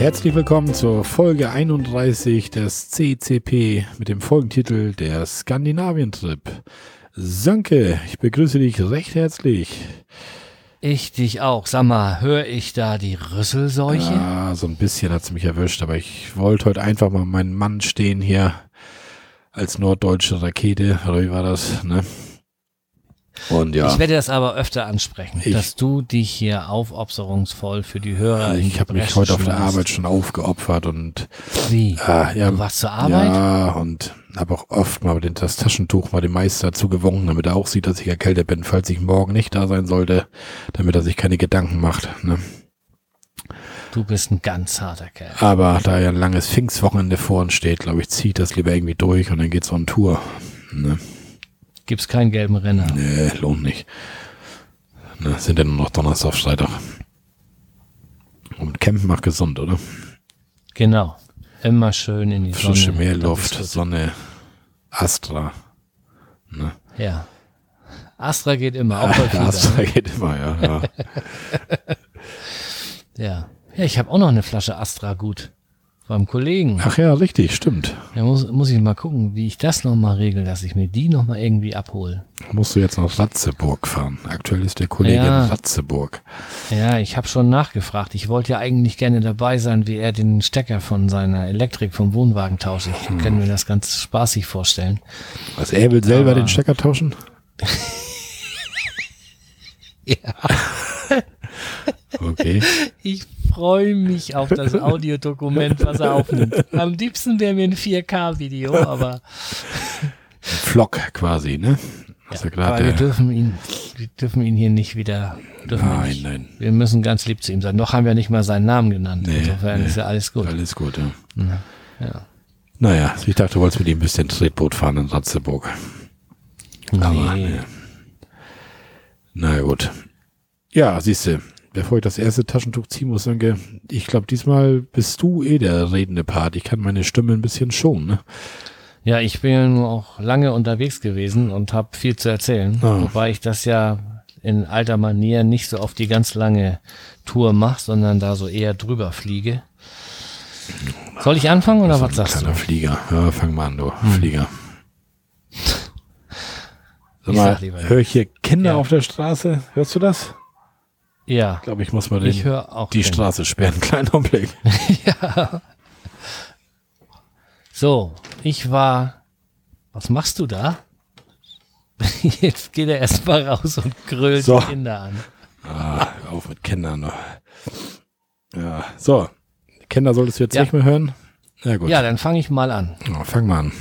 Herzlich willkommen zur Folge 31 des CCP mit dem Folgentitel Der Skandinavien-Trip. Sönke, ich begrüße dich recht herzlich. Ich dich auch. Sag mal, höre ich da die Rüsselseuche? Ja, so ein bisschen hat's mich erwischt, aber ich wollte heute einfach mal meinen Mann stehen hier als norddeutsche Rakete, oder wie war das, ne? Und ja. Ich werde das aber öfter ansprechen, Ich- dass du dich hier aufopferungsvoll für die Hörer. ich habe mich heute auf der. Arbeit schon aufgeopfert und Wie? äh, ja, Du warst zur Arbeit? Ja, und habe auch oft mal das Taschentuch mal dem Meister dazu gewunken, damit er auch sieht, dass ich erkältet bin, falls ich morgen nicht da sein sollte, damit er sich keine Gedanken macht. Ne? Du bist ein ganz harter Kerl. Aber da ja ein langes Pfingstwochenende vor uns steht, glaube ich, zieht das lieber irgendwie durch und dann geht's on Tour. Ne? Gibt's keinen gelben Renner. Nee, lohnt nicht. Ne, sind ja nur noch Donnerstag, Freitag. Und Campen macht gesund, oder? Genau. Immer schön in die Sonne. Frische Meerluft, Sonne, Astra. Ne? Ja. Astra geht immer, auch bei Fieber. Astra geht immer, ja. ja. Ja. Ja, ich habe auch noch eine Flasche Astra gut. Beim Kollegen. Ach ja, richtig, stimmt. Da muss, muss ich mal gucken, wie ich das nochmal regel, dass ich mir die nochmal irgendwie abhole. Musst du jetzt nach Ratzeburg fahren. Aktuell ist der Kollege Ja. in Ratzeburg. Ja, ich habe schon nachgefragt. Ich wollte ja eigentlich gerne dabei sein, wie er den Stecker von seiner Elektrik vom Wohnwagen tauscht. Ich Hm. kann mir das ganz spaßig vorstellen. Was, er will selber Aber- den Stecker tauschen? Ja. Okay. Ich freue mich auf das Audiodokument, was er aufnimmt. Am liebsten wäre mir ein 4K-Video, aber, Flock quasi, ne? Aber gerade wir dürfen ihn, wir dürfen ihn hier nicht wieder. Nein, nicht. nein. Wir müssen ganz lieb zu ihm sein. Noch haben wir nicht mal seinen Namen genannt. Nee, Insofern nee. ist ja alles gut. Alles gut, ja. Ja. Naja, ich dachte, du wolltest mit ihm ein bisschen Tretboot fahren in Ratzeburg. Aber, nee. Na gut. Ja, siehst du, bevor ich das erste Taschentuch ziehen muss, Sönke, ich glaube, diesmal bist du eh der redende Part. Ich kann meine Stimme ein bisschen schonen, ne? Ja, ich bin auch lange unterwegs gewesen und habe viel zu erzählen, Ah. wobei ich das ja in alter Manier nicht so auf die ganz lange Tour mache, sondern da so eher drüber fliege. Soll ich anfangen oder was sagst du? Flieger. Ja, fang mal an, du Flieger. Sag Ich mal, sag lieber höre ich hier Kinder Ja. auf der Straße? Hörst du das? Ja, Ich glaube, ich muss mal ich den, höre auch. die Kinder. Straße sperren. Kleinen Augenblick. So, ich war. Was machst du da? Jetzt geht er erst mal raus und grölt So. die Kinder an. Ah, auf mit Kindern. Ja, so. Kinder solltest du jetzt Ja. nicht mehr hören? Ja, gut. Ja, dann fange ich mal an. Ja, fang mal an.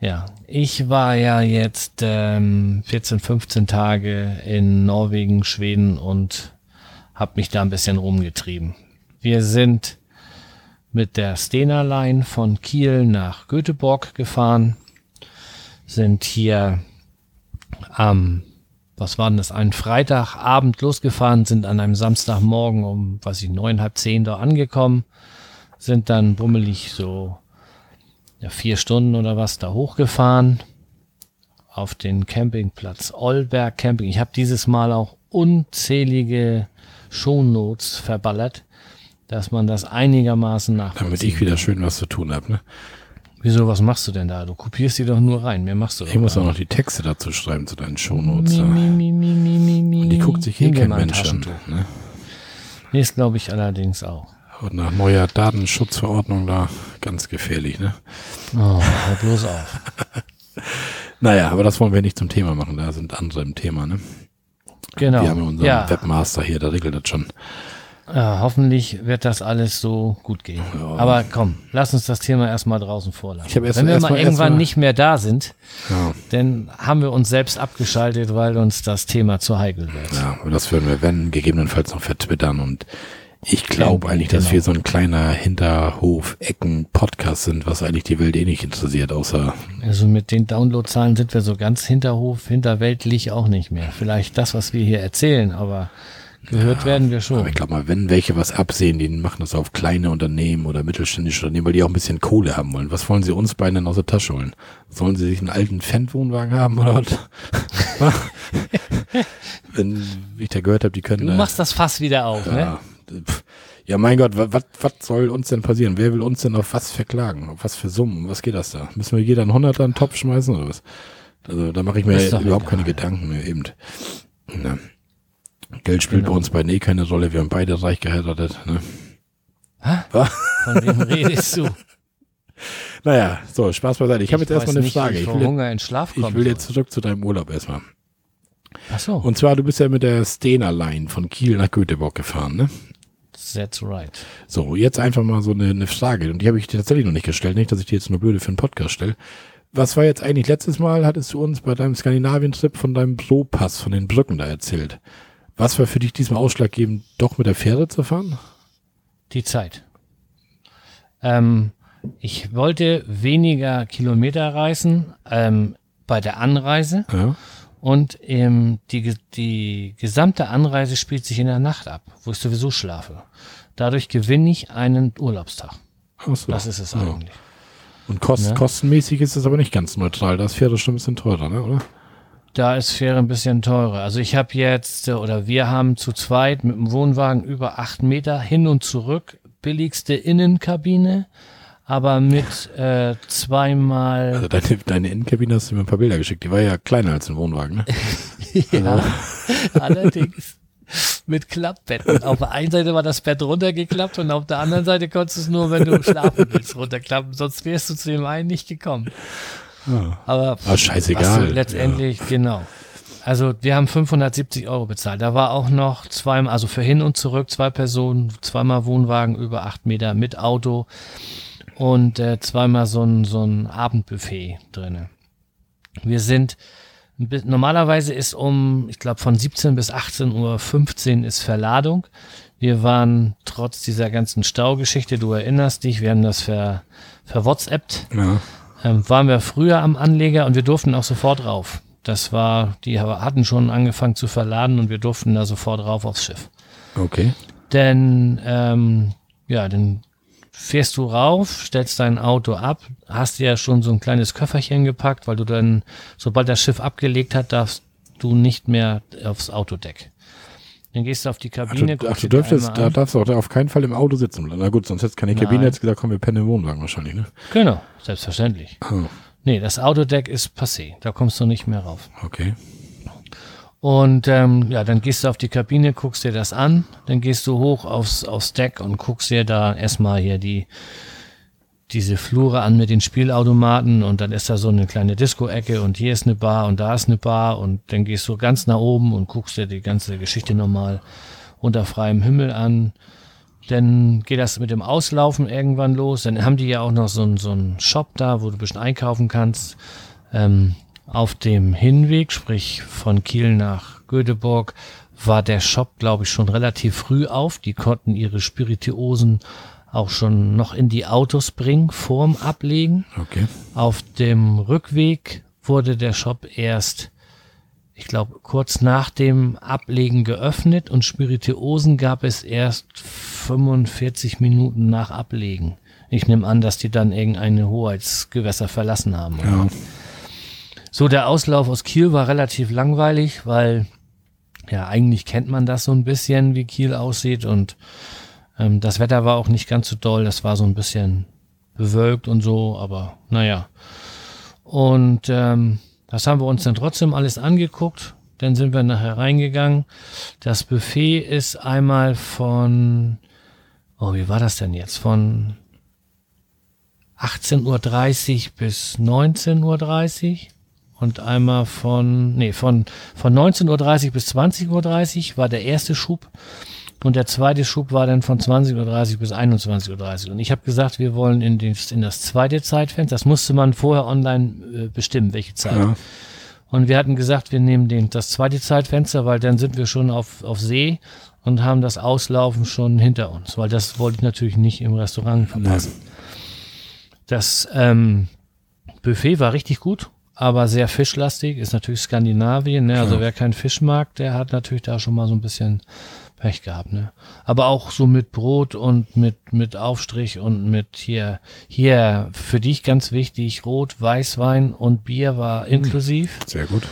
Ja, ich war ja jetzt ähm, 14, 15 Tage in Norwegen, Schweden und habe mich da ein bisschen rumgetrieben. Wir sind mit der Stena Line von Kiel nach Göteborg gefahren, sind hier am, was war denn das, einen Freitagabend losgefahren, sind an einem Samstagmorgen um, was ich, neun, halb zehn da angekommen, sind dann bummelig so ja, vier Stunden oder was da hochgefahren auf den Campingplatz Olberg Camping. Ich habe dieses Mal auch unzählige Shownotes verballert, dass man das einigermaßen nachvollziehen Damit ich wieder schön was zu tun habe. Ne? Wieso, was machst du denn da? Du kopierst die doch nur rein. Mehr machst du Ich muss auch noch die Texte dazu schreiben zu deinen Shownotes. Mi, mi, mi, mi, mi, mi. Und die guckt sich eh Nimm dir kein Mensch an. Ne? Nee, ist glaube ich allerdings auch. Und nach neuer Datenschutzverordnung da ganz gefährlich. Ne? Oh, hör bloß auf. Naja, aber das wollen wir nicht zum Thema machen. Da sind andere im Thema. Ne? Genau. Wir haben ja unseren ja, Webmaster hier, der regelt das schon. ja, hoffentlich wird das alles so gut gehen. Aber komm, lass uns das Thema erstmal draußen vorlassen. Erst- Wenn wir mal mal- irgendwann mal- nicht mehr da sind, Ja, dann haben wir uns selbst abgeschaltet, weil uns das Thema zu heikel wird. ja, aber das würden wir, wenn, gegebenenfalls noch vertwittern. Und ich glaube Ja, eigentlich, dass genau. wir so ein kleiner Hinterhof-Ecken-Podcast sind, was eigentlich die Welt eh nicht interessiert, außer Also mit den Downloadzahlen sind wir so ganz hinterhof, hinterweltlich auch nicht mehr. Vielleicht das, was wir hier erzählen, aber gehört werden wir Aber schon. ich glaube mal, wenn welche was absehen, die machen das auf kleine Unternehmen oder mittelständische Unternehmen, weil die auch ein bisschen Kohle haben wollen. Was wollen sie uns beiden denn aus der Tasche holen? Sollen sie sich einen alten Fendt-Wohnwagen haben oder was? wenn ich da gehört habe, die können Du machst das Fass wieder auf, ne? ja, pf, Ja, mein Gott, was soll uns denn passieren? Wer will uns denn auf was verklagen? Auf was für Summen? Was geht das da? Müssen wir jeder einen Hunderter in den Topf schmeißen oder was? Also da mache ich mir überhaupt egal. keine Gedanken mehr eben. Na. Geld spielt genau. bei uns beiden eh keine Rolle. Wir haben beide reich geheiratet. Ne? Hä? Was? Von wem redest du? Naja, so, Spaß beiseite. Ich, ich habe jetzt erstmal eine Frage. Ich, will, Hunger in Schlaf ich will jetzt zurück zu deinem Urlaub erstmal. Ach so. Und zwar, du bist ja mit der Stena Line von Kiel nach Göteborg gefahren, ne? That's right. So, jetzt einfach mal so eine, eine Frage. Und die habe ich dir tatsächlich noch nicht gestellt. Nicht, dass ich die jetzt nur blöde für einen Podcast stelle. Was war jetzt eigentlich letztes Mal, hattest du uns bei deinem Skandinavien-Trip von deinem Pro-Pass, von den Brücken da erzählt. Was war für dich diesmal ausschlaggebend, doch mit der Fähre zu fahren? Die Zeit. Ähm, ich wollte weniger Kilometer reisen ähm, bei der Anreise. Ja. Und ähm, die, die gesamte Anreise spielt sich in der Nacht ab, wo ich sowieso schlafe. Dadurch gewinne ich einen Urlaubstag. So. Das ist es ja. eigentlich. Und kost, ja. kostenmäßig ist es aber nicht ganz neutral. Da ist Fähre schon ein bisschen teurer, ne? oder? Da ist Fähre ein bisschen teurer. Also ich habe jetzt, oder wir haben zu zweit mit dem Wohnwagen über acht Meter hin und zurück, billigste Innenkabine, aber mit äh, zweimal. Also deine, deine Innenkabine hast du mir ein paar Bilder geschickt. Die war ja kleiner als ein Wohnwagen, ne? ja, also. allerdings mit Klappbetten. Auf der einen Seite war das Bett runtergeklappt und auf der anderen Seite konntest du es nur, wenn du schlafen willst, runterklappen. Sonst wärst du zu dem einen nicht gekommen. Ja. Aber ah, scheißegal. letztendlich, ja. genau. Also wir haben 570 Euro bezahlt. Da war auch noch zweimal, also für hin und zurück zwei Personen, zweimal Wohnwagen über acht Meter mit Auto und äh, zweimal so ein, so ein Abendbuffet drinne. Wir sind normalerweise ist um, ich glaube von 17 bis 18.15 Uhr ist Verladung. Wir waren trotz dieser ganzen Staugeschichte, du erinnerst dich, wir haben das ver, ver WhatsAppt, ja. ähm, waren wir früher am Anleger und wir durften auch sofort rauf. Das war, die hatten schon angefangen zu verladen und wir durften da sofort rauf aufs Schiff. Okay. Denn, ähm, ja, dann fährst du rauf, stellst dein Auto ab, hast dir ja schon so ein kleines Köfferchen gepackt, weil du dann, sobald das Schiff abgelegt hat, darfst du nicht mehr aufs Autodeck. Dann gehst du auf die Kabine. Ach, du, ach, du dürftest, da darfst du auch auf keinen Fall im Auto sitzen. Na gut, sonst hättest keine Kabine, jetzt gesagt, komm, wir pennen im Wohnwagen wahrscheinlich, ne? Genau, selbstverständlich. Oh. Nee, das Autodeck ist passé. Da kommst du nicht mehr rauf. Okay. Und ähm, ja, dann gehst du auf die Kabine, guckst dir das an, dann gehst du hoch aufs, aufs Deck und guckst dir da erstmal hier die diese Flure an mit den Spielautomaten und dann ist da so eine kleine Disco-Ecke und hier ist eine Bar und da ist eine Bar und dann gehst du ganz nach oben und guckst dir die ganze Geschichte nochmal unter freiem Himmel an. Dann geht das mit dem Auslaufen irgendwann los. Dann haben die ja auch noch so einen, so einen Shop da, wo du ein bisschen einkaufen kannst. Ähm, auf dem Hinweg, sprich von Kiel nach Göteborg, war der Shop, glaube ich, schon relativ früh auf. Die konnten ihre Spirituosen auch schon noch in die Autos bringen, vorm Ablegen. Okay. Auf dem Rückweg wurde der Shop erst, ich glaube, kurz nach dem Ablegen geöffnet und Spirituosen gab es erst 45 Minuten nach Ablegen. Ich nehme an, dass die dann irgendeine Hoheitsgewässer verlassen haben. Ja. So, der Auslauf aus Kiel war relativ langweilig, weil ja, eigentlich kennt man das so ein bisschen, wie Kiel aussieht und ähm, das Wetter war auch nicht ganz so doll, das war so ein bisschen bewölkt und so, aber naja. Und ähm, das haben wir uns dann trotzdem alles angeguckt. Dann sind wir nachher reingegangen. Das Buffet ist einmal von, oh, wie war das denn jetzt? Von 18.30 Uhr bis 19.30 Uhr und einmal von, nee, von, von 19.30 Uhr bis 20.30 Uhr war der erste Schub und der zweite Schub war dann von 20.30 Uhr bis 21.30 Uhr. Und ich habe gesagt, wir wollen in, den, in das zweite Zeitfenster, das musste man vorher online äh, bestimmen, welche Zeit. Ja. Und wir hatten gesagt, wir nehmen den, das zweite Zeitfenster, weil dann sind wir schon auf, auf See und haben das Auslaufen schon hinter uns, weil das wollte ich natürlich nicht im Restaurant verpassen. Nein. Das ähm, Buffet war richtig gut aber sehr fischlastig, ist natürlich Skandinavien, ne? Also ja. wer keinen Fisch mag, der hat natürlich da schon mal so ein bisschen Pech gehabt, ne? Aber auch so mit Brot und mit, mit Aufstrich und mit hier, hier für dich ganz wichtig, Rot, Weißwein und Bier war hm. inklusiv. Sehr gut.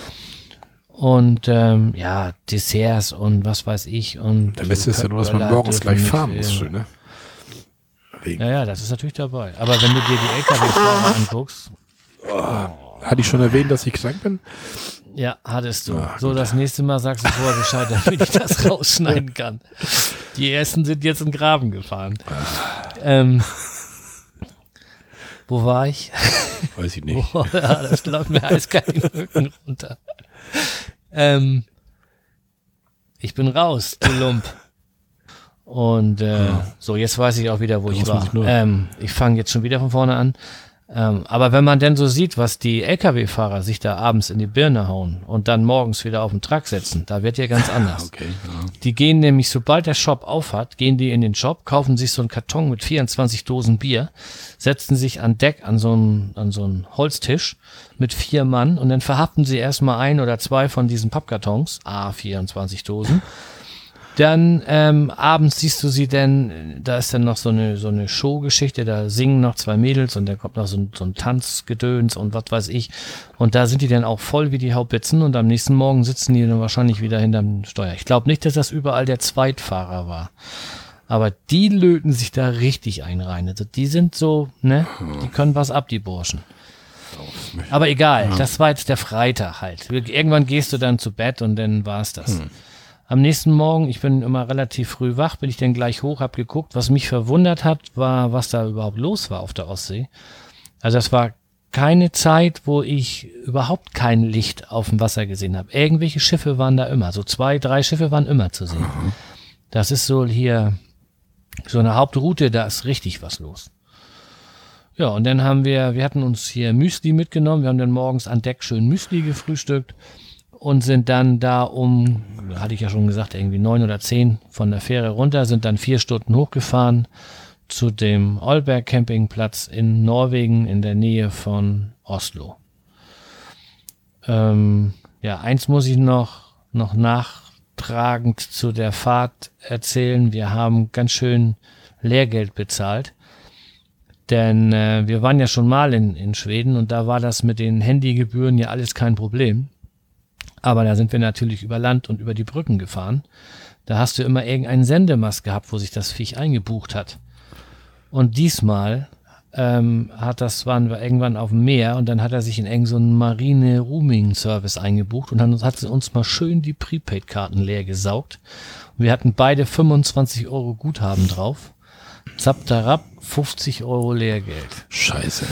Und ähm, ja, Desserts und was weiß ich. Und Der Beste ist ja nur, dass man morgens gleich fahren muss, schön, ne? Wegen. Ja, ja, das ist natürlich dabei. Aber wenn du dir die LKW-Fahrer anguckst. Oh. Hatte ich schon erwähnt, dass ich krank bin? Ja, hattest du. Ach, so, das nächste Mal sagst du vorher Bescheid, damit ich das rausschneiden kann. Die ersten sind jetzt in den Graben gefahren. Ähm, wo war ich? Weiß ich nicht. Oh, ja, das läuft mir eiskalt den Rücken runter. Ähm, ich bin raus, du Lump. Und äh, ja. so, jetzt weiß ich auch wieder, wo das ich war. Ähm, ich fange jetzt schon wieder von vorne an. Ähm, aber wenn man denn so sieht, was die Lkw-Fahrer sich da abends in die Birne hauen und dann morgens wieder auf den Truck setzen, da wird ja ganz anders. Okay, ja. Die gehen nämlich, sobald der Shop aufhat, gehen die in den Shop, kaufen sich so einen Karton mit 24 Dosen Bier, setzen sich an Deck an so einen, an so einen Holztisch mit vier Mann und dann verhaften sie erstmal ein oder zwei von diesen Pappkartons, A, 24 Dosen. Dann ähm, abends siehst du sie denn, da ist dann noch so eine so eine Showgeschichte, da singen noch zwei Mädels und dann kommt noch so ein, so ein Tanzgedöns und was weiß ich. Und da sind die dann auch voll wie die Haubitzen und am nächsten Morgen sitzen die dann wahrscheinlich wieder hinterm Steuer. Ich glaube nicht, dass das überall der Zweitfahrer war. Aber die löten sich da richtig ein rein. Also die sind so, ne, die können was ab, die Burschen. Aber egal, das war jetzt der Freitag halt. Irgendwann gehst du dann zu Bett und dann war's das. Hm. Am nächsten Morgen, ich bin immer relativ früh wach, bin ich dann gleich hoch, hab geguckt. Was mich verwundert hat, war, was da überhaupt los war auf der Ostsee. Also das war keine Zeit, wo ich überhaupt kein Licht auf dem Wasser gesehen habe. Irgendwelche Schiffe waren da immer. So zwei, drei Schiffe waren immer zu sehen. Das ist so hier so eine Hauptroute, da ist richtig was los. Ja, und dann haben wir, wir hatten uns hier Müsli mitgenommen. Wir haben dann morgens an Deck schön Müsli gefrühstückt und sind dann da um, hatte ich ja schon gesagt, irgendwie neun oder zehn von der Fähre runter, sind dann vier Stunden hochgefahren zu dem Olberg Campingplatz in Norwegen in der Nähe von Oslo. Ähm, ja, eins muss ich noch, noch nachtragend zu der Fahrt erzählen. Wir haben ganz schön Lehrgeld bezahlt. Denn äh, wir waren ja schon mal in, in Schweden und da war das mit den Handygebühren ja alles kein Problem. Aber da sind wir natürlich über Land und über die Brücken gefahren. Da hast du immer irgendeinen Sendemast gehabt, wo sich das Viech eingebucht hat. Und diesmal ähm, hat das, waren wir irgendwann auf dem Meer und dann hat er sich in eng so einen Marine-Rooming-Service eingebucht und dann hat sie uns mal schön die Prepaid-Karten leer gesaugt. Und wir hatten beide 25 Euro Guthaben drauf. Zapp, darab, 50 Euro Lehrgeld. Scheiße.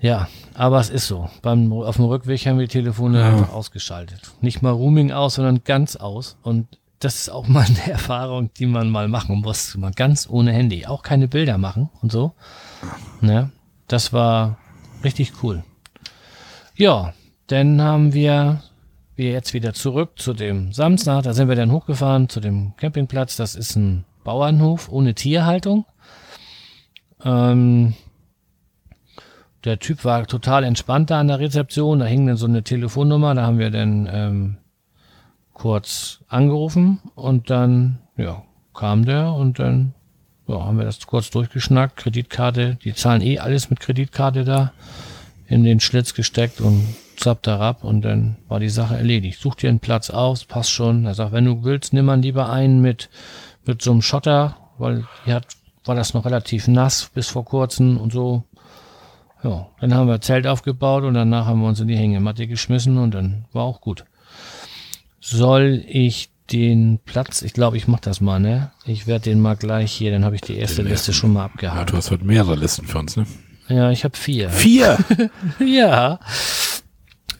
Ja, aber es ist so. Beim, auf dem Rückweg haben wir die Telefone ja. einfach ausgeschaltet. Nicht mal Rooming aus, sondern ganz aus. Und das ist auch mal eine Erfahrung, die man mal machen muss. Mal ganz ohne Handy. Auch keine Bilder machen und so. Ne? Das war richtig cool. Ja, dann haben wir, wir jetzt wieder zurück zu dem Samstag. Da sind wir dann hochgefahren zu dem Campingplatz. Das ist ein Bauernhof ohne Tierhaltung. Ähm, der Typ war total entspannt da an der Rezeption. Da hing dann so eine Telefonnummer. Da haben wir dann ähm, kurz angerufen und dann ja, kam der und dann ja, haben wir das kurz durchgeschnackt. Kreditkarte, die zahlen eh alles mit Kreditkarte da in den Schlitz gesteckt und zapp da ab und dann war die Sache erledigt. Such dir einen Platz aus, passt schon. Er sagt, wenn du willst, nimm man lieber einen mit, mit so einem Schotter, weil hier hat, war das noch relativ nass bis vor kurzem und so. Ja, dann haben wir Zelt aufgebaut und danach haben wir uns in die Hängematte geschmissen und dann war auch gut. Soll ich den Platz, ich glaube, ich mache das mal, ne? Ich werde den mal gleich hier, dann habe ich die erste den Liste schon mal abgehakt. Ja, du hast heute mehrere Listen für uns, ne? Ja, ich habe vier. Vier? ja.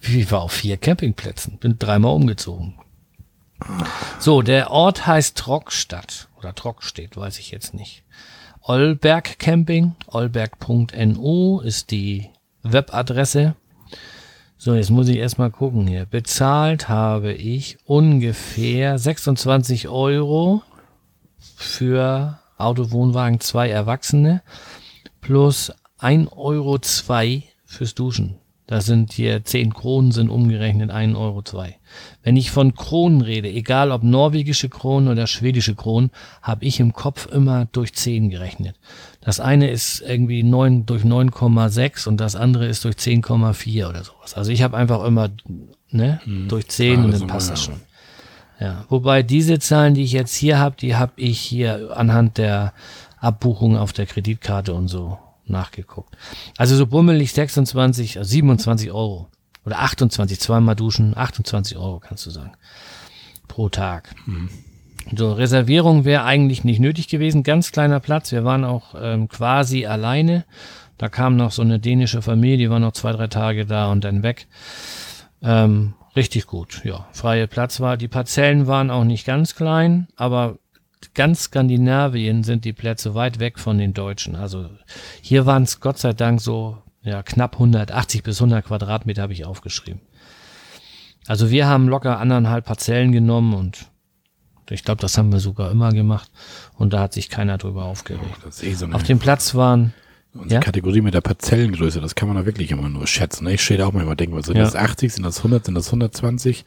Ich war auf vier Campingplätzen, bin dreimal umgezogen. So, der Ort heißt Trockstadt oder Trockstedt, weiß ich jetzt nicht. Olberg Camping, olberg.no ist die Webadresse. So, jetzt muss ich erstmal gucken hier. Bezahlt habe ich ungefähr 26 Euro für Autowohnwagen zwei Erwachsene plus 1,02 Euro fürs Duschen. Da sind hier 10 Kronen sind umgerechnet 1,02 Euro. Wenn ich von Kronen rede, egal ob norwegische Kronen oder schwedische Kronen, habe ich im Kopf immer durch 10 gerechnet. Das eine ist irgendwie 9 durch 9,6 und das andere ist durch 10,4 oder sowas. Also ich habe einfach immer ne, hm. durch 10 ah, und dann passt das schon. Ja, wobei diese Zahlen, die ich jetzt hier habe, die habe ich hier anhand der Abbuchung auf der Kreditkarte und so nachgeguckt. Also so bummelig 26, also 27 Euro. Oder 28, zweimal duschen, 28 Euro kannst du sagen. Pro Tag. Mhm. So, Reservierung wäre eigentlich nicht nötig gewesen. Ganz kleiner Platz. Wir waren auch ähm, quasi alleine. Da kam noch so eine dänische Familie, die war noch zwei, drei Tage da und dann weg. Ähm, richtig gut, ja. Freie Platz war. Die Parzellen waren auch nicht ganz klein, aber ganz Skandinavien sind die Plätze weit weg von den Deutschen. Also hier waren es Gott sei Dank so ja, knapp 180 bis 100 Quadratmeter habe ich aufgeschrieben. Also wir haben locker anderthalb Parzellen genommen und ich glaube, das haben wir sogar immer gemacht und da hat sich keiner drüber aufgeregt. Eh so Auf dem Platz waren Unsere ja? Kategorie mit der Parzellengröße, das kann man da wirklich immer nur schätzen. Ne? Ich stehe da auch mal denken, was sind ja. das 80, sind das 100, sind das 120?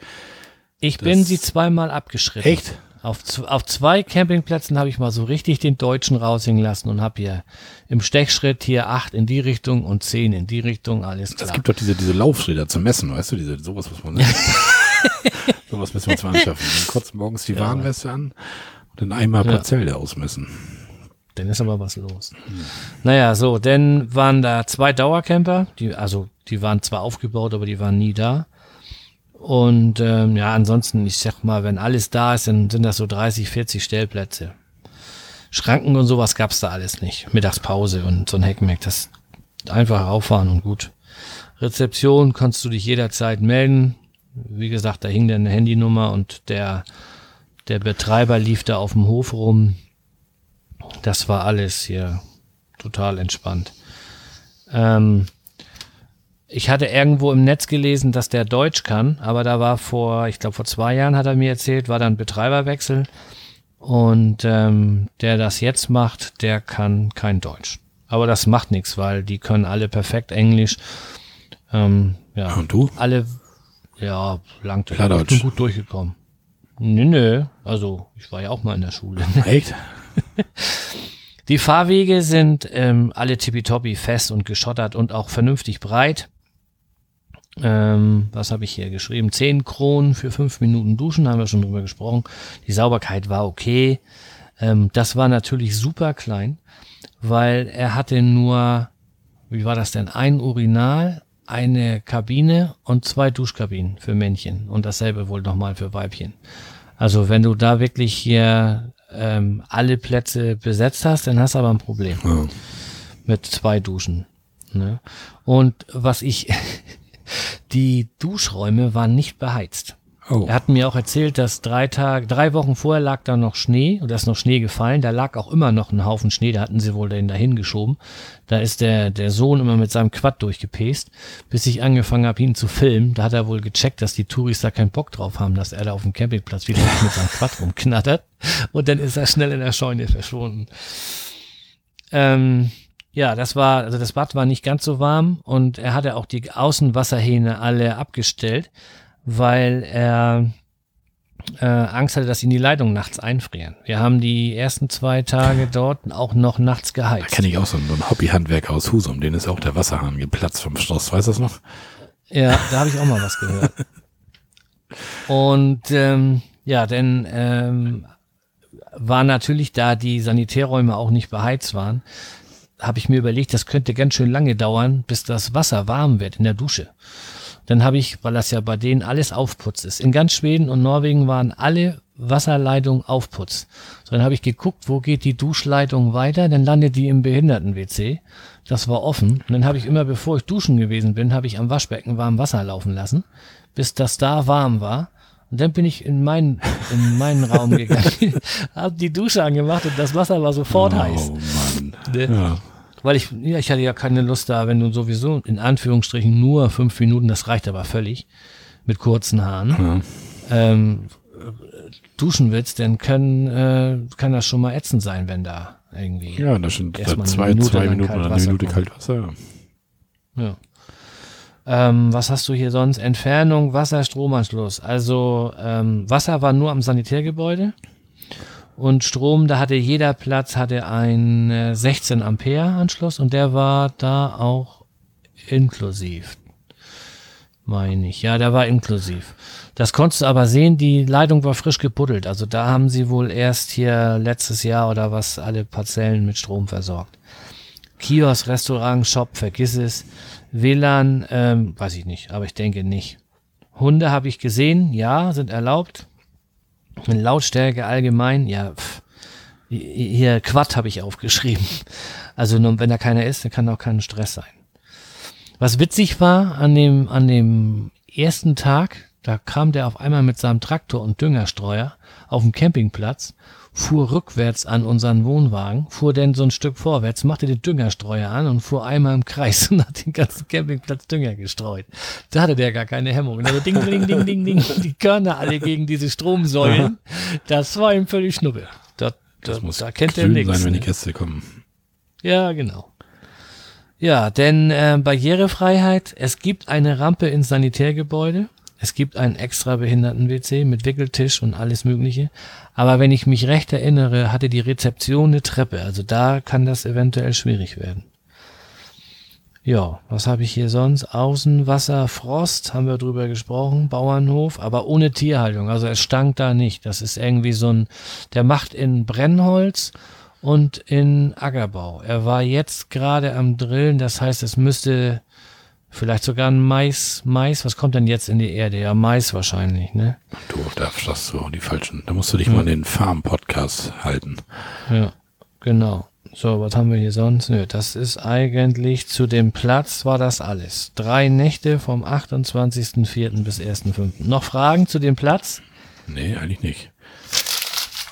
Ich das bin sie zweimal abgeschritten. Echt? Auf, auf zwei Campingplätzen habe ich mal so richtig den Deutschen raushängen lassen und habe hier im Stechschritt hier acht in die Richtung und zehn in die Richtung, alles klar. Es gibt doch diese, diese Laufschilder zum Messen, weißt du, diese, sowas muss man, sowas müssen wir uns mal anschaffen. Dann kurz morgens die ja. Warnweste an und dann einmal Parzelle ja. ausmessen. Dann ist aber was los. Hm. Naja, so, dann waren da zwei Dauercamper, die, also die waren zwar aufgebaut, aber die waren nie da. Und ähm, ja, ansonsten, ich sag mal, wenn alles da ist, dann sind das so 30, 40 Stellplätze. Schranken und sowas gab's da alles nicht. Mittagspause und so ein Heckmeck, das einfach auffahren und gut. Rezeption kannst du dich jederzeit melden. Wie gesagt, da hing dann eine Handynummer und der, der Betreiber lief da auf dem Hof rum. Das war alles hier total entspannt. Ähm, ich hatte irgendwo im Netz gelesen, dass der Deutsch kann, aber da war vor, ich glaube vor zwei Jahren hat er mir erzählt, war dann Betreiberwechsel und ähm, der das jetzt macht, der kann kein Deutsch. Aber das macht nichts, weil die können alle perfekt Englisch. Ähm, ja, und du? Alle, ja, lang ich bin gut durchgekommen. Nö, nö, also ich war ja auch mal in der Schule. Echt? Die Fahrwege sind ähm, alle tippitoppi fest und geschottert und auch vernünftig breit. Ähm, was habe ich hier geschrieben? 10 Kronen für 5 Minuten duschen, haben wir schon drüber gesprochen. Die Sauberkeit war okay. Ähm, das war natürlich super klein, weil er hatte nur, wie war das denn? Ein Urinal, eine Kabine und zwei Duschkabinen für Männchen und dasselbe wohl nochmal für Weibchen. Also wenn du da wirklich hier ähm, alle Plätze besetzt hast, dann hast du aber ein Problem ja. mit zwei Duschen. Ne? Und was ich Die Duschräume waren nicht beheizt. Oh. Er hat mir auch erzählt, dass drei Tage, drei Wochen vorher lag da noch Schnee und da ist noch Schnee gefallen. Da lag auch immer noch ein Haufen Schnee, da hatten sie wohl den dahin geschoben. Da ist der, der Sohn immer mit seinem Quad durchgepest, bis ich angefangen habe, ihn zu filmen. Da hat er wohl gecheckt, dass die Touris da keinen Bock drauf haben, dass er da auf dem Campingplatz wieder mit seinem Quad rumknattert. Und dann ist er schnell in der Scheune verschwunden. Ähm, ja, das war, also das Bad war nicht ganz so warm und er hatte auch die Außenwasserhähne alle abgestellt, weil er äh, Angst hatte, dass ihn die Leitungen nachts einfrieren. Wir haben die ersten zwei Tage dort auch noch nachts geheizt. Da kenne ich auch so einen, so einen Hobbyhandwerker aus Husum, den ist auch der Wasserhahn geplatzt vom Schloss, weißt du das noch? Ja, da habe ich auch mal was gehört. Und ähm, ja, denn ähm, war natürlich, da die Sanitärräume auch nicht beheizt waren, habe ich mir überlegt, das könnte ganz schön lange dauern, bis das Wasser warm wird in der Dusche. Dann habe ich, weil das ja bei denen alles Aufputz ist. In ganz Schweden und Norwegen waren alle Wasserleitungen Aufputz. So, dann habe ich geguckt, wo geht die Duschleitung weiter, dann landet die im Behinderten-WC. Das war offen. Und dann habe ich immer, bevor ich duschen gewesen bin, habe ich am Waschbecken warm Wasser laufen lassen, bis das da warm war. Und dann bin ich in meinen, in meinen Raum gegangen, habe die Dusche angemacht und das Wasser war sofort oh, heiß. Mann. Ne? Ja. Weil ich, ja, ich hatte ja keine Lust da, wenn du sowieso in Anführungsstrichen nur fünf Minuten, das reicht aber völlig, mit kurzen Haaren, ja. ähm, duschen willst, dann können, äh, kann das schon mal ätzend sein, wenn da irgendwie. Ja, das sind zwei, Minute zwei Minuten oder eine Minute kalt Wasser. Ja. Ähm, was hast du hier sonst? Entfernung, Wasser, Stromanschluss. Also ähm, Wasser war nur am Sanitärgebäude und Strom, da hatte jeder Platz hatte ein äh, 16 Ampere Anschluss und der war da auch inklusiv. Meine ich. Ja, der war inklusiv. Das konntest du aber sehen, die Leitung war frisch gebuddelt. Also da haben sie wohl erst hier letztes Jahr oder was alle Parzellen mit Strom versorgt. Kiosk, Restaurant, Shop, vergiss es. WLAN, ähm, weiß ich nicht, aber ich denke nicht. Hunde habe ich gesehen, ja, sind erlaubt. Lautstärke allgemein, ja, pff. hier Quad habe ich aufgeschrieben. Also wenn da keiner ist, dann kann auch kein Stress sein. Was witzig war an dem, an dem ersten Tag, da kam der auf einmal mit seinem Traktor und Düngerstreuer auf dem Campingplatz, fuhr rückwärts an unseren Wohnwagen, fuhr dann so ein Stück vorwärts, machte den Düngerstreuer an und fuhr einmal im Kreis und hat den ganzen Campingplatz Dünger gestreut. Da hatte der gar keine Hemmung. Also ding, ding, ding, ding, ding, die Körner alle gegen diese Stromsäulen. Das war ihm völlig schnuppe. Da, da, das muss da kennt er nichts. sein, wenn die ne? Gäste kommen. Ja, genau. Ja, denn äh, Barrierefreiheit, es gibt eine Rampe ins Sanitärgebäude. Es gibt einen extra Behinderten-WC mit Wickeltisch und alles Mögliche. Aber wenn ich mich recht erinnere, hatte die Rezeption eine Treppe. Also da kann das eventuell schwierig werden. Ja, was habe ich hier sonst? Außenwasser, Frost, haben wir drüber gesprochen, Bauernhof, aber ohne Tierhaltung. Also es stank da nicht. Das ist irgendwie so ein, der macht in Brennholz und in Ackerbau. Er war jetzt gerade am Drillen, das heißt, es müsste Vielleicht sogar ein Mais, Mais, was kommt denn jetzt in die Erde? Ja, Mais wahrscheinlich, ne? Du, da sagst du die falschen. Da musst du dich ja. mal den Farm-Podcast halten. Ja, genau. So, was haben wir hier sonst? Nö, das ist eigentlich zu dem Platz war das alles. Drei Nächte vom 28.04. bis 1.05. Noch Fragen zu dem Platz? Nee, eigentlich nicht.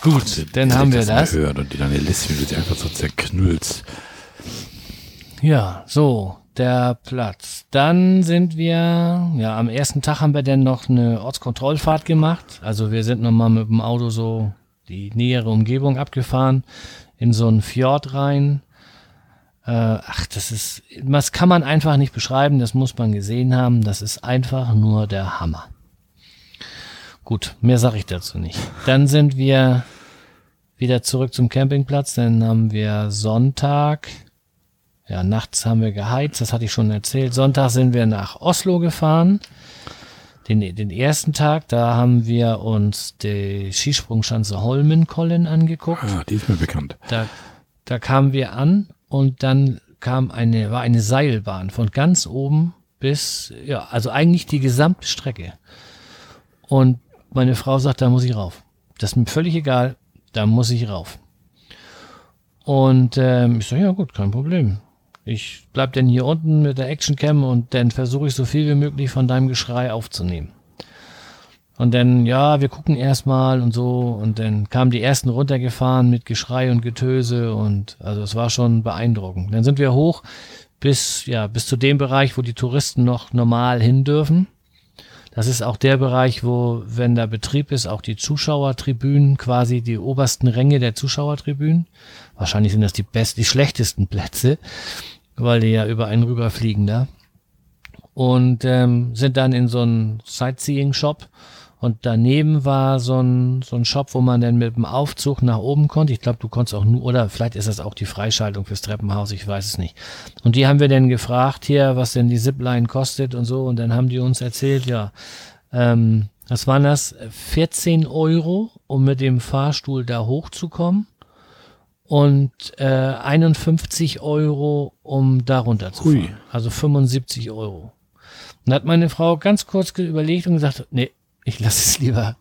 Gut, dann haben wir das. das. Gehört und die deine Liste, wie du sie einfach so zerknüllst. Ja, so der Platz. Dann sind wir, ja, am ersten Tag haben wir dann noch eine Ortskontrollfahrt gemacht. Also wir sind nochmal mit dem Auto so die nähere Umgebung abgefahren, in so einen Fjord rein. Äh, ach, das ist, das kann man einfach nicht beschreiben, das muss man gesehen haben. Das ist einfach nur der Hammer. Gut, mehr sage ich dazu nicht. Dann sind wir wieder zurück zum Campingplatz. Dann haben wir Sonntag ja, nachts haben wir geheizt, das hatte ich schon erzählt. Sonntag sind wir nach Oslo gefahren. Den, den ersten Tag, da haben wir uns die Skisprungschanze Holmenkollen angeguckt. Ah, die ist mir bekannt. Da, da kamen wir an und dann kam eine, war eine Seilbahn von ganz oben bis, ja, also eigentlich die gesamte Strecke. Und meine Frau sagt, da muss ich rauf. Das ist mir völlig egal, da muss ich rauf. Und ähm, ich sage, ja gut, kein Problem. Ich bleib denn hier unten mit der Actioncam und dann versuche ich so viel wie möglich von deinem Geschrei aufzunehmen. Und dann, ja, wir gucken erstmal und so. Und dann kamen die ersten runtergefahren mit Geschrei und Getöse und also es war schon beeindruckend. Dann sind wir hoch bis, ja, bis zu dem Bereich, wo die Touristen noch normal hin dürfen. Das ist auch der Bereich, wo, wenn da Betrieb ist, auch die Zuschauertribünen, quasi die obersten Ränge der Zuschauertribünen. Wahrscheinlich sind das die besten, die schlechtesten Plätze weil die ja über einen rüberfliegen da. Und ähm, sind dann in so einen Sightseeing-Shop. Und daneben war so ein, so ein Shop, wo man dann mit dem Aufzug nach oben konnte. Ich glaube, du konntest auch nur, oder vielleicht ist das auch die Freischaltung fürs Treppenhaus, ich weiß es nicht. Und die haben wir dann gefragt hier, was denn die Zipline kostet und so. Und dann haben die uns erzählt, ja, ähm, was waren das? 14 Euro, um mit dem Fahrstuhl da hochzukommen und äh, 51 Euro, um da runter zu fahren. Also 75 Euro. Und hat meine Frau ganz kurz überlegt und gesagt, nee, ich lasse es lieber.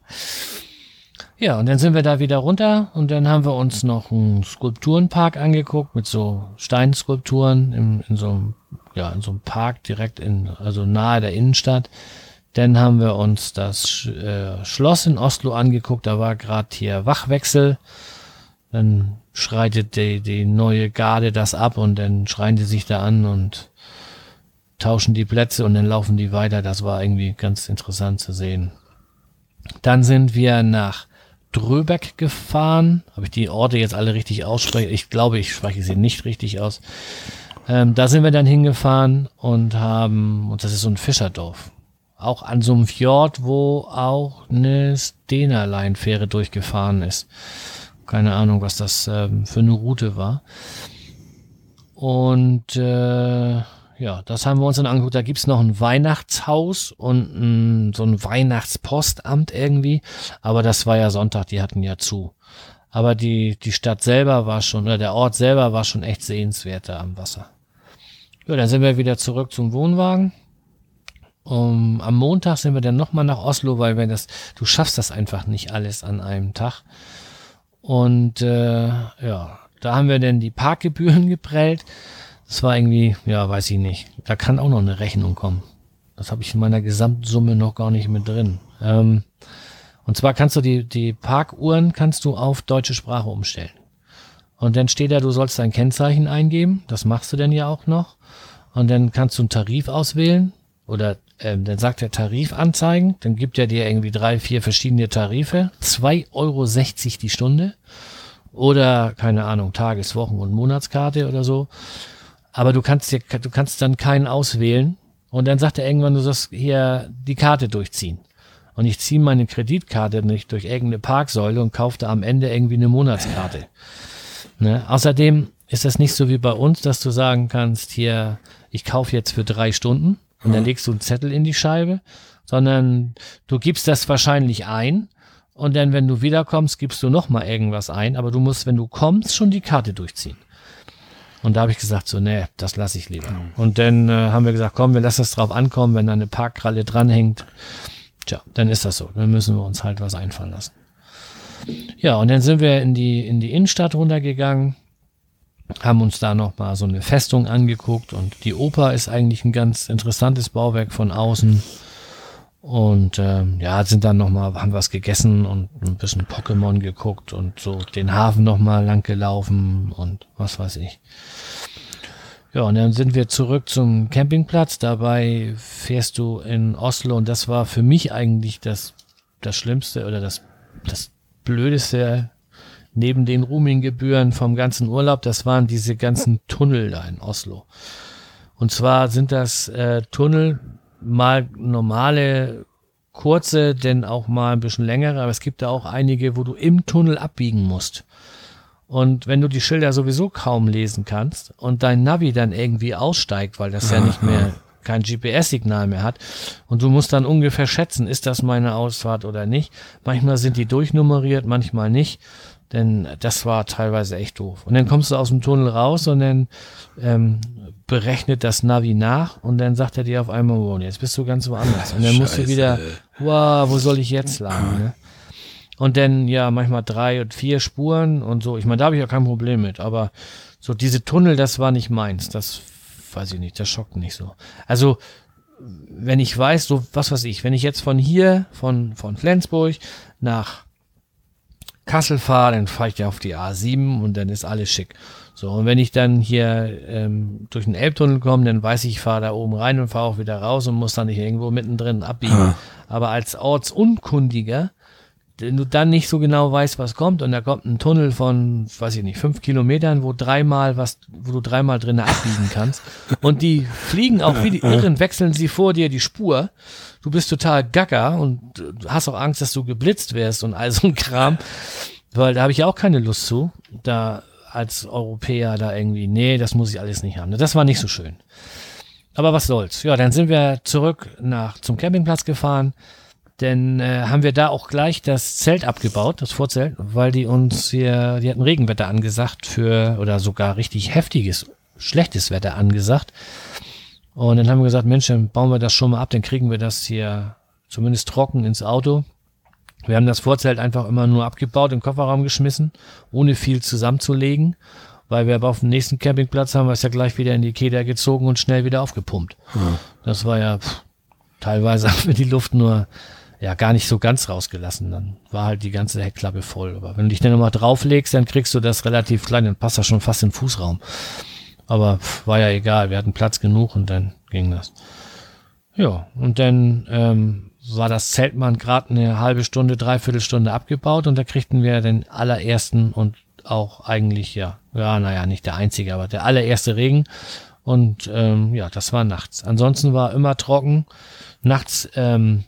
Ja, und dann sind wir da wieder runter und dann haben wir uns noch einen Skulpturenpark angeguckt mit so Steinskulpturen in, in so einem, ja, in so einem Park direkt in, also nahe der Innenstadt. Dann haben wir uns das äh, Schloss in Oslo angeguckt, da war gerade hier Wachwechsel. Dann schreitet die, die neue Garde das ab und dann schreien die sich da an und tauschen die Plätze und dann laufen die weiter. Das war irgendwie ganz interessant zu sehen. Dann sind wir nach Dröbeck gefahren. Habe ich die Orte jetzt alle richtig ausspreche? Ich glaube, ich spreche sie nicht richtig aus. Ähm, da sind wir dann hingefahren und haben, und das ist so ein Fischerdorf, auch an so einem Fjord, wo auch eine Stena-Line-Fähre durchgefahren ist. Keine Ahnung, was das ähm, für eine Route war. Und äh, ja, das haben wir uns dann angeguckt. Da gibt's noch ein Weihnachtshaus und ein, so ein Weihnachtspostamt irgendwie. Aber das war ja Sonntag, die hatten ja zu. Aber die, die Stadt selber war schon, oder der Ort selber war schon echt sehenswert da am Wasser. Ja, dann sind wir wieder zurück zum Wohnwagen. Um, am Montag sind wir dann nochmal nach Oslo, weil wenn das, du schaffst das einfach nicht alles an einem Tag. Und äh, ja, da haben wir dann die Parkgebühren geprellt. Das war irgendwie, ja, weiß ich nicht. Da kann auch noch eine Rechnung kommen. Das habe ich in meiner Gesamtsumme noch gar nicht mit drin. Ähm, und zwar kannst du die, die Parkuhren kannst du auf deutsche Sprache umstellen. Und dann steht da, du sollst dein Kennzeichen eingeben. Das machst du denn ja auch noch. Und dann kannst du einen Tarif auswählen. Oder ähm, dann sagt der Tarif anzeigen. Dann gibt er dir irgendwie drei, vier verschiedene Tarife. 2,60 Euro die Stunde. Oder, keine Ahnung, Tages-, Wochen- und Monatskarte oder so. Aber du kannst dir, du kannst dann keinen auswählen. Und dann sagt er irgendwann, du sollst hier die Karte durchziehen und ich ziehe meine Kreditkarte nicht durch irgendeine Parksäule und kaufe da am Ende irgendwie eine Monatskarte. Ne? Außerdem ist das nicht so wie bei uns, dass du sagen kannst, hier, ich kaufe jetzt für drei Stunden und dann legst du einen Zettel in die Scheibe, sondern du gibst das wahrscheinlich ein und dann, wenn du wiederkommst, gibst du nochmal irgendwas ein, aber du musst, wenn du kommst, schon die Karte durchziehen. Und da habe ich gesagt, so, nee, das lasse ich lieber. Und dann äh, haben wir gesagt, komm, wir lassen es drauf ankommen, wenn da eine Parkkralle dranhängt, Tja, dann ist das so. Dann müssen wir uns halt was einfallen lassen. Ja, und dann sind wir in die, in die Innenstadt runtergegangen, haben uns da nochmal so eine Festung angeguckt und die Oper ist eigentlich ein ganz interessantes Bauwerk von außen. Und ähm, ja, sind dann nochmal, haben was gegessen und ein bisschen Pokémon geguckt und so den Hafen nochmal lang gelaufen und was weiß ich. Ja, und dann sind wir zurück zum Campingplatz. Dabei fährst du in Oslo und das war für mich eigentlich das, das Schlimmste oder das, das Blödeste neben den Roaminggebühren vom ganzen Urlaub. Das waren diese ganzen Tunnel da in Oslo. Und zwar sind das äh, Tunnel mal normale kurze, denn auch mal ein bisschen längere, aber es gibt da auch einige, wo du im Tunnel abbiegen musst. Und wenn du die Schilder sowieso kaum lesen kannst und dein Navi dann irgendwie aussteigt, weil das ja nicht mehr kein GPS-Signal mehr hat und du musst dann ungefähr schätzen, ist das meine Ausfahrt oder nicht. Manchmal sind die durchnummeriert, manchmal nicht, denn das war teilweise echt doof. Und dann kommst du aus dem Tunnel raus und dann ähm, berechnet das Navi nach und dann sagt er dir auf einmal, oh, jetzt bist du ganz woanders. Und dann musst du wieder, wow, wo soll ich jetzt lang? Ne? Und dann ja manchmal drei und vier Spuren und so. Ich meine, da habe ich ja kein Problem mit. Aber so diese Tunnel, das war nicht meins. Das weiß ich nicht, das schockt nicht so. Also wenn ich weiß, so was weiß ich, wenn ich jetzt von hier, von, von Flensburg nach Kassel fahre, dann fahre ich ja auf die A7 und dann ist alles schick. So, und wenn ich dann hier ähm, durch den Elbtunnel komme, dann weiß ich, ich fahre da oben rein und fahre auch wieder raus und muss dann nicht irgendwo mittendrin abbiegen. Ah. Aber als Ortsunkundiger wenn du dann nicht so genau weißt, was kommt und da kommt ein Tunnel von, weiß ich nicht, fünf Kilometern, wo dreimal was, wo du dreimal drinnen abbiegen kannst und die fliegen auch wie die Irren, wechseln sie vor dir die Spur. Du bist total gacker und hast auch Angst, dass du geblitzt wirst und all so ein Kram, weil da habe ich ja auch keine Lust zu, da als Europäer da irgendwie, nee, das muss ich alles nicht haben. Das war nicht so schön. Aber was soll's. Ja, dann sind wir zurück nach zum Campingplatz gefahren denn äh, haben wir da auch gleich das Zelt abgebaut, das Vorzelt, weil die uns hier, die hatten Regenwetter angesagt für, oder sogar richtig heftiges, schlechtes Wetter angesagt. Und dann haben wir gesagt, Mensch, dann bauen wir das schon mal ab, dann kriegen wir das hier zumindest trocken ins Auto. Wir haben das Vorzelt einfach immer nur abgebaut, im Kofferraum geschmissen, ohne viel zusammenzulegen, weil wir aber auf dem nächsten Campingplatz haben wir es ja gleich wieder in die Keder gezogen und schnell wieder aufgepumpt. Hm. Das war ja, pff, teilweise haben wir die Luft nur ja gar nicht so ganz rausgelassen. Dann war halt die ganze Heckklappe voll. Aber wenn du dich dann nochmal drauflegst, dann kriegst du das relativ klein, dann passt das schon fast den Fußraum. Aber war ja egal, wir hatten Platz genug und dann ging das. Ja, und dann ähm, war das Zeltmann gerade eine halbe Stunde, dreiviertel Stunde abgebaut und da kriegten wir den allerersten und auch eigentlich, ja, ja, naja, nicht der einzige, aber der allererste Regen. Und ähm, ja, das war nachts. Ansonsten war immer trocken. Nachts ähm,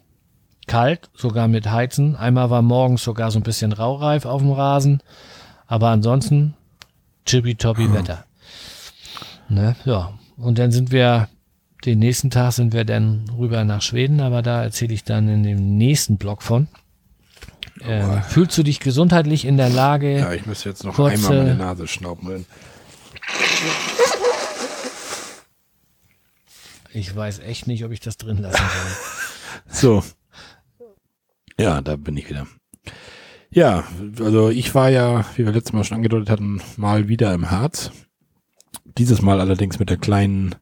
kalt, sogar mit Heizen. Einmal war morgens sogar so ein bisschen raureif auf dem Rasen. Aber ansonsten chippy-toppy. Wetter. Ne? Ja. Und dann sind wir, den nächsten Tag sind wir dann rüber nach Schweden, aber da erzähle ich dann in dem nächsten Blog von. Ähm, fühlst du dich gesundheitlich in der Lage? Ja, ich müsste jetzt noch kurze, einmal meine Nase schnauben. Ich weiß echt nicht, ob ich das drin lassen soll. so. Ja, da bin ich wieder. Ja, also ich war ja, wie wir letztes Mal schon angedeutet hatten, mal wieder im Harz. Dieses Mal allerdings mit der kleinen,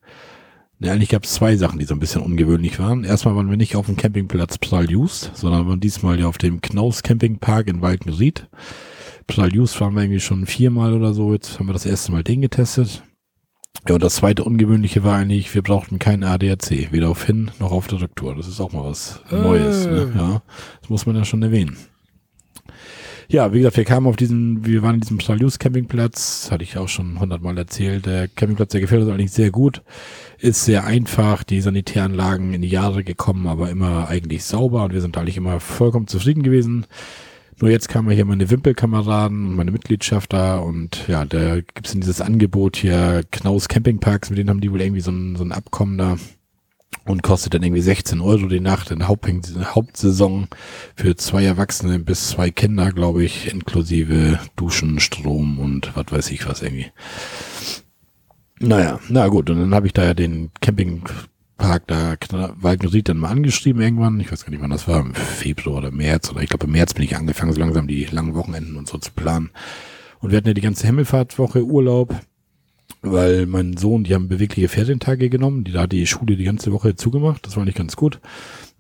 ne, eigentlich gab es zwei Sachen, die so ein bisschen ungewöhnlich waren. Erstmal waren wir nicht auf dem Campingplatz Psaljus, sondern waren diesmal ja auf dem Knaus Campingpark in Walkenried. Psaljus waren wir irgendwie schon viermal oder so, jetzt haben wir das erste Mal den getestet. Ja, und das zweite Ungewöhnliche war eigentlich, wir brauchten kein ADAC, weder auf Hin- noch auf der Rücktour. Das ist auch mal was Neues. Äh. Ne? Ja, das muss man ja schon erwähnen. Ja, wie gesagt, wir kamen auf diesen, wir waren in diesem Salius Campingplatz, hatte ich auch schon hundertmal erzählt. Der Campingplatz, der gefällt uns eigentlich sehr gut, ist sehr einfach, die Sanitäranlagen in die Jahre gekommen, aber immer eigentlich sauber und wir sind eigentlich immer vollkommen zufrieden gewesen. Nur jetzt kamen hier meine Wimpelkameraden und meine Mitgliedschaft da und ja, da gibt's in dieses Angebot hier Knaus Campingparks, mit denen haben die wohl irgendwie so ein, so ein Abkommen da und kostet dann irgendwie 16 Euro die Nacht in Hauptsaison für zwei Erwachsene bis zwei Kinder, glaube ich, inklusive Duschen, Strom und was weiß ich was irgendwie. Naja, na gut, und dann habe ich da ja den Campingpark da Walkenried dann mal angeschrieben irgendwann. Ich weiß gar nicht, wann das war, im Februar oder März oder ich glaube im März bin ich angefangen, so langsam die langen Wochenenden und so zu planen. Und wir hatten ja die ganze Himmelfahrtwoche Urlaub weil mein Sohn, die haben bewegliche Ferientage genommen, die da hat die Schule die ganze Woche zugemacht, das war nicht ganz gut.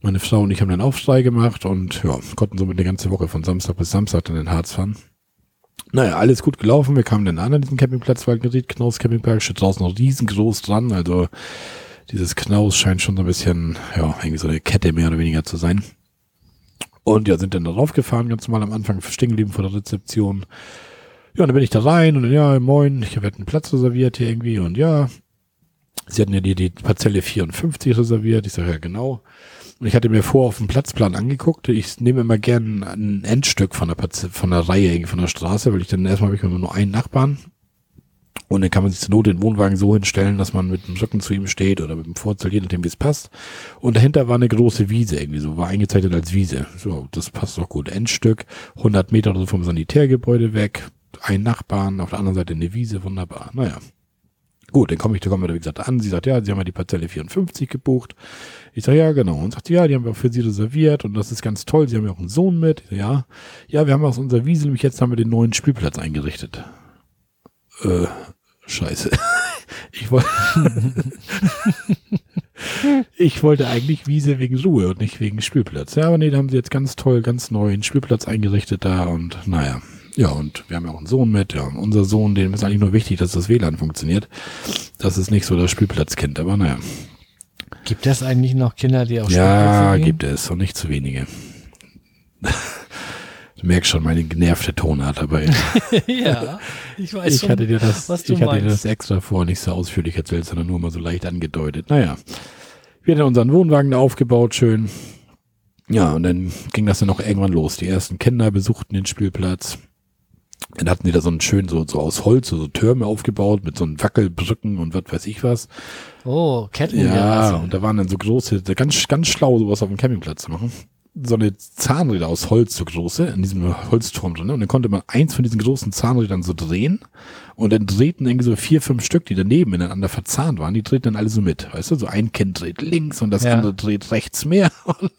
Meine Frau und ich haben dann Aufschrei gemacht und ja, konnten somit eine ganze Woche von Samstag bis Samstag dann in den Harz fahren. Naja, alles gut gelaufen. Wir kamen dann an an diesem Campingplatz Waldgeriet, Knaus Campingpark, steht draußen noch riesengroß dran. Also dieses Knaus scheint schon so ein bisschen, ja, irgendwie so eine Kette mehr oder weniger zu sein. Und ja, sind dann da raufgefahren, ganz normal am Anfang stehen geblieben vor der Rezeption. Ja, und dann bin ich da rein und ja, moin, ich habe einen Platz reserviert hier irgendwie und ja, sie hatten ja die, die Parzelle 54 reserviert. Ich sage ja genau. Und ich hatte mir vor auf dem Platzplan angeguckt. Ich nehme immer gern ein Endstück von der Parzelle, von der Reihe, von der Straße, weil ich dann erstmal habe ich immer nur einen Nachbarn. Und dann kann man sich zur Not den Wohnwagen so hinstellen, dass man mit dem Rücken zu ihm steht oder mit dem Vorzelt, je nachdem wie es passt. Und dahinter war eine große Wiese irgendwie so, war eingezeichnet als Wiese. So, das passt doch gut. Endstück, 100 Meter oder so vom Sanitärgebäude weg, ein Nachbarn, auf der anderen Seite eine Wiese, wunderbar. Naja. Gut, dann komme ich, da kommen wir, wie gesagt, an. Sie sagt, ja, Sie haben ja die Parzelle 54 gebucht. Ich sage, ja, genau. Und sagt, ja, die haben wir auch für Sie reserviert und das ist ganz toll. Sie haben ja auch einen Sohn mit. Sag, ja, ja, wir haben aus unserer Wiese, nämlich jetzt haben wir den neuen Spielplatz eingerichtet. Äh, scheiße. Ich wollte, ich wollte eigentlich Wiese wegen Ruhe und nicht wegen Spielplatz. Ja, aber nee, da haben sie jetzt ganz toll, ganz neuen Spielplatz eingerichtet da und naja. Ja, und wir haben ja auch einen Sohn mit. Ja, unser Sohn, dem ist eigentlich nur wichtig, dass das WLAN funktioniert. Das ist nicht so das Spielplatzkind, aber naja. Gibt es eigentlich noch Kinder, die auch Ja, gibt es und nicht zu wenige. Du merkst schon meine genervte Tonart dabei. ja, ich weiß ich schon, hatte dir das, was du Ich meinst. hatte dir das extra vor, nicht so ausführlich erzählt, sondern nur mal so leicht angedeutet. Naja, wir haben unseren Wohnwagen aufgebaut, schön. Ja, und dann ging das dann noch irgendwann los. Die ersten Kinder besuchten den Spielplatz. Dann hatten die da so einen schönen, so, so aus Holz, so, so Türme aufgebaut mit so einen Wackelbrücken und was weiß ich was. Oh, Ketten. Ja, und da waren dann so große, ganz, ganz schlau, sowas auf dem Campingplatz zu machen. So eine Zahnräder aus Holz, so große, in diesem Holzturm drin. Und dann konnte man eins von diesen großen Zahnrädern so drehen. Und dann drehten irgendwie so vier, fünf Stück, die daneben ineinander verzahnt waren, die drehten dann alle so mit. Weißt du, so ein Kind dreht links und das ja. andere dreht rechts mehr. Und,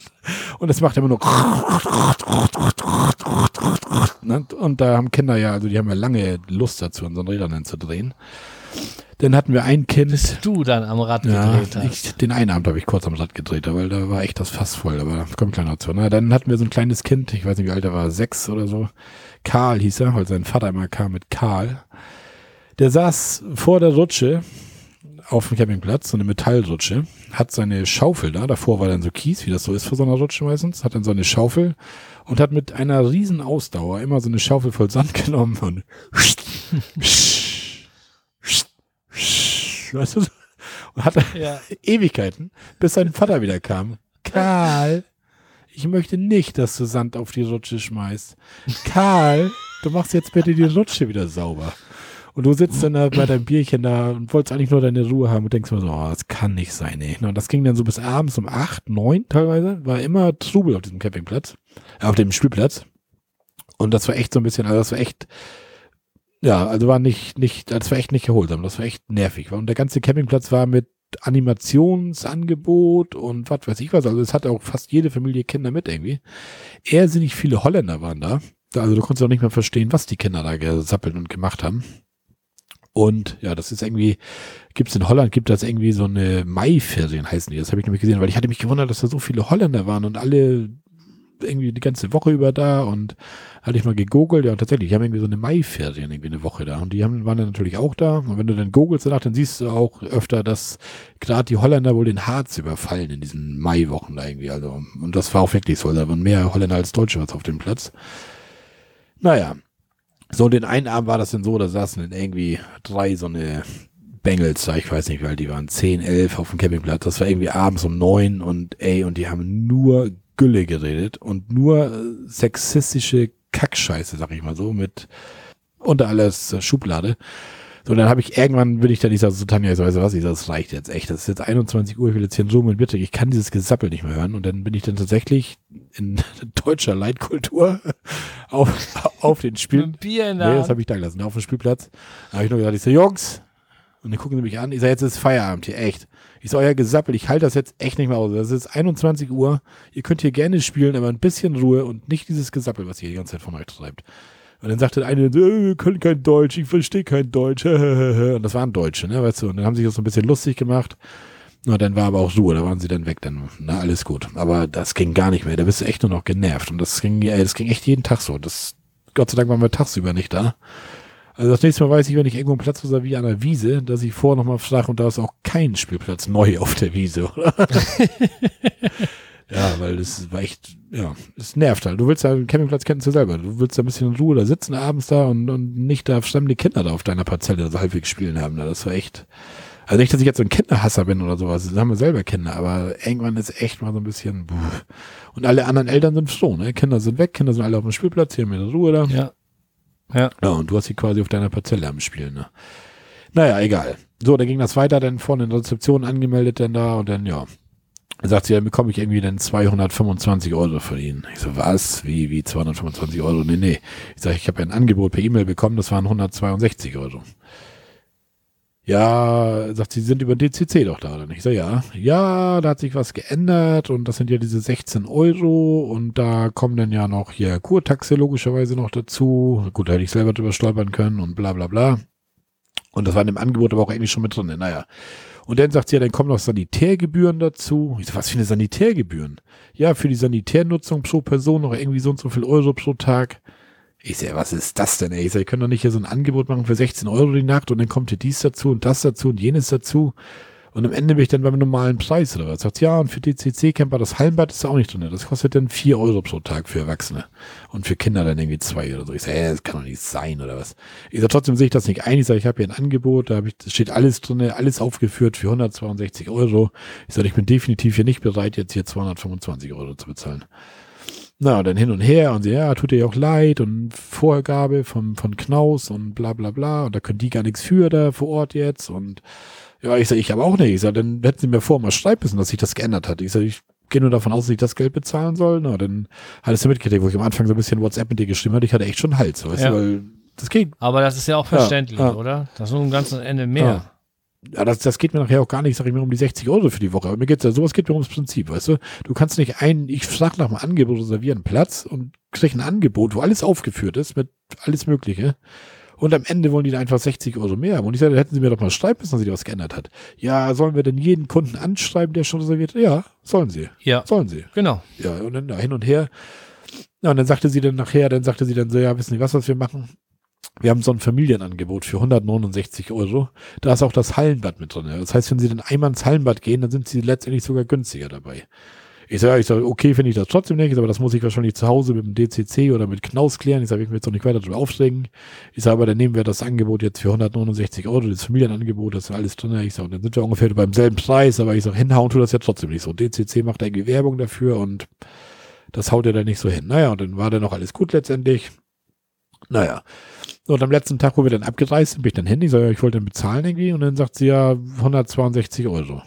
und das macht immer nur Ne? Und da haben Kinder ja, also die haben ja lange Lust dazu, an so einen Rädern zu drehen. Dann hatten wir ein Kind. Bis du dann am Rad ja, gedreht hast. Ich, den einen Abend habe ich kurz am Rad gedreht, weil da war echt das Fass voll, aber da kommt kleiner dazu. Na, dann hatten wir so ein kleines Kind, ich weiß nicht wie alt er war, sechs oder so. Karl hieß er, weil sein Vater immer kam mit Karl. Der saß vor der Rutsche auf dem Campingplatz, so eine Metallrutsche, hat seine Schaufel da, davor war dann so Kies, wie das so ist vor so einer Rutsche meistens, hat dann so eine Schaufel und hat mit einer riesen Ausdauer immer so eine Schaufel voll Sand genommen und weißt du, und hatte ja. Ewigkeiten, bis sein Vater wieder kam. Karl, ich möchte nicht, dass du Sand auf die Rutsche schmeißt. Karl, du machst jetzt bitte die Rutsche wieder sauber. Und du sitzt dann da bei deinem Bierchen da und wolltest eigentlich nur deine Ruhe haben und denkst mir so, oh, das kann nicht sein, ey. Und das ging dann so bis abends um acht, neun teilweise, war immer Trubel auf diesem Campingplatz, äh, auf dem Spielplatz. Und das war echt so ein bisschen, also das war echt, ja, also war nicht, nicht, das war echt nicht erholsam, das war echt nervig. Und der ganze Campingplatz war mit Animationsangebot und was weiß ich was. Also es hatte auch fast jede Familie Kinder mit irgendwie. Irrsinnig viele Holländer waren da. Also du konntest auch nicht mehr verstehen, was die Kinder da gesappelt und gemacht haben. Und ja, das ist irgendwie, gibt es in Holland, gibt das irgendwie so eine Mai-Ferien heißen die. Das habe ich nämlich gesehen, weil ich hatte mich gewundert, dass da so viele Holländer waren und alle irgendwie die ganze Woche über da und hatte ich mal gegoogelt, ja tatsächlich, die haben irgendwie so eine Mai-Ferien irgendwie eine Woche da. Und die haben, waren dann natürlich auch da. Und wenn du dann googelst danach, dann siehst du auch öfter, dass gerade die Holländer wohl den Harz überfallen in diesen Mai-Wochen da irgendwie, also und das war auch wirklich so, da waren mehr Holländer als Deutsche was auf dem Platz. Naja, so, den einen Abend war das dann so, da saßen dann irgendwie drei so eine Bengels da, ich weiß nicht, weil die waren 10, 11 auf dem Campingplatz. Das war irgendwie abends um neun und ey, und die haben nur Gülle geredet und nur äh, sexistische Kackscheiße, sag ich mal so, mit unter alles äh, Schublade. So, dann habe ich irgendwann, bin ich dann, ich sage so, Tanja, ich du was, ich sage, das reicht jetzt echt. Das ist jetzt 21 Uhr, ich will jetzt hier in Zoom und bitte, ich kann dieses Gesappel nicht mehr hören. Und dann bin ich dann tatsächlich in deutscher Leitkultur auf, auf den Spiel. Bier in der nee, das habe ich da gelassen, auf dem Spielplatz. Da habe ich nur gesagt, ich so, Jungs, und dann gucken sie mich an, ich sage, jetzt ist Feierabend hier, echt. Ich so, euer Gesappel, ich halte das jetzt echt nicht mehr aus. Das ist 21 Uhr, ihr könnt hier gerne spielen, aber ein bisschen Ruhe und nicht dieses Gesappel, was ihr die ganze Zeit von euch treibt. Und dann sagte der eine, äh, wir können kein Deutsch, ich verstehe kein Deutsch. Und das waren Deutsche, ne, weißt du. Und dann haben sie sich auch so ein bisschen lustig gemacht. Na, dann war aber auch Ruhe, da waren sie dann weg, dann, na, alles gut. Aber das ging gar nicht mehr, da bist du echt nur noch genervt. Und das ging, ey, das ging echt jeden Tag so. Das, Gott sei Dank waren wir tagsüber nicht da. Also das nächste Mal weiß ich, wenn ich irgendwo einen Platz wie an der Wiese, dass ich vorher nochmal frage und da ist auch kein Spielplatz neu auf der Wiese, oder? Ja, weil das war echt, ja, es nervt halt. Du willst ja, einen Campingplatz kennst du selber. Du willst da ein bisschen in Ruhe da sitzen abends da und, und nicht da fremde Kinder da auf deiner Parzelle so halbwegs spielen haben. Das war echt, also nicht, dass ich jetzt so ein Kinderhasser bin oder sowas. Das haben wir selber Kinder, aber irgendwann ist echt mal so ein bisschen, buh. und alle anderen Eltern sind froh, ne? Kinder sind weg, Kinder sind alle auf dem Spielplatz, hier mit der Ruhe da. Ja. Ja. Ja, und du hast sie quasi auf deiner Parzelle am Spielen, ne? Naja, egal. So, dann ging das weiter, dann vorne in der Rezeption angemeldet dann da und dann, ja, sagt sie, dann bekomme ich irgendwie dann 225 Euro von Ihnen. Ich so, was? Wie, wie 225 Euro? Nee, nee. Ich sage, ich habe ein Angebot per E-Mail bekommen, das waren 162 Euro. Ja, sagt sie, sind über DCC doch da, oder nicht? Ich so, ja. Ja, da hat sich was geändert und das sind ja diese 16 Euro und da kommen dann ja noch hier Kurtaxe logischerweise noch dazu. Gut, da hätte ich selber drüber stolpern können und bla bla bla. Und das war in dem Angebot aber auch eigentlich schon mit drin. Naja. Und dann sagt sie, ja, dann kommen noch Sanitärgebühren dazu. Ich so, was für eine Sanitärgebühren? Ja, für die Sanitärnutzung pro Person noch irgendwie so und so viel Euro pro Tag. Ich sag, was ist das denn, ey? Ich sag, ihr könnt doch nicht hier so ein Angebot machen für 16 Euro die Nacht und dann kommt hier dies dazu und das dazu und jenes dazu. Und am Ende bin ich dann beim normalen Preis oder was. Sagt, ja, und für DCC-Camper, das Hallenbad ist da auch nicht drin. Das kostet dann vier Euro pro Tag für Erwachsene. Und für Kinder dann irgendwie zwei oder so. Ich sage, das kann doch nicht sein oder was. Ich sage, trotzdem sehe ich das nicht ein. Ich sage, ich habe hier ein Angebot, da hab ich, steht alles drin, alles aufgeführt für 162 Euro. Ich sage, ich bin definitiv hier nicht bereit, jetzt hier 225 Euro zu bezahlen. Na, und dann hin und her und sie, ja, tut ihr auch leid und Vorgabe von, von Knaus und bla bla bla und da können die gar nichts für da vor Ort jetzt und ja, ich sage, ich habe auch nicht. Ich sage, dann hätten sie mir vorher mal schreiben müssen, dass sich das geändert hat. Ich sage, ich gehe nur davon aus, dass ich das Geld bezahlen soll. Na, dann hattest du mitgekriegt, wo ich am Anfang so ein bisschen WhatsApp mit dir geschrieben hatte. Ich hatte echt schon Hals, weißt ja. du, weil das geht. Aber das ist ja auch verständlich, ja, ja. oder? Das ist nur ein ganzes Ende mehr. Ja, das, das geht mir nachher auch gar nicht, sag ich mir, um die 60 Euro für die Woche. Aber mir geht's ja, sowas geht mir ums Prinzip, weißt du? Du kannst nicht ein, ich frag nach einem Angebot, reservieren Platz und krieg ein Angebot, wo alles aufgeführt ist, mit alles Mögliche. Und am Ende wollen die da einfach 60 Euro mehr haben. Und ich sage, hätten sie mir doch mal schreiben müssen, dass sich was geändert hat. Ja, sollen wir denn jeden Kunden anschreiben, der schon reserviert? Ja, sollen sie. Ja. Sollen sie. Genau. Ja, und dann da hin und her. Ja, und dann sagte sie dann nachher, dann sagte sie dann so, ja, wissen Sie was, was wir machen? Wir haben so ein Familienangebot für 169 Euro. Da ist auch das Hallenbad mit drin. Das heißt, wenn Sie dann einmal ins Hallenbad gehen, dann sind Sie letztendlich sogar günstiger dabei. Ich sage, ich sag, okay, finde ich das trotzdem nicht, aber das muss ich wahrscheinlich zu Hause mit dem DCC oder mit Knaus klären. Ich sage, ich will jetzt noch nicht weiter darüber aufregen. Ich sage, aber dann nehmen wir das Angebot jetzt für 169 Euro, das Familienangebot, das ist alles drin. Ich sage, dann sind wir ungefähr beim selben Preis, aber ich sage, hinhauen tut das ja trotzdem nicht so. DCC macht irgendwie Werbung dafür und das haut er dann nicht so hin. Naja, und dann war dann noch alles gut letztendlich. Naja. Und am letzten Tag, wo wir dann abgereist sind, bin ich dann hin. Ich sage, ich wollte dann bezahlen irgendwie. Und dann sagt sie ja 162 Euro.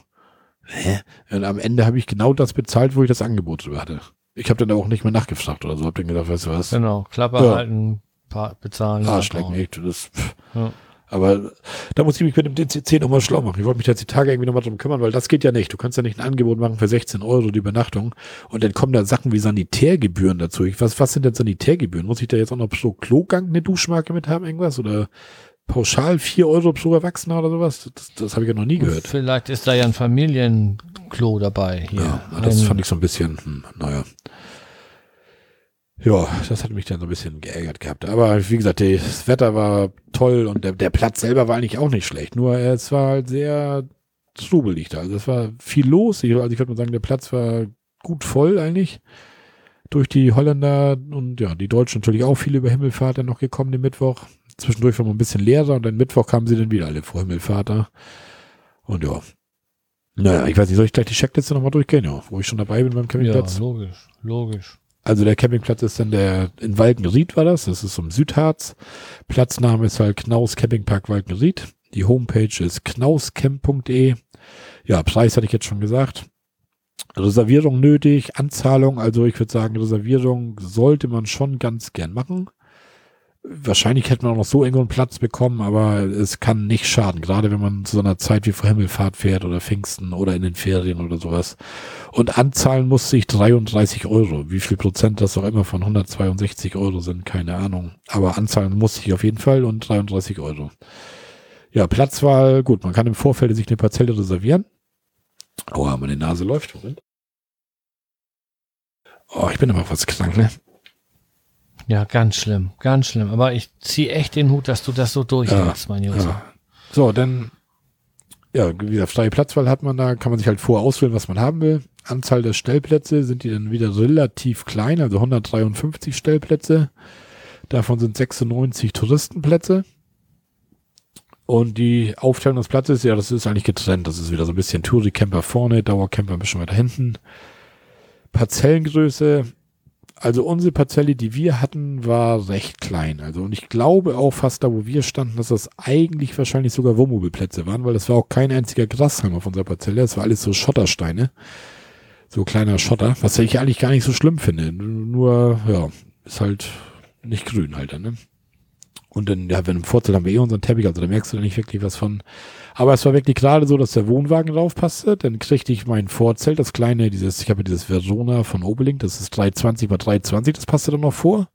Hä? Und am Ende habe ich genau das bezahlt, wo ich das Angebot drüber hatte. Ich habe dann auch nicht mehr nachgefragt oder so. Hab dann gedacht, weißt du was? Genau, Klappe ja. halten, bezahlen. Arschleck nicht. Das, ja. Aber da muss ich mich mit dem DCC nochmal schlau machen. Ich wollte mich jetzt die Tage irgendwie nochmal drum kümmern, weil das geht ja nicht. Du kannst ja nicht ein Angebot machen für 16 Euro die Übernachtung und dann kommen da Sachen wie Sanitärgebühren dazu. Ich, was, was sind denn Sanitärgebühren? Muss ich da jetzt auch noch pro Klogang eine Duschmarke mit haben, irgendwas? Oder pauschal 4 Euro pro Erwachsener oder sowas? Das, das habe ich ja noch nie gehört. Vielleicht ist da ja ein Familienklo dabei. Hier. Ja, das fand ich so ein bisschen, hm, naja. Ja, das hat mich dann so ein bisschen geärgert gehabt. Aber wie gesagt, das Wetter war toll und der, der Platz selber war eigentlich auch nicht schlecht. Nur es war halt sehr trubelig da. Also es war viel los. Also ich würde mal sagen, der Platz war gut voll eigentlich. Durch die Holländer und ja, die Deutschen natürlich auch viel über Himmelfahrt dann noch gekommen den Mittwoch. Zwischendurch war man ein bisschen leerer und dann Mittwoch kamen sie dann wieder alle vor Himmelfahrt da. Und ja. Naja, ich weiß nicht, soll ich gleich die Checkliste nochmal durchgehen, ja, wo ich schon dabei bin beim Campingplatz? Ja, logisch, logisch. Also der Campingplatz ist dann der, in Walkenried war das, das ist im Südharz. Platzname ist halt Knaus Campingpark Walkenried. Die Homepage ist knauscamp.de. Ja, Preis hatte ich jetzt schon gesagt. Reservierung nötig, Anzahlung, also ich würde sagen, Reservierung sollte man schon ganz gern machen. Wahrscheinlich hätte man auch noch so irgendwo einen Platz bekommen, aber es kann nicht schaden, gerade wenn man zu so einer Zeit wie vor Himmelfahrt fährt oder Pfingsten oder in den Ferien oder sowas. Und anzahlen muss sich 33 Euro. Wie viel Prozent das auch immer von 162 Euro sind, keine Ahnung. Aber anzahlen muss sich auf jeden Fall und 33 Euro. Ja, Platzwahl, gut, man kann im Vorfeld sich eine Parzelle reservieren. Aua, meine Nase läuft. Moment. Oh, ich bin immer was krank, ne? Ja, ganz schlimm, ganz schlimm. Aber ich ziehe echt den Hut, dass du das so durchhältst, ja, mein Junge. Ja. So, dann, ja, wie gesagt, freie Platzwahl hat man da, kann man sich halt vor auswählen, was man haben will. Anzahl der Stellplätze sind die dann wieder relativ klein, also 153 Stellplätze. Davon sind 96 Touristenplätze. Und die Aufteilung des Platzes, ja, das ist eigentlich getrennt. Das ist wieder so ein bisschen Touri-Camper vorne, Dauercamper ein bisschen weiter hinten. Parzellengröße also unsere Parzelle, die wir hatten, war recht klein. Also und ich glaube auch fast da, wo wir standen, dass das eigentlich wahrscheinlich sogar Wohnmobilplätze waren, weil das war auch kein einziger Grashalm auf unserer Parzelle. Das war alles so Schottersteine. So kleiner Schotter, was ich eigentlich gar nicht so schlimm finde. Nur, ja, ist halt nicht grün halt dann, ne? Und dann, ja, wenn im Vorzelt haben wir eh unseren Teppich, also da merkst du da nicht wirklich was von. Aber es war wirklich gerade so, dass der Wohnwagen draufpasste. Dann kriegte ich mein Vorzelt, das kleine, dieses, ich habe dieses Verona von Obelink, das ist 320 x 320, das passte dann noch vor.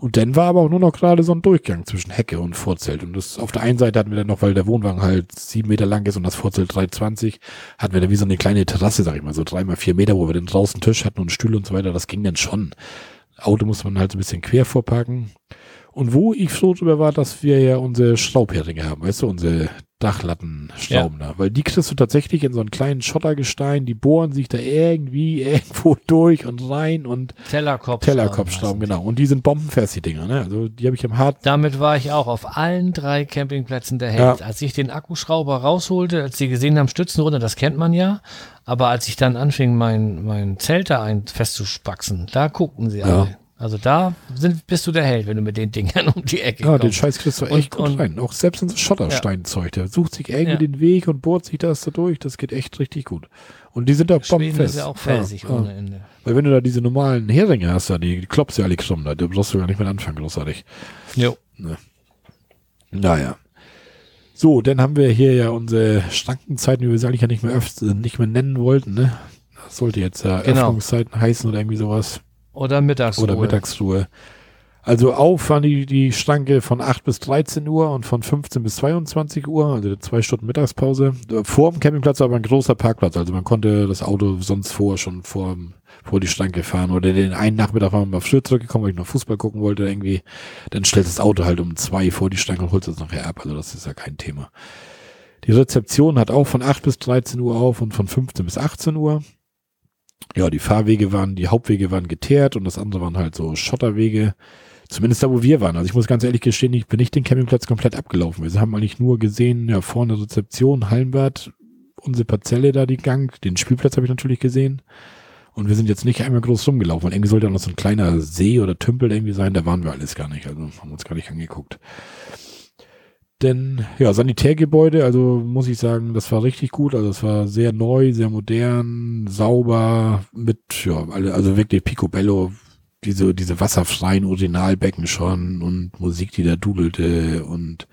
Und dann war aber auch nur noch gerade so ein Durchgang zwischen Hecke und Vorzelt. Und das auf der einen Seite hatten wir dann noch, weil der Wohnwagen halt sieben Meter lang ist und das Vorzelt 320, hatten wir dann wie so eine kleine Terrasse, sag ich mal, so drei mal vier Meter, wo wir dann draußen Tisch hatten und Stühle und so weiter. Das ging dann schon. Auto musste man halt so ein bisschen quer vorparken. Und wo ich froh drüber war, dass wir ja unsere Schraubheringe haben, weißt du, unsere Dachlattenschrauben ja. da. Weil die kriegst du tatsächlich in so einen kleinen Schottergestein, die bohren sich da irgendwie irgendwo durch und rein und Tellerkopfschrauben. Tellerkopfschrauben, genau. Und die sind bombenfest, die Dinger, ne? Also die habe ich im Hart. Damit war ich auch auf allen drei Campingplätzen der Held. Ja. Als ich den Akkuschrauber rausholte, als sie gesehen haben, Stützen runter, das kennt man ja. Aber als ich dann anfing, mein, mein Zelt da ein festzuspaxen, da guckten sie alle. Also da sind, bist du der Held, wenn du mit den Dingern um die Ecke kommst. Ja, den Scheiß kriegst du echt und, gut rein. Auch selbst in so Schottersteinzeug. Der sucht sich irgendwie ja. den Weg und bohrt sich das da durch. Das geht echt richtig gut. Und die sind auch bombenfest. ist ja auch felsig ja, ohne Ende. Weil wenn du da diese normalen Heringe hast, da, die, die klopfst ja alle krumm. Da brauchst du gar nicht mehr anfangen, großartig. Jo. Ne. Naja. So, dann haben wir hier ja unsere Schrankenzeiten, wie wir sie eigentlich ja nicht mehr, öfter, nicht mehr nennen wollten. Ne? Das sollte jetzt ja genau. Öffnungszeiten heißen oder irgendwie sowas. Oder Mittagsruhe. Oder Mittagsruhe. Also auf waren die, die Schranke von 8 bis 13 Uhr und von 15 bis 22 Uhr, also zwei Stunden Mittagspause. Vor dem Campingplatz war aber ein großer Parkplatz, also man konnte das Auto sonst vorher schon vor, vor die Schranke fahren. Oder den einen Nachmittag waren wir mal früher zurückgekommen, weil ich noch Fußball gucken wollte irgendwie. Dann stellt das Auto halt um zwei vor die Schranke und holt es nachher ab. Also das ist ja kein Thema. Die Rezeption hat auch von 8 bis 13 Uhr auf und von 15 bis 18 Uhr. Ja, die Fahrwege waren, die Hauptwege waren geteert und das andere waren halt so Schotterwege. Zumindest da, wo wir waren. Also ich muss ganz ehrlich gestehen, ich bin nicht den Campingplatz komplett abgelaufen. Wir haben eigentlich nur gesehen, ja, vorne Rezeption, Hallenbad, unsere Parzelle da, die Gang, den Spielplatz habe ich natürlich gesehen. Und wir sind jetzt nicht einmal groß rumgelaufen. Und irgendwie sollte da noch so ein kleiner See oder Tümpel irgendwie sein. Da waren wir alles gar nicht. Also haben uns gar nicht angeguckt. Denn, ja, Sanitärgebäude, also muss ich sagen, das war richtig gut. Also es war sehr neu, sehr modern, sauber, mit, ja, also wirklich Picobello, diese, diese wasserfreien Urinalbecken schon und Musik, die da dudelte und,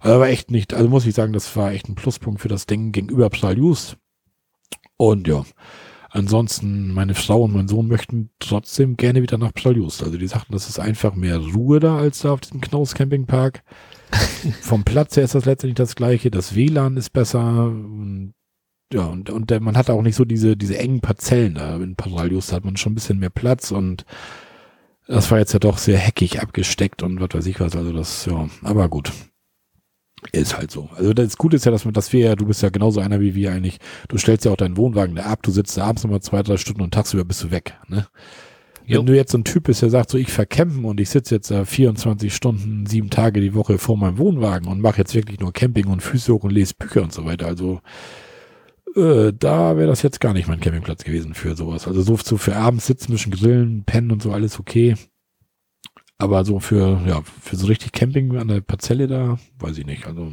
also war echt nicht, also muss ich sagen, das war echt ein Pluspunkt für das Ding gegenüber Psalius. Und ja, ansonsten, meine Frau und mein Sohn möchten trotzdem gerne wieder nach Psalius. Also die sagten, das ist einfach mehr Ruhe da als da auf diesem Knaus Campingpark. Vom Platz her ist das letztendlich das gleiche. Das WLAN ist besser. Und, ja, und, und man hat auch nicht so diese, diese engen Parzellen da. In Paralius hat man schon ein bisschen mehr Platz und das war jetzt ja doch sehr heckig abgesteckt und was weiß ich was. Also das, ja, aber gut. Ist halt so. Also das Gute ist ja, dass, man, dass wir ja, du bist ja genauso einer wie wir eigentlich. Du stellst ja auch deinen Wohnwagen da ab, du sitzt da abends nochmal zwei, drei Stunden und tagsüber bist du weg. Ne? Jo. Wenn du jetzt so ein Typ bist, der sagt, so ich vercampen und ich sitze jetzt äh, 24 Stunden, sieben Tage die Woche vor meinem Wohnwagen und mache jetzt wirklich nur Camping und Füße hoch und lese Bücher und so weiter. Also äh, da wäre das jetzt gar nicht mein Campingplatz gewesen für sowas. Also so, so für abends sitzen, bisschen grillen, pennen und so alles okay. Aber so für, ja, für so richtig Camping an der Parzelle da, weiß ich nicht. Also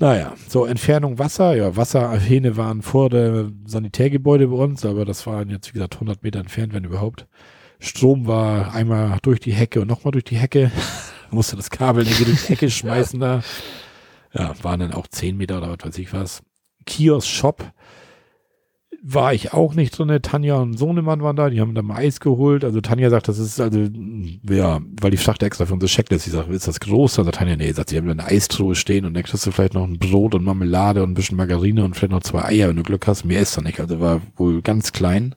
naja, so Entfernung Wasser. Ja, Wasserhähne waren vor der Sanitärgebäude bei uns, aber das waren jetzt, wie gesagt, 100 Meter entfernt, wenn überhaupt. Strom war einmal durch die Hecke und nochmal durch die Hecke. musste das Kabel durch die Hecke schmeißen da. Ja, waren dann auch 10 Meter oder was weiß ich was. Kiosk Shop war ich auch nicht drin. Tanja und Sohnemann waren da, die haben da mal Eis geholt. Also Tanja sagt, das ist also, ja, weil die fragte extra für unsere Checklist, sie sagt, ist das groß? Also Tanja, nee, sagt, sie haben eine Eistruhe stehen und dann kriegst du vielleicht noch ein Brot und Marmelade und ein bisschen Margarine und vielleicht noch zwei Eier, wenn du Glück hast. Mehr ist da nicht. Also war wohl ganz klein.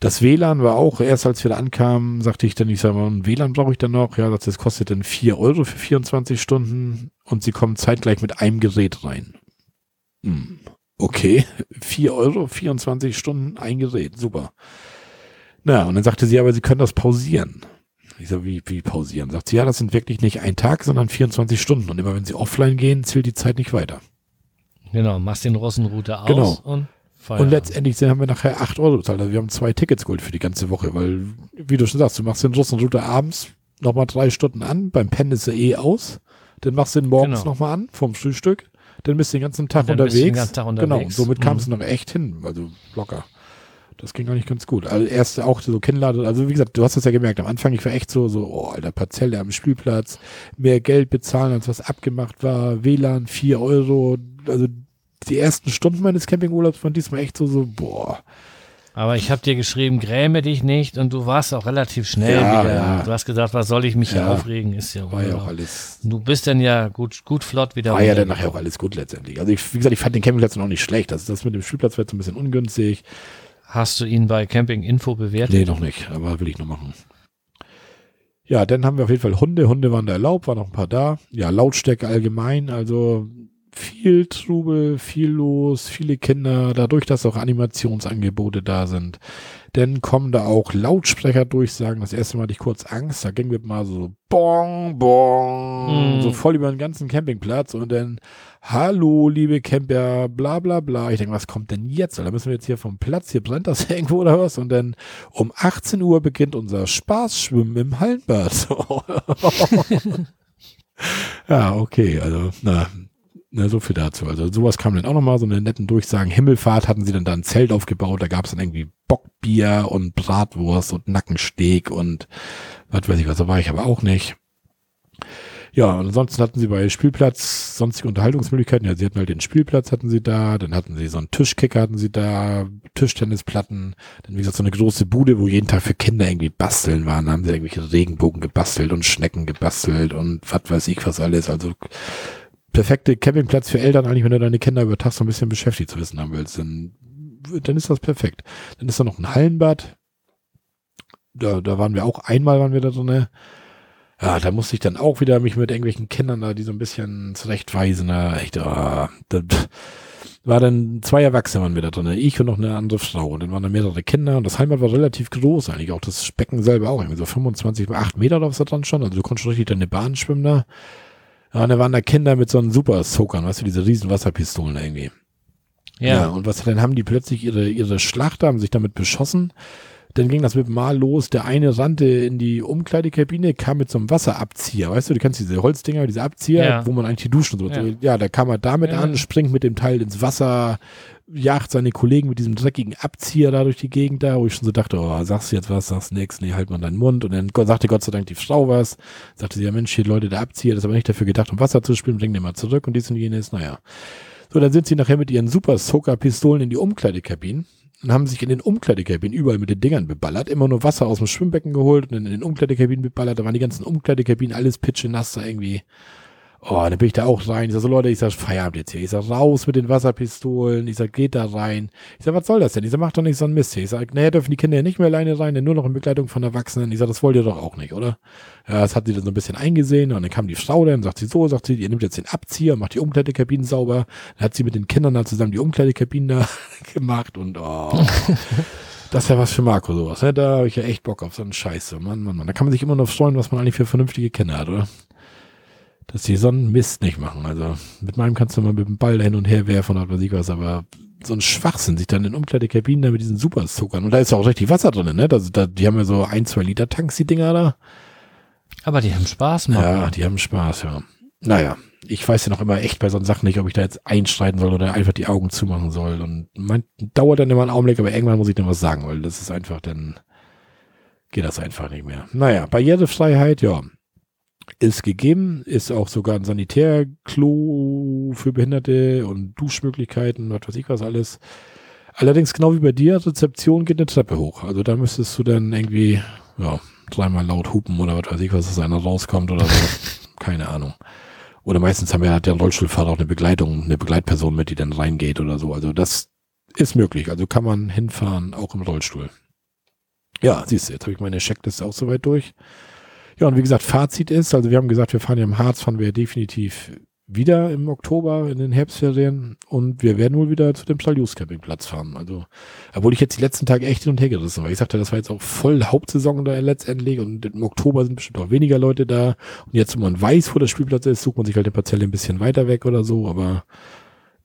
Das WLAN war auch, erst als wir da ankamen, sagte ich dann, ich sage mal, ein WLAN brauche ich dann noch. Ja, das kostet dann vier Euro für 24 Stunden und sie kommen zeitgleich mit einem Gerät rein. Hm. Okay, 4 Euro, 24 Stunden ein Gerät, super. Na, und dann sagte sie, aber Sie können das pausieren. Ich so, wie, wie pausieren? Sagt sie, ja, das sind wirklich nicht ein Tag, sondern 24 Stunden. Und immer wenn Sie offline gehen, zählt die Zeit nicht weiter. Genau, machst den Russenrouter aus genau. und Feierabend. Und letztendlich haben wir nachher 8 Euro bezahlt. Also wir haben zwei Tickets geholt für die ganze Woche, weil, wie du schon sagst, du machst den Russenrouter abends nochmal drei Stunden an, beim Pennen ist er eh aus. Dann machst du ihn morgens genau. nochmal an, vom Frühstück dann bist du den ganzen Tag unterwegs. Den ganzen Tag unterwegs. Genau, somit mhm. kamst du noch echt hin, also locker. Das ging eigentlich ganz gut. Also erst auch so Kinnlade, also wie gesagt, du hast das ja gemerkt, am Anfang, ich war echt so, so, oh, alter, Parzelle am Spielplatz, mehr Geld bezahlen, als was abgemacht war, WLAN, 4 Euro, also die ersten Stunden meines Campingurlaubs waren diesmal echt so, so, boah, aber ich habe dir geschrieben, gräme dich nicht und du warst auch relativ schnell ja, wieder. Ja. Du hast gesagt, was soll ich mich ja. hier aufregen? Ist ja war ja auch alles. Du bist dann ja gut, gut flott wieder. War ja dann nachher auch alles gut letztendlich. Also ich, wie gesagt, ich fand den Campingplatz noch nicht schlecht. Also das mit dem Spielplatz wird so ein bisschen ungünstig. Hast du ihn bei Camping Info bewertet? Nee, noch nicht, aber will ich noch machen. Ja, dann haben wir auf jeden Fall Hunde. Hunde waren da erlaubt, waren noch ein paar da. Ja, Lautstärke allgemein, also viel Trubel, viel los, viele Kinder, dadurch, dass auch Animationsangebote da sind. Dann kommen da auch Lautsprecher durch, sagen, das erste Mal hatte ich kurz Angst, da ging wir mal so bong, bong, mm. so voll über den ganzen Campingplatz und dann, hallo, liebe Camper, bla, bla, bla. Ich denke, was kommt denn jetzt? Da müssen wir jetzt hier vom Platz, hier brennt das irgendwo oder was? Und dann um 18 Uhr beginnt unser Spaßschwimmen im Hallenbad. ja, okay, also, na, Ne, so viel dazu. Also sowas kam dann auch nochmal, so eine netten Durchsagen. Himmelfahrt hatten sie dann da ein Zelt aufgebaut, da gab es dann irgendwie Bockbier und Bratwurst und Nackensteak und was weiß ich was, da war ich aber auch nicht. Ja, und ansonsten hatten sie bei Spielplatz sonstige Unterhaltungsmöglichkeiten. Ja, sie hatten halt den Spielplatz hatten sie da, dann hatten sie so einen Tischkicker hatten sie da, Tischtennisplatten, dann wie gesagt so eine große Bude, wo jeden Tag für Kinder irgendwie basteln waren. Da haben sie irgendwelche Regenbogen gebastelt und Schnecken gebastelt und was weiß ich was alles. Also perfekte Campingplatz für Eltern eigentlich, wenn du deine Kinder über Tag so ein bisschen beschäftigt zu wissen haben willst, dann, dann ist das perfekt. Dann ist da noch ein Hallenbad. Da, da waren wir auch einmal, waren wir da eine, ja, da musste ich dann auch wieder mich mit irgendwelchen Kindern da, die so ein bisschen zurechtweisen, da echt, ah, da, war dann zwei Erwachsene waren wir da drin, ich und noch eine andere Frau. Und dann waren da mehrere Kinder und das Heimat war relativ groß eigentlich, auch das Becken selber auch, irgendwie so 25 bei 8 Meter oder was da dran schon. Also du konntest richtig deine Bahn schwimmen da. Ja, und da waren da Kinder mit so einem Super-Soakern, weißt du, diese riesen Wasserpistolen irgendwie. Ja. ja. und was dann haben die plötzlich ihre, ihre Schlachter, haben sich damit beschossen dann ging das mit Mal los. Der eine rannte in die Umkleidekabine, kam mit so einem Wasserabzieher. Weißt du, du kennst diese Holzdinger, diese Abzieher, ja. wo man eigentlich die Duschen so. Ja, ja da kam er damit ja. an, springt mit dem Teil ins Wasser, jagt seine Kollegen mit diesem dreckigen Abzieher da durch die Gegend da, wo ich schon so dachte, oh, sagst du jetzt was, sagst nix, nee, halt mal deinen Mund. Und dann sagte Gott sei Dank die Frau was, sagte sie, ja Mensch, hier Leute, der Abzieher, das ist aber nicht dafür gedacht, um Wasser zu spielen, bring den mal zurück und dies und jenes, naja. So, dann sind sie nachher mit ihren Super Soaker Pistolen in die Umkleidekabinen und haben sich in den Umkleidekabinen überall mit den Dingern beballert, immer nur Wasser aus dem Schwimmbecken geholt und in den Umkleidekabinen beballert. Da waren die ganzen Umkleidekabinen alles pitche nass da irgendwie. Oh, dann bin ich da auch rein. Ich sag so, Leute, ich sag, Feierabend jetzt hier. Ich sag, raus mit den Wasserpistolen. Ich sag, geht da rein. Ich sag, was soll das denn? Ich sag, mach doch nicht so ein Mist hier. Ich sag, naja, dürfen die Kinder ja nicht mehr alleine rein, denn nur noch in Begleitung von Erwachsenen. Ich sag, das wollt ihr doch auch nicht, oder? Ja, das hat sie dann so ein bisschen eingesehen und dann kam die Frau dann, sagt sie so, sagt sie, ihr nimmt jetzt den Abzieher, macht die Umkleidekabinen sauber. Dann hat sie mit den Kindern da zusammen die Umkleidekabinen da gemacht und oh. Das ist ja was für Marco sowas. Ne? Da habe ich ja echt Bock auf so einen Scheiß. Mann, Mann, Mann. Da kann man sich immer noch freuen, was man eigentlich für vernünftige Kinder hat, oder? Dass die so einen Mist nicht machen. Also mit meinem kannst du mal mit dem Ball hin und her werfen oder was ich was, aber so ein Schwachsinn, sich dann in Umkleidekabinen da mit diesen Superzuckern. Und da ist ja auch richtig Wasser drin, ne? Das, da, die haben ja so ein, zwei Liter Tanks, die Dinger da. Aber die haben Spaß, Mann. Ja, die haben Spaß, ja. Naja, ich weiß ja noch immer echt bei so Sachen nicht, ob ich da jetzt einschreiten soll oder einfach die Augen zumachen soll. Und man dauert dann immer einen Augenblick, aber irgendwann muss ich dann was sagen, weil das ist einfach dann, geht das einfach nicht mehr. Naja, Barrierefreiheit, ja ist gegeben, ist auch sogar ein Sanitärklo für Behinderte und Duschmöglichkeiten, was weiß ich was alles. Allerdings genau wie bei dir, Rezeption geht eine Treppe hoch. Also da müsstest du dann irgendwie, ja, dreimal laut hupen oder was weiß ich was, dass einer rauskommt oder so. Keine Ahnung. Oder meistens haben wir hat der Rollstuhlfahrer auch eine Begleitung, eine Begleitperson mit, die dann reingeht oder so. Also das ist möglich. Also kann man hinfahren, auch im Rollstuhl. Ja, siehst du, jetzt habe ich meine Checkliste auch soweit durch. Ja, und wie gesagt, Fazit ist, also wir haben gesagt, wir fahren ja im Harz, fahren wir definitiv wieder im Oktober in den Herbstferien und wir werden wohl wieder zu dem Saljus Campingplatz fahren. Also, obwohl ich jetzt die letzten Tage echt hin und her gerissen war. Ich sagte, das war jetzt auch voll Hauptsaison da letztendlich und im Oktober sind bestimmt auch weniger Leute da. Und jetzt, wenn man weiß, wo der Spielplatz ist, sucht man sich halt eine Parzelle ein bisschen weiter weg oder so, aber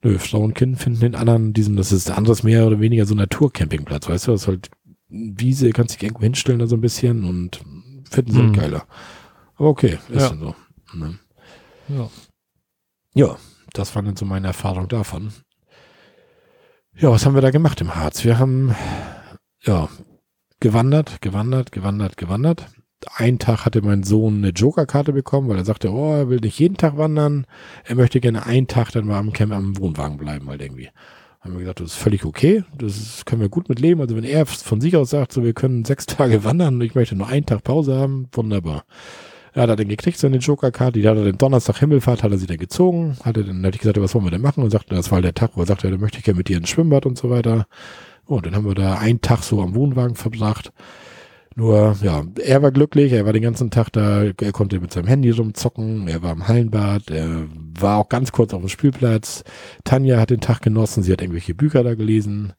nö, Frau und Kind finden den anderen, diesem, das ist anderes mehr oder weniger so Naturcampingplatz, weißt du, das ist halt Wiese, kannst dich irgendwo hinstellen da so ein bisschen und finden sie halt mhm. geiler. Aber okay, ist ja. so. Ne? Ja. Ja, das war dann so meine Erfahrung davon. Ja, was haben wir da gemacht im Harz? Wir haben, ja, gewandert, gewandert, gewandert, gewandert. Einen Tag hatte mein Sohn eine Joker-Karte bekommen, weil er sagte, oh, er will nicht jeden Tag wandern. Er möchte gerne einen Tag dann mal am Camp am Wohnwagen bleiben, halt irgendwie haben wir gesagt, das ist völlig okay, das können wir gut mit leben. Also wenn er von sich aus sagt, so wir können sechs Tage wandern und ich möchte nur einen Tag Pause haben, wunderbar. Er hat er dann gekriegt, seine Joker-Karte, die hat er den Donnerstag Himmelfahrt, hat er sie dann gezogen, hatte dann, hatte ich gesagt, was wollen wir denn machen? Und sagte, das war der Tag, wo er sagte, da möchte ich gerne mit dir ins Schwimmbad und so weiter. Und dann haben wir da einen Tag so am Wohnwagen verbracht. Nur, ja, er war glücklich, er war den ganzen Tag da, er konnte mit seinem Handy rumzocken, er war im Hallenbad, er war auch ganz kurz auf dem Spielplatz. Tanja hat den Tag genossen, sie hat irgendwelche Bücher da gelesen.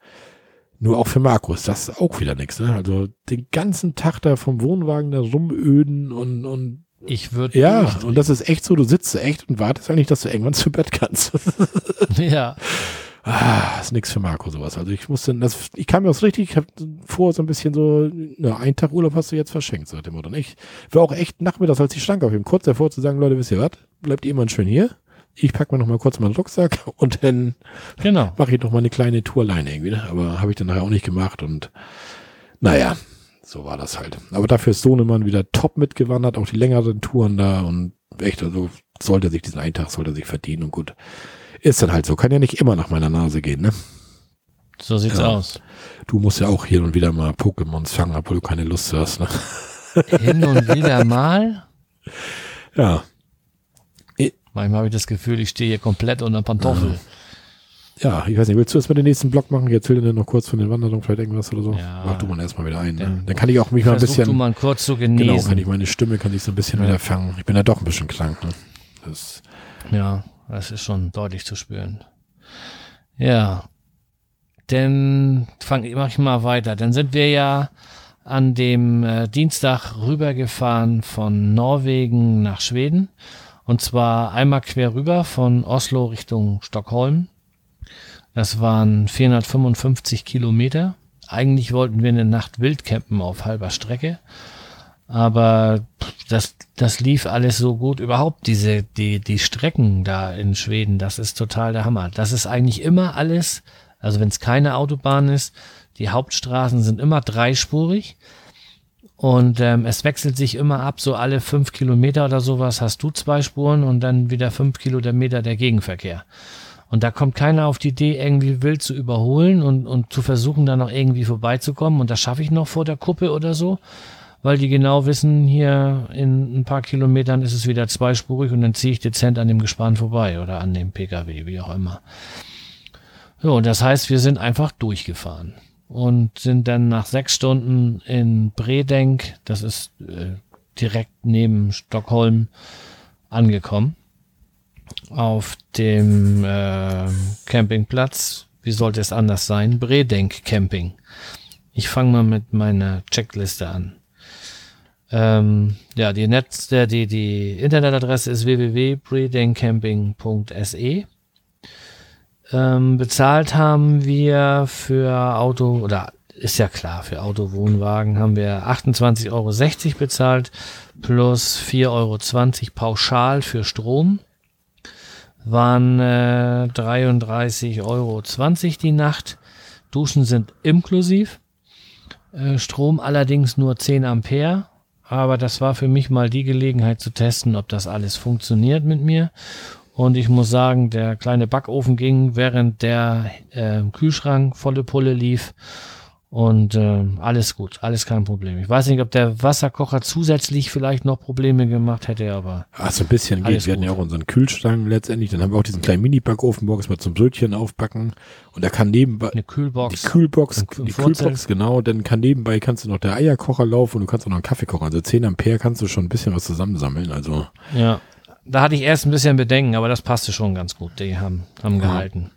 Nur auch für Markus, das ist auch wieder nichts, ne? Also den ganzen Tag da vom Wohnwagen da rumöden und, und ich würde. Ja, und das ist echt so, du sitzt echt und wartest eigentlich, dass du irgendwann zu Bett kannst. ja. Ah, ist nichts für Marco sowas. Also ich musste, das, ich kam mir aus richtig, ich habe vor so ein bisschen so, na, einen Tag Urlaub hast du jetzt verschenkt, sagt der Mutter. Und ich war auch echt nachmittags, als ich stank auf ihm, kurz davor zu sagen, Leute, wisst ihr was, bleibt ihr immer schön hier. Ich pack mir noch mal kurz meinen Rucksack und dann genau. mache ich noch mal eine kleine Tour alleine irgendwie. Ne? Aber habe ich dann nachher auch nicht gemacht und naja, so war das halt. Aber dafür ist Sohnemann wieder top mitgewandert, auch die längeren Touren da und echt, also sollte sich diesen einen Tag, sollte sich verdienen und gut. Ist dann halt so. Kann ja nicht immer nach meiner Nase gehen, ne? So sieht's ja. aus. Du musst ja auch hier und wieder mal Pokémons fangen, obwohl du keine Lust hast, ne? Hin und wieder mal? Ja. Manchmal habe ich das Gefühl, ich stehe hier komplett unter Pantoffel. Ja. ja, ich weiß nicht, willst du erstmal den nächsten Block machen? Ich erzähle dir noch kurz von den Wanderungen, vielleicht irgendwas oder so. Ja. Mach du mal erstmal wieder ein. Ne? Dann kann ich auch mich mal ein bisschen. du mal kurz zu genesen. Genau, kann ich meine Stimme, kann ich so ein bisschen ja. wieder fangen. Ich bin ja doch ein bisschen krank, ne? Das ja. Das ist schon deutlich zu spüren. Ja. Dann fang, mach ich mal weiter. Dann sind wir ja an dem äh, Dienstag rübergefahren von Norwegen nach Schweden. Und zwar einmal quer rüber von Oslo Richtung Stockholm. Das waren 455 Kilometer. Eigentlich wollten wir eine Nacht wild campen auf halber Strecke. Aber das, das lief alles so gut. Überhaupt diese, die, die Strecken da in Schweden, das ist total der Hammer. Das ist eigentlich immer alles, also wenn es keine Autobahn ist, die Hauptstraßen sind immer dreispurig. Und ähm, es wechselt sich immer ab, so alle fünf Kilometer oder sowas hast du zwei Spuren und dann wieder fünf Kilometer der Gegenverkehr. Und da kommt keiner auf die Idee, irgendwie wild zu überholen und, und zu versuchen, da noch irgendwie vorbeizukommen. Und das schaffe ich noch vor der Kuppe oder so, weil die genau wissen, hier in ein paar Kilometern ist es wieder zweispurig und dann ziehe ich dezent an dem Gespann vorbei oder an dem Pkw, wie auch immer. So, und das heißt, wir sind einfach durchgefahren und sind dann nach sechs Stunden in Bredenk, das ist äh, direkt neben Stockholm, angekommen auf dem äh, Campingplatz. Wie sollte es anders sein? Bredenk Camping. Ich fange mal mit meiner Checkliste an. Ähm, ja, die Netz, der, die, die Internetadresse ist www.bredenkcamping.se. Ähm, bezahlt haben wir für Auto, oder ist ja klar, für Auto, Wohnwagen haben wir 28,60 Euro bezahlt plus 4,20 Euro pauschal für Strom waren äh, 33,20 Euro die Nacht. Duschen sind inklusiv. Äh, Strom allerdings nur 10 Ampere. Aber das war für mich mal die Gelegenheit zu testen, ob das alles funktioniert mit mir. Und ich muss sagen, der kleine Backofen ging, während der äh, Kühlschrank volle Pulle lief. Und äh, alles gut, alles kein Problem. Ich weiß nicht, ob der Wasserkocher zusätzlich vielleicht noch Probleme gemacht hätte, aber. Ach, so ein bisschen geht. Wir hatten ja auch unseren Kühlschrank letztendlich. Dann haben wir auch diesen kleinen Mini-Backofen morgens mal zum Brötchen aufpacken. Und da kann nebenbei. Eine Kühlbox. Die Kühlbox, die Kühlbox, genau. Dann kann nebenbei kannst du noch der Eierkocher laufen und du kannst auch noch einen Kaffee kochen. Also 10 Ampere kannst du schon ein bisschen was zusammensammeln. Also. Ja. Da hatte ich erst ein bisschen Bedenken, aber das passte schon ganz gut. Die haben, haben ja. gehalten.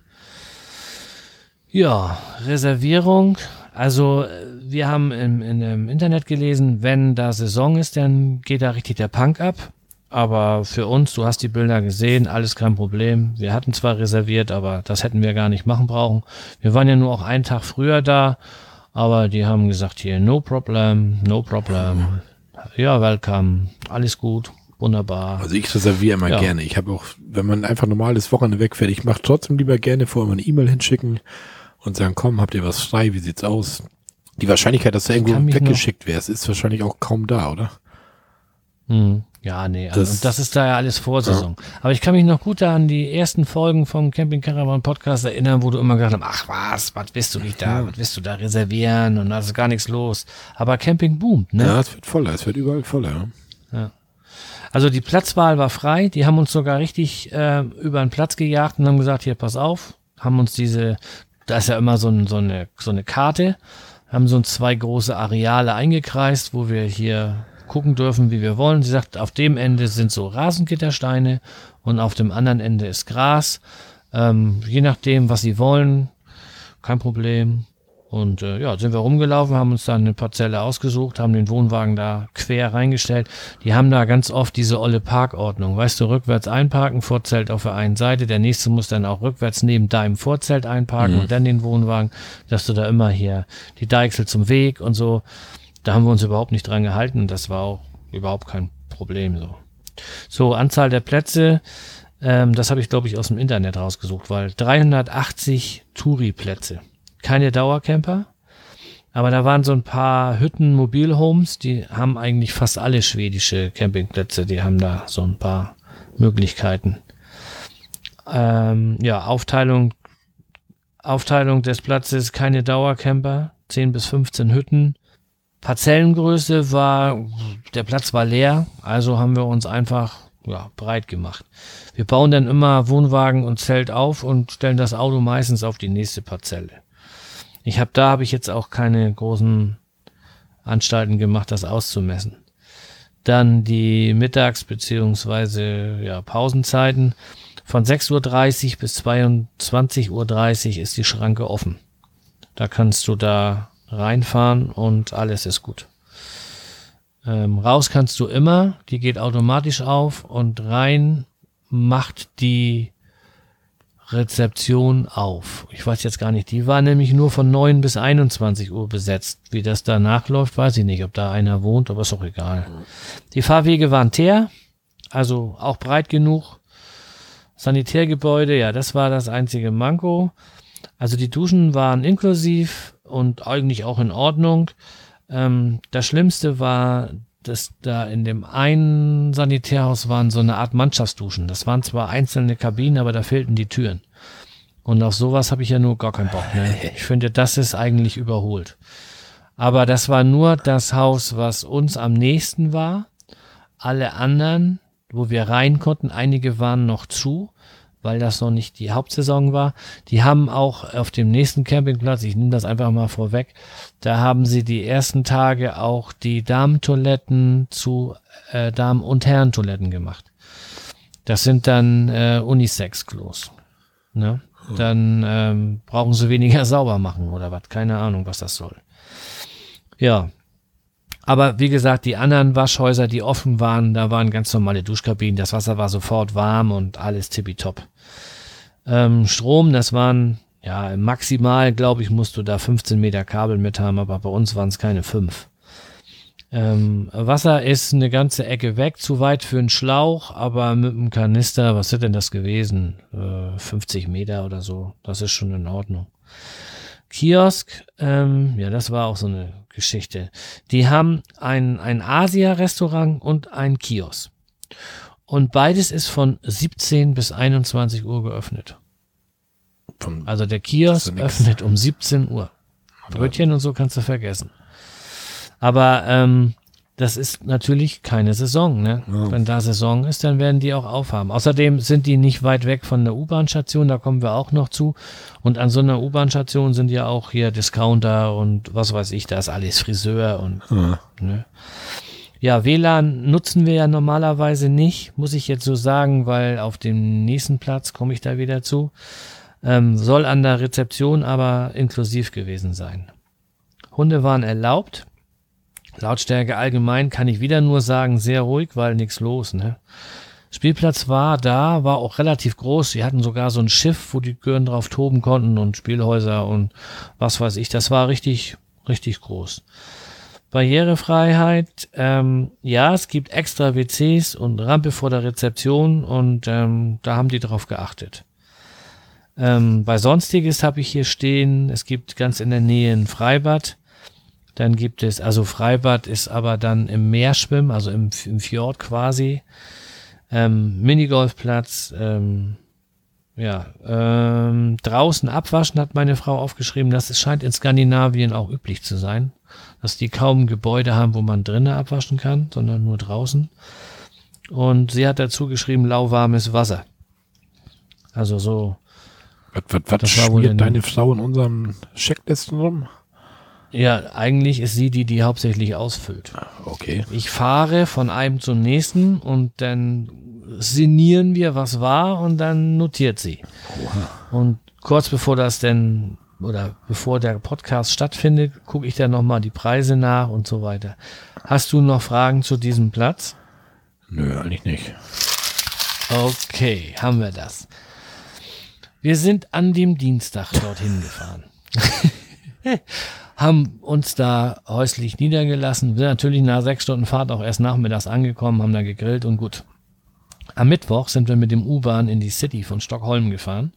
Ja, Reservierung also wir haben im, in, im Internet gelesen, wenn da Saison ist, dann geht da richtig der Punk ab. Aber für uns, du hast die Bilder gesehen, alles kein Problem. Wir hatten zwar reserviert, aber das hätten wir gar nicht machen brauchen. Wir waren ja nur auch einen Tag früher da, aber die haben gesagt hier, no problem, no problem. Ja, welcome, alles gut, wunderbar. Also ich reserviere immer ja. gerne. Ich habe auch, wenn man einfach normales Wochenende wegfährt, ich mache trotzdem lieber gerne vorher mal eine E-Mail hinschicken und sagen, komm, habt ihr was frei, wie sieht's aus? Die Wahrscheinlichkeit, dass du irgendwo weggeschickt wärst, ist wahrscheinlich auch kaum da, oder? Hm. Ja, nee, also das, das ist da ja alles Vorsaison. Ja. Aber ich kann mich noch gut an die ersten Folgen vom Camping Caravan Podcast erinnern, wo du immer gesagt hast, ach was, was bist du nicht da, ja. was willst du da reservieren und da ist gar nichts los. Aber Camping boomt, ne? Ja, es wird voller, es wird überall voller. Ja. Also die Platzwahl war frei, die haben uns sogar richtig äh, über den Platz gejagt und haben gesagt, hier, pass auf, haben uns diese da ist ja immer so, ein, so, eine, so eine Karte, haben so zwei große Areale eingekreist, wo wir hier gucken dürfen, wie wir wollen. Sie sagt, auf dem Ende sind so Rasengittersteine und auf dem anderen Ende ist Gras. Ähm, je nachdem, was sie wollen, kein Problem. Und äh, ja, sind wir rumgelaufen, haben uns dann eine Parzelle ausgesucht, haben den Wohnwagen da quer reingestellt. Die haben da ganz oft diese olle Parkordnung. Weißt du, rückwärts einparken, Vorzelt auf der einen Seite, der nächste muss dann auch rückwärts neben deinem Vorzelt einparken mhm. und dann den Wohnwagen, dass du da immer hier die Deichsel zum Weg und so. Da haben wir uns überhaupt nicht dran gehalten. Das war auch überhaupt kein Problem so. So, Anzahl der Plätze, ähm, das habe ich, glaube ich, aus dem Internet rausgesucht, weil 380 Touri-Plätze keine Dauercamper. Aber da waren so ein paar Hütten, Mobilhomes, die haben eigentlich fast alle schwedische Campingplätze, die haben da so ein paar Möglichkeiten. Ähm, ja, Aufteilung, Aufteilung des Platzes, keine Dauercamper, 10 bis 15 Hütten. Parzellengröße war, der Platz war leer, also haben wir uns einfach ja, breit gemacht. Wir bauen dann immer Wohnwagen und Zelt auf und stellen das Auto meistens auf die nächste Parzelle. Ich habe da habe ich jetzt auch keine großen Anstalten gemacht, das auszumessen. Dann die Mittags- beziehungsweise ja, Pausenzeiten Von 6.30 Uhr bis 22.30 Uhr ist die Schranke offen. Da kannst du da reinfahren und alles ist gut. Ähm, raus kannst du immer, die geht automatisch auf und rein macht die Rezeption auf. Ich weiß jetzt gar nicht, die war nämlich nur von 9 bis 21 Uhr besetzt. Wie das danach läuft, weiß ich nicht, ob da einer wohnt, aber ist auch egal. Die Fahrwege waren teer, also auch breit genug. Sanitärgebäude, ja, das war das einzige Manko. Also die Duschen waren inklusiv und eigentlich auch in Ordnung. Ähm, das Schlimmste war, dass da in dem einen Sanitärhaus waren so eine Art Mannschaftsduschen. Das waren zwar einzelne Kabinen, aber da fehlten die Türen. Und auf sowas habe ich ja nur gar keinen Bock. Ne? Ich finde, das ist eigentlich überholt. Aber das war nur das Haus, was uns am nächsten war. Alle anderen, wo wir rein konnten, einige waren noch zu weil das noch nicht die Hauptsaison war. Die haben auch auf dem nächsten Campingplatz, ich nehme das einfach mal vorweg, da haben sie die ersten Tage auch die Damentoiletten zu äh, Damen- und Herrentoiletten gemacht. Das sind dann äh, Unisex-Klos. Ne? Hm. Dann ähm, brauchen sie weniger sauber machen oder was. Keine Ahnung, was das soll. Ja, aber wie gesagt, die anderen Waschhäuser, die offen waren, da waren ganz normale Duschkabinen. Das Wasser war sofort warm und alles tippitopp. Ähm, Strom, das waren, ja, maximal, glaube ich, musst du da 15 Meter Kabel mit haben, aber bei uns waren es keine fünf. Ähm, Wasser ist eine ganze Ecke weg, zu weit für einen Schlauch, aber mit einem Kanister, was ist denn das gewesen? Äh, 50 Meter oder so, das ist schon in Ordnung. Kiosk, ähm, ja, das war auch so eine Geschichte. Die haben ein, ein Asia-Restaurant und ein Kiosk. Und beides ist von 17 bis 21 Uhr geöffnet. Von also der Kiosk öffnet um 17 Uhr. Brötchen und so kannst du vergessen. Aber ähm, das ist natürlich keine Saison. Ne? Ja. Wenn da Saison ist, dann werden die auch aufhaben. Außerdem sind die nicht weit weg von der U-Bahn-Station, da kommen wir auch noch zu. Und an so einer U-Bahn-Station sind ja auch hier Discounter und was weiß ich, da ist alles Friseur und ja. Ne? Ja, WLAN nutzen wir ja normalerweise nicht, muss ich jetzt so sagen, weil auf dem nächsten Platz komme ich da wieder zu. Ähm, soll an der Rezeption aber inklusiv gewesen sein. Hunde waren erlaubt. Lautstärke allgemein kann ich wieder nur sagen, sehr ruhig, weil nichts los, ne? Spielplatz war da, war auch relativ groß. Sie hatten sogar so ein Schiff, wo die Gören drauf toben konnten und Spielhäuser und was weiß ich. Das war richtig, richtig groß. Barrierefreiheit, ähm, ja, es gibt extra WCs und Rampe vor der Rezeption und ähm, da haben die drauf geachtet. Ähm, bei Sonstiges habe ich hier stehen, es gibt ganz in der Nähe ein Freibad. Dann gibt es, also Freibad ist aber dann im Meerschwimmen, also im, im Fjord quasi. Ähm, Minigolfplatz, ähm, ja, ähm, draußen abwaschen hat meine Frau aufgeschrieben. Das ist, scheint in Skandinavien auch üblich zu sein, dass die kaum Gebäude haben, wo man drinnen abwaschen kann, sondern nur draußen. Und sie hat dazu geschrieben, lauwarmes Wasser. Also so. Was, was, was schmiert deine Frau in unserem Checklisten rum? Ja, eigentlich ist sie die, die hauptsächlich ausfüllt. Okay. Ich fahre von einem zum nächsten und dann sinnieren wir, was war und dann notiert sie. Oha. Und kurz bevor das denn oder bevor der Podcast stattfindet, gucke ich dann nochmal die Preise nach und so weiter. Hast du noch Fragen zu diesem Platz? Nö, eigentlich nicht. Okay, haben wir das. Wir sind an dem Dienstag dorthin gefahren. haben uns da häuslich niedergelassen, sind natürlich nach sechs Stunden Fahrt auch erst nachmittags angekommen, haben da gegrillt und gut. Am Mittwoch sind wir mit dem U-Bahn in die City von Stockholm gefahren.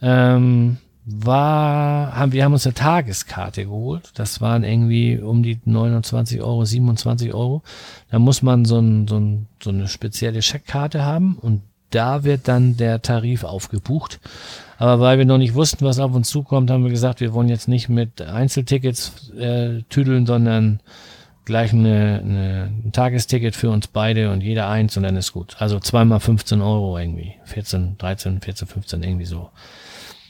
Ähm, war, haben, wir haben uns eine Tageskarte geholt. Das waren irgendwie um die 29 Euro, 27 Euro. Da muss man so, ein, so, ein, so eine spezielle Scheckkarte haben und da wird dann der Tarif aufgebucht. Aber weil wir noch nicht wussten, was auf uns zukommt, haben wir gesagt, wir wollen jetzt nicht mit Einzeltickets äh, tüdeln, sondern gleich eine, eine, ein Tagesticket für uns beide und jeder eins und dann ist gut. Also zweimal 15 Euro irgendwie. 14, 13, 14, 15 irgendwie so.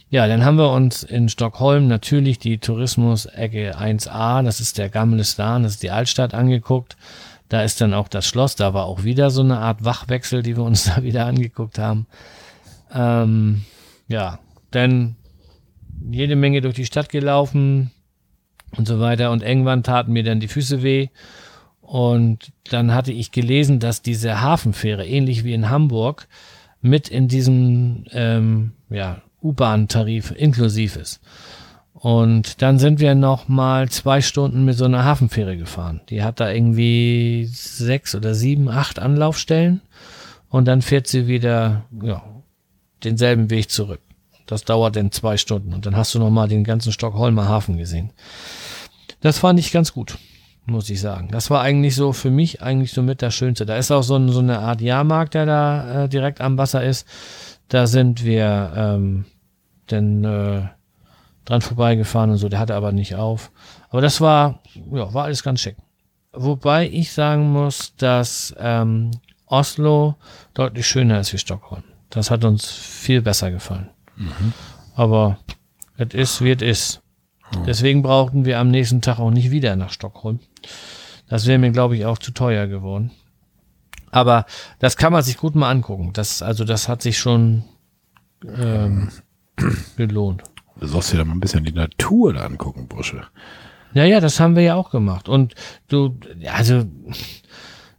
Ja, dann haben wir uns in Stockholm natürlich die Tourismus-Ecke 1a, das ist der Gamle Stan, das ist die Altstadt angeguckt. Da ist dann auch das Schloss, da war auch wieder so eine Art Wachwechsel, die wir uns da wieder angeguckt haben. Ähm, ja, dann jede Menge durch die Stadt gelaufen und so weiter. Und irgendwann taten mir dann die Füße weh. Und dann hatte ich gelesen, dass diese Hafenfähre, ähnlich wie in Hamburg, mit in diesem ähm, ja, U-Bahn-Tarif inklusiv ist. Und dann sind wir noch mal zwei Stunden mit so einer Hafenfähre gefahren. Die hat da irgendwie sechs oder sieben, acht Anlaufstellen. Und dann fährt sie wieder ja, denselben Weg zurück. Das dauert dann zwei Stunden. Und dann hast du noch mal den ganzen Stockholmer Hafen gesehen. Das fand ich ganz gut, muss ich sagen. Das war eigentlich so für mich eigentlich so mit das Schönste. Da ist auch so, ein, so eine Art Jahrmarkt, der da äh, direkt am Wasser ist. Da sind wir ähm, dann äh, dran vorbeigefahren und so. Der hatte aber nicht auf. Aber das war, ja, war alles ganz schick. Wobei ich sagen muss, dass ähm, Oslo deutlich schöner ist wie Stockholm. Das hat uns viel besser gefallen. Mhm. Aber es ist, wie es ist. Mhm. Deswegen brauchten wir am nächsten Tag auch nicht wieder nach Stockholm. Das wäre mir, glaube ich, auch zu teuer geworden. Aber das kann man sich gut mal angucken. Das, also das hat sich schon ähm, gelohnt. Du sollst dir da mal ein bisschen die Natur da angucken, Bursche. Ja, ja, das haben wir ja auch gemacht. Und du, also,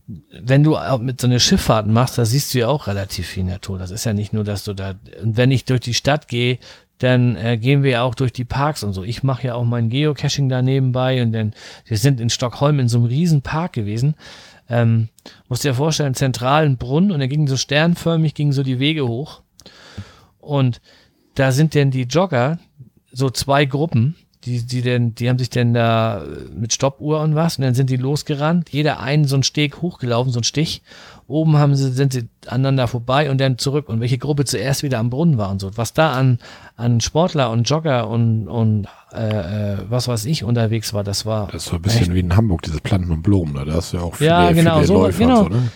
wenn du mit so einer Schifffahrt machst, da siehst du ja auch relativ viel Natur. Das ist ja nicht nur, dass du da, wenn ich durch die Stadt gehe, dann äh, gehen wir ja auch durch die Parks und so. Ich mache ja auch mein Geocaching da nebenbei und dann, wir sind in Stockholm in so einem riesen Park gewesen. Ähm, musst dir vorstellen, zentralen Brunnen und da ging so sternförmig, gingen so die Wege hoch. Und da sind denn die Jogger, so zwei Gruppen, die, die denn, die haben sich denn da mit Stoppuhr und was, und dann sind die losgerannt, jeder einen so einen Steg hochgelaufen, so einen Stich. Oben haben sie, sind sie aneinander vorbei und dann zurück. Und welche Gruppe zuerst wieder am Brunnen war und so. Was da an, an Sportler und Jogger und, und äh, äh was weiß ich unterwegs war, das war. Das war ein bisschen echt. wie in Hamburg, diese Planten und Blumen, da hast du ja auch viele, ja, genau, viele so, Läufer genau, so, ne?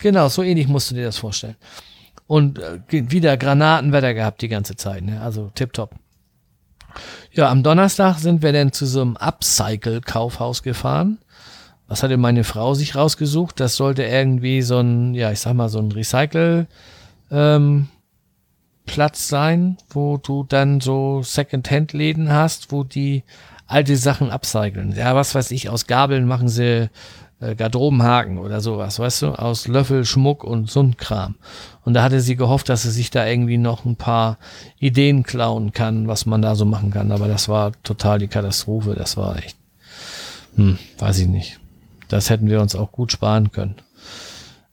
Genau, so ähnlich musst du dir das vorstellen. Und äh, wieder Granatenwetter gehabt die ganze Zeit, ne? Also tipptopp. Ja, am Donnerstag sind wir dann zu so einem Upcycle-Kaufhaus gefahren. Was hatte meine Frau sich rausgesucht? Das sollte irgendwie so ein, ja, ich sag mal, so ein Recycle, ähm, Platz sein, wo du dann so Second-Hand-Läden hast, wo die alte Sachen upcyclen. Ja, was weiß ich, aus Gabeln machen sie Garderobenhaken oder sowas, weißt du, aus Löffel, Schmuck und so ein Kram. Und da hatte sie gehofft, dass sie sich da irgendwie noch ein paar Ideen klauen kann, was man da so machen kann. Aber das war total die Katastrophe. Das war echt, hm, weiß ich nicht. Das hätten wir uns auch gut sparen können.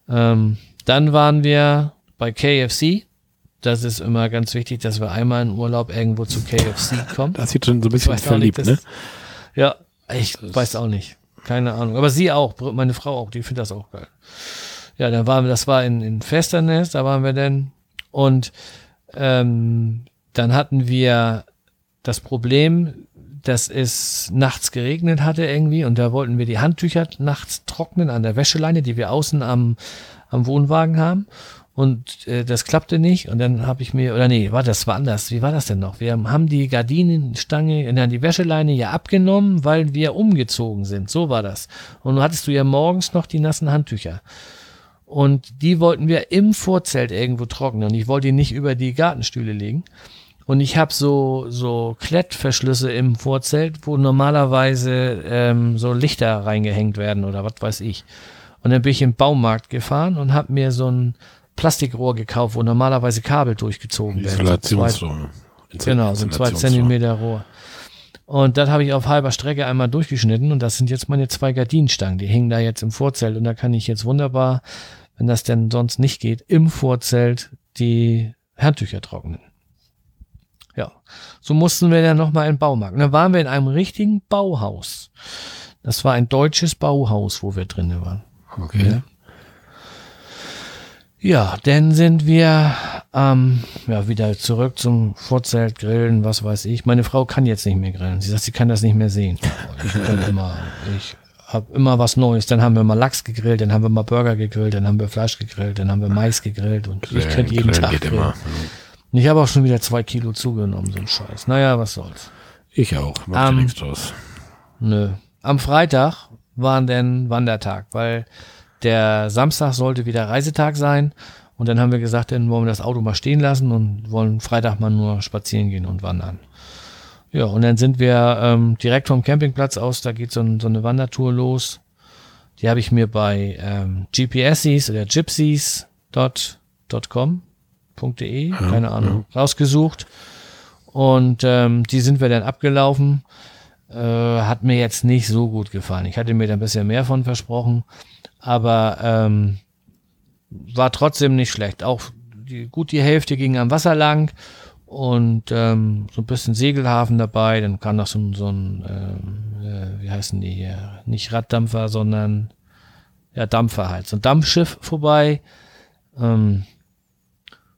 Ähm, dann waren wir bei KFC. Das ist immer ganz wichtig, dass wir einmal in Urlaub irgendwo zu KFC kommen. Das sieht schon so ein bisschen verliebt, nicht, ne? Ja, ich weiß auch nicht. Keine Ahnung. Aber sie auch, meine Frau auch, die findet das auch geil. Ja, dann waren wir, das war in, in Festernest, da waren wir denn. Und ähm, dann hatten wir das Problem, dass es nachts geregnet hatte irgendwie und da wollten wir die Handtücher nachts trocknen an der Wäscheleine, die wir außen am, am Wohnwagen haben. Und äh, das klappte nicht. Und dann habe ich mir, oder nee, war das war anders. Wie war das denn noch? Wir haben die Gardinenstange, äh, die Wäscheleine ja abgenommen, weil wir umgezogen sind. So war das. Und du hattest du ja morgens noch die nassen Handtücher. Und die wollten wir im Vorzelt irgendwo trocknen. Und ich wollte die nicht über die Gartenstühle legen. Und ich habe so, so Klettverschlüsse im Vorzelt, wo normalerweise ähm, so Lichter reingehängt werden oder was weiß ich. Und dann bin ich im Baumarkt gefahren und habe mir so ein Plastikrohr gekauft, wo normalerweise Kabel durchgezogen werden. Isolationsrohr. Genau, so ein 2 Zentimeter Rohr. Und das habe ich auf halber Strecke einmal durchgeschnitten und das sind jetzt meine zwei Gardinenstangen. Die hängen da jetzt im Vorzelt und da kann ich jetzt wunderbar, wenn das denn sonst nicht geht, im Vorzelt die Handtücher trocknen. Ja, so mussten wir dann nochmal in den Baumarkt. Und dann waren wir in einem richtigen Bauhaus. Das war ein deutsches Bauhaus, wo wir drinnen waren. Okay. Ja. Ja, dann sind wir ähm, ja, wieder zurück zum Vorzelt, Grillen, was weiß ich. Meine Frau kann jetzt nicht mehr grillen. Sie sagt, sie kann das nicht mehr sehen. Ich immer, ich habe immer was Neues. Dann haben wir mal Lachs gegrillt, dann haben wir mal Burger gegrillt, dann haben wir Fleisch gegrillt, dann haben wir Mais gegrillt und Grillen, ich könnte jeden Tag grillen. Immer. Ich habe auch schon wieder zwei Kilo zugenommen, so ein Scheiß. Naja, was soll's. Ich auch, macht ähm, nichts draus. Nö. Am Freitag war dann Wandertag, weil der Samstag sollte wieder Reisetag sein Und dann haben wir gesagt, dann wollen wir das Auto mal stehen lassen und wollen Freitag mal nur spazieren gehen und wandern. Ja, und dann sind wir ähm, direkt vom Campingplatz aus, da geht so, ein, so eine Wandertour los. Die habe ich mir bei ähm, GPSs oder gypsies.com.de, keine Ahnung, ja. rausgesucht. Und ähm, die sind wir dann abgelaufen. Äh, hat mir jetzt nicht so gut gefallen. Ich hatte mir da ein bisschen mehr von versprochen, aber ähm, war trotzdem nicht schlecht. Auch die, gut die Hälfte ging am Wasser lang und ähm, so ein bisschen Segelhafen dabei. Dann kam noch so, so ein, ähm, äh, wie heißen die hier? Nicht Raddampfer, sondern ja, Dampfer halt. So ein Dampfschiff vorbei. Ähm,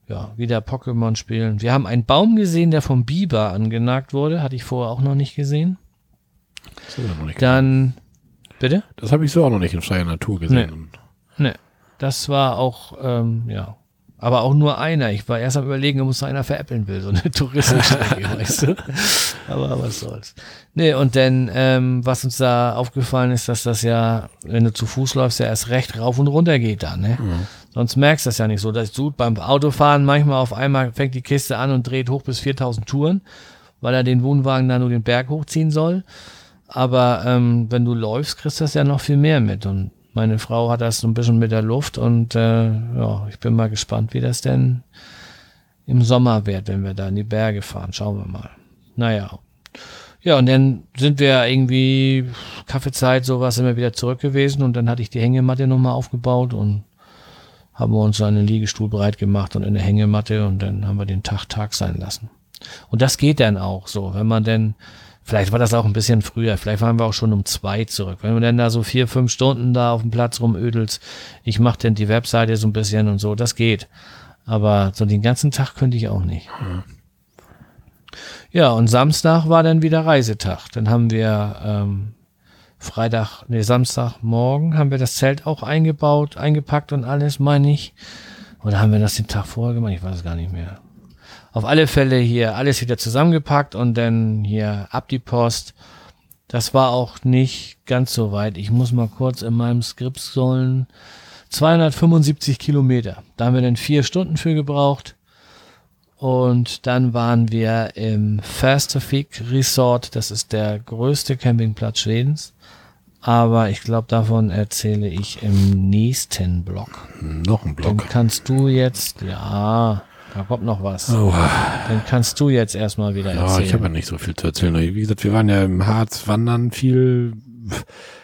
ja, wieder Pokémon spielen. Wir haben einen Baum gesehen, der vom Biber angenagt wurde. Hatte ich vorher auch noch nicht gesehen. Dann, bitte? Das habe ich so auch noch nicht in freier Natur gesehen. Nee. nee. Das war auch, ähm, ja, aber auch nur einer. Ich war erst am überlegen, ob es einer veräppeln will, so eine Touristenstrecke, weißt du. Aber was soll's. Nee, und dann, ähm, was uns da aufgefallen ist, dass das ja, wenn du zu Fuß läufst, ja erst recht rauf und runter geht da, ne? Mhm. Sonst merkst du das ja nicht so. Dass du beim Autofahren manchmal auf einmal fängt die Kiste an und dreht hoch bis 4000 Touren, weil er den Wohnwagen da nur den Berg hochziehen soll. Aber ähm, wenn du läufst, kriegst du das ja noch viel mehr mit. Und meine Frau hat das so ein bisschen mit der Luft und äh, ja, ich bin mal gespannt, wie das denn im Sommer wird, wenn wir da in die Berge fahren. Schauen wir mal. Naja. Ja, und dann sind wir irgendwie Kaffeezeit, sowas, immer wieder zurück gewesen und dann hatte ich die Hängematte nochmal aufgebaut und haben wir uns einen Liegestuhl breit gemacht und eine Hängematte und dann haben wir den Tag Tag sein lassen. Und das geht dann auch so, wenn man denn Vielleicht war das auch ein bisschen früher. Vielleicht waren wir auch schon um zwei zurück. Wenn du denn da so vier, fünf Stunden da auf dem Platz rumödelst, ich mach denn die Webseite so ein bisschen und so, das geht. Aber so den ganzen Tag könnte ich auch nicht. Ja, und Samstag war dann wieder Reisetag. Dann haben wir ähm, Freitag, nee, Samstagmorgen haben wir das Zelt auch eingebaut, eingepackt und alles, meine ich. Oder haben wir das den Tag vorher gemacht? Ich weiß es gar nicht mehr. Auf alle Fälle hier alles wieder zusammengepackt und dann hier ab die Post. Das war auch nicht ganz so weit. Ich muss mal kurz in meinem Skript sollen. 275 Kilometer. Da haben wir dann vier Stunden für gebraucht. Und dann waren wir im Fastervik Resort. Das ist der größte Campingplatz Schwedens. Aber ich glaube, davon erzähle ich im nächsten Blog. Noch ein Blog. Dann kannst du jetzt, ja, da kommt noch was. Oh. Dann kannst du jetzt erstmal wieder erzählen. Ja, ich habe ja nicht so viel zu erzählen. Wie gesagt, wir waren ja im Harz wandern viel,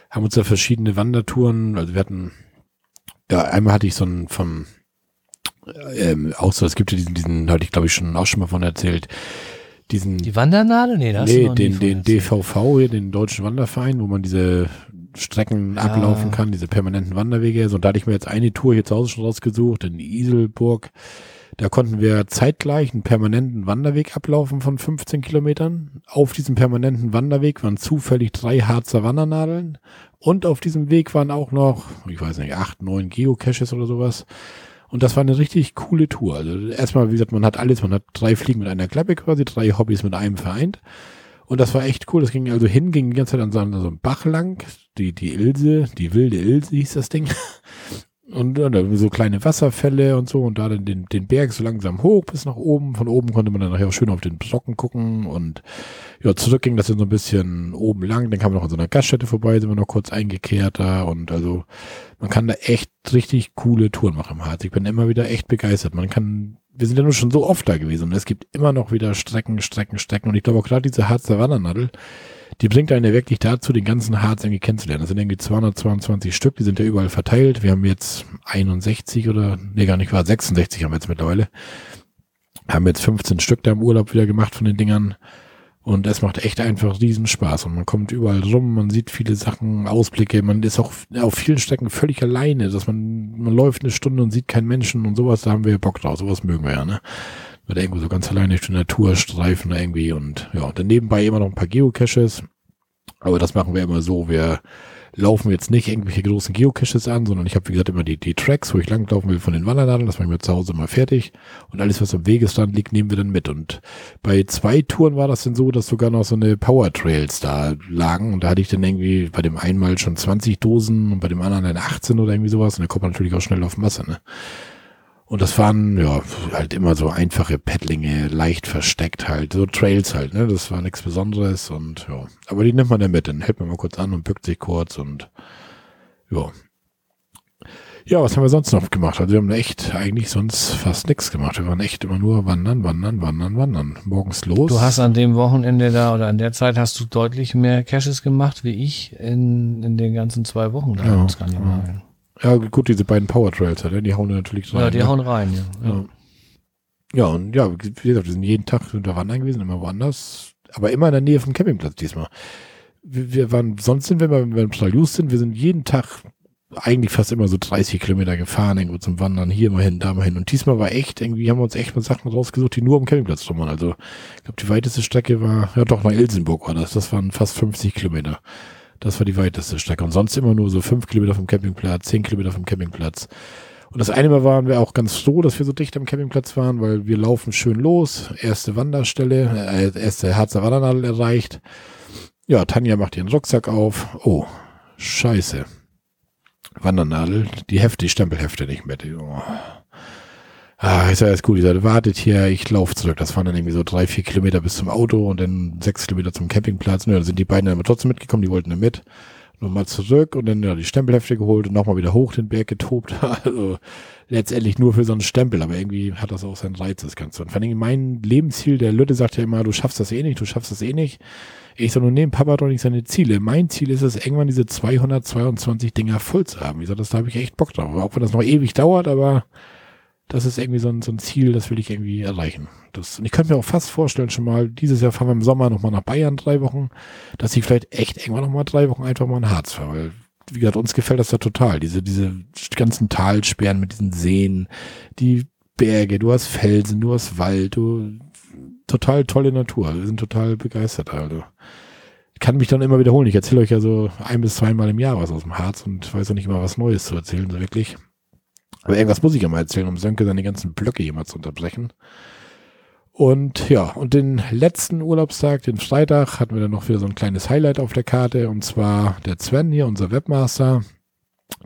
haben uns da verschiedene Wandertouren, also wir hatten, ja, einmal hatte ich so einen vom, ähm, auch so, es gibt ja diesen, diesen, hatte ich glaube ich schon auch schon mal von erzählt, diesen. Die Wandernadel? Nee, das nee, den, den DVV hier, den Deutschen Wanderverein, wo man diese Strecken ja. ablaufen kann, diese permanenten Wanderwege. So, und da hatte ich mir jetzt eine Tour hier zu Hause schon rausgesucht, in Iselburg. Da konnten wir zeitgleich einen permanenten Wanderweg ablaufen von 15 Kilometern. Auf diesem permanenten Wanderweg waren zufällig drei Harzer Wandernadeln. Und auf diesem Weg waren auch noch, ich weiß nicht, acht, neun Geocaches oder sowas. Und das war eine richtig coole Tour. Also erstmal, wie gesagt, man hat alles, man hat drei Fliegen mit einer Klappe quasi, drei Hobbys mit einem vereint. Und das war echt cool. Das ging also hin, ging die ganze Zeit an so einem Bach lang. Die, die Ilse, die wilde Ilse hieß das Ding. Und ja, so kleine Wasserfälle und so und da dann den, den Berg so langsam hoch bis nach oben. Von oben konnte man dann nachher auch schön auf den Blocken gucken und ja, zurück ging das dann so ein bisschen oben lang. Dann kam man noch an so einer Gaststätte vorbei, sind wir noch kurz eingekehrt da und also man kann da echt richtig coole Touren machen im Harz. Ich bin immer wieder echt begeistert. Man kann, wir sind ja nur schon so oft da gewesen und es gibt immer noch wieder Strecken, Strecken, Strecken und ich glaube auch gerade diese Harzer Wandernadel, die bringt einen ja wirklich dazu, den ganzen Harz irgendwie kennenzulernen. Das sind irgendwie 222 Stück, die sind ja überall verteilt. Wir haben jetzt 61 oder, nee, gar nicht wahr, 66 haben wir jetzt mittlerweile. Haben jetzt 15 Stück da im Urlaub wieder gemacht von den Dingern. Und es macht echt einfach riesen Spaß. Und man kommt überall rum, man sieht viele Sachen, Ausblicke. Man ist auch auf vielen Strecken völlig alleine, dass man, man läuft eine Stunde und sieht keinen Menschen und sowas, da haben wir Bock drauf. Sowas mögen wir ja, ne? Oder irgendwo so ganz alleine durch die Natur streifen irgendwie und ja, und dann nebenbei immer noch ein paar Geocaches. Aber das machen wir immer so, wir laufen jetzt nicht irgendwelche großen Geocaches an, sondern ich habe, wie gesagt, immer die, die Tracks, wo ich langlaufen will von den Wandernadeln, das machen wir zu Hause mal fertig. Und alles, was am Wegesrand liegt, nehmen wir dann mit. Und bei zwei Touren war das dann so, dass sogar noch so eine Power Trails da lagen. Und da hatte ich dann irgendwie bei dem einmal schon 20 Dosen und bei dem anderen dann 18 oder irgendwie sowas. Und da kommt man natürlich auch schnell auf Masse, ne? Und das waren, ja, halt immer so einfache Paddlinge, leicht versteckt halt, so Trails halt, ne? Das war nichts Besonderes und ja. Aber die nimmt man dann mit, dann hält man mal kurz an und bückt sich kurz und ja. Ja, was haben wir sonst noch gemacht? Also wir haben echt eigentlich sonst fast nichts gemacht. Wir waren echt immer nur wandern, wandern, wandern, wandern. Morgens los. Du hast an dem Wochenende da oder an der Zeit hast du deutlich mehr Caches gemacht wie ich in, in den ganzen zwei Wochen da Ja, in Skandinavien. Ja, gut, diese beiden Power Trails, halt, ne? die hauen natürlich rein. Ja, die ne? hauen rein, ja. ja. Ja. ja, und ja, wie gesagt, wir sind jeden Tag wir wandern gewesen, immer woanders, aber immer in der Nähe vom Campingplatz diesmal. Wir, wir waren, sonst sind wir, wenn wir in Staljus sind, wir sind jeden Tag eigentlich fast immer so 30 Kilometer gefahren, irgendwo zum Wandern, hier mal hin, da mal hin. Und diesmal war echt, irgendwie haben wir uns echt mal Sachen rausgesucht, die nur am Campingplatz drum waren. Also, ich glaube, die weiteste Strecke war, ja doch, nach Ilsenburg war das. Das waren fast 50 Kilometer. Das war die weiteste Strecke. Und sonst immer nur so fünf Kilometer vom Campingplatz, zehn Kilometer vom Campingplatz. Und das eine Mal waren wir auch ganz froh, dass wir so dicht am Campingplatz waren, weil wir laufen schön los. Erste Wanderstelle, äh, erste Harzer Wandernadel erreicht. Ja, Tanja macht ihren Rucksack auf. Oh, scheiße. Wandernadel, die Hefte, die Stempelhefte nicht mit. Oh. Ah, ist ja alles gut. Ich sagte, wartet hier, ich laufe zurück. Das waren dann irgendwie so drei, vier Kilometer bis zum Auto und dann sechs Kilometer zum Campingplatz. Und dann sind die beiden dann trotzdem mitgekommen, die wollten dann mit. Nochmal zurück und dann ja, die Stempelhefte geholt und nochmal wieder hoch den Berg getobt. Also letztendlich nur für so einen Stempel, aber irgendwie hat das auch seinen Reiz, das Ganze. Und vor allem mein Lebensziel, der Lütte sagt ja immer, du schaffst das eh nicht, du schaffst das eh nicht. Ich sag nur, nee, Papa hat doch nicht seine Ziele. Mein Ziel ist es, irgendwann diese 222 Dinger voll zu haben. Ich sag, das da habe ich echt Bock drauf. Auch wenn das noch ewig dauert, aber das ist irgendwie so ein, so ein Ziel, das will ich irgendwie erreichen. Das, und ich könnte mir auch fast vorstellen, schon mal, dieses Jahr fahren wir im Sommer nochmal nach Bayern drei Wochen, dass ich vielleicht echt irgendwann nochmal drei Wochen einfach mal in Harz fahre, weil, wie gesagt, uns gefällt das da total. Diese, diese ganzen Talsperren mit diesen Seen, die Berge, du hast Felsen, du hast Wald, du, total tolle Natur. Wir sind total begeistert, also. Ich kann mich dann immer wiederholen. Ich erzähle euch ja so ein bis zweimal im Jahr was aus dem Harz und weiß auch nicht mal was Neues zu erzählen, so wirklich. Aber irgendwas muss ich ja mal erzählen, um Sönke seine ganzen Blöcke mal zu unterbrechen. Und ja, und den letzten Urlaubstag, den Freitag, hatten wir dann noch wieder so ein kleines Highlight auf der Karte. Und zwar der Sven hier, unser Webmaster.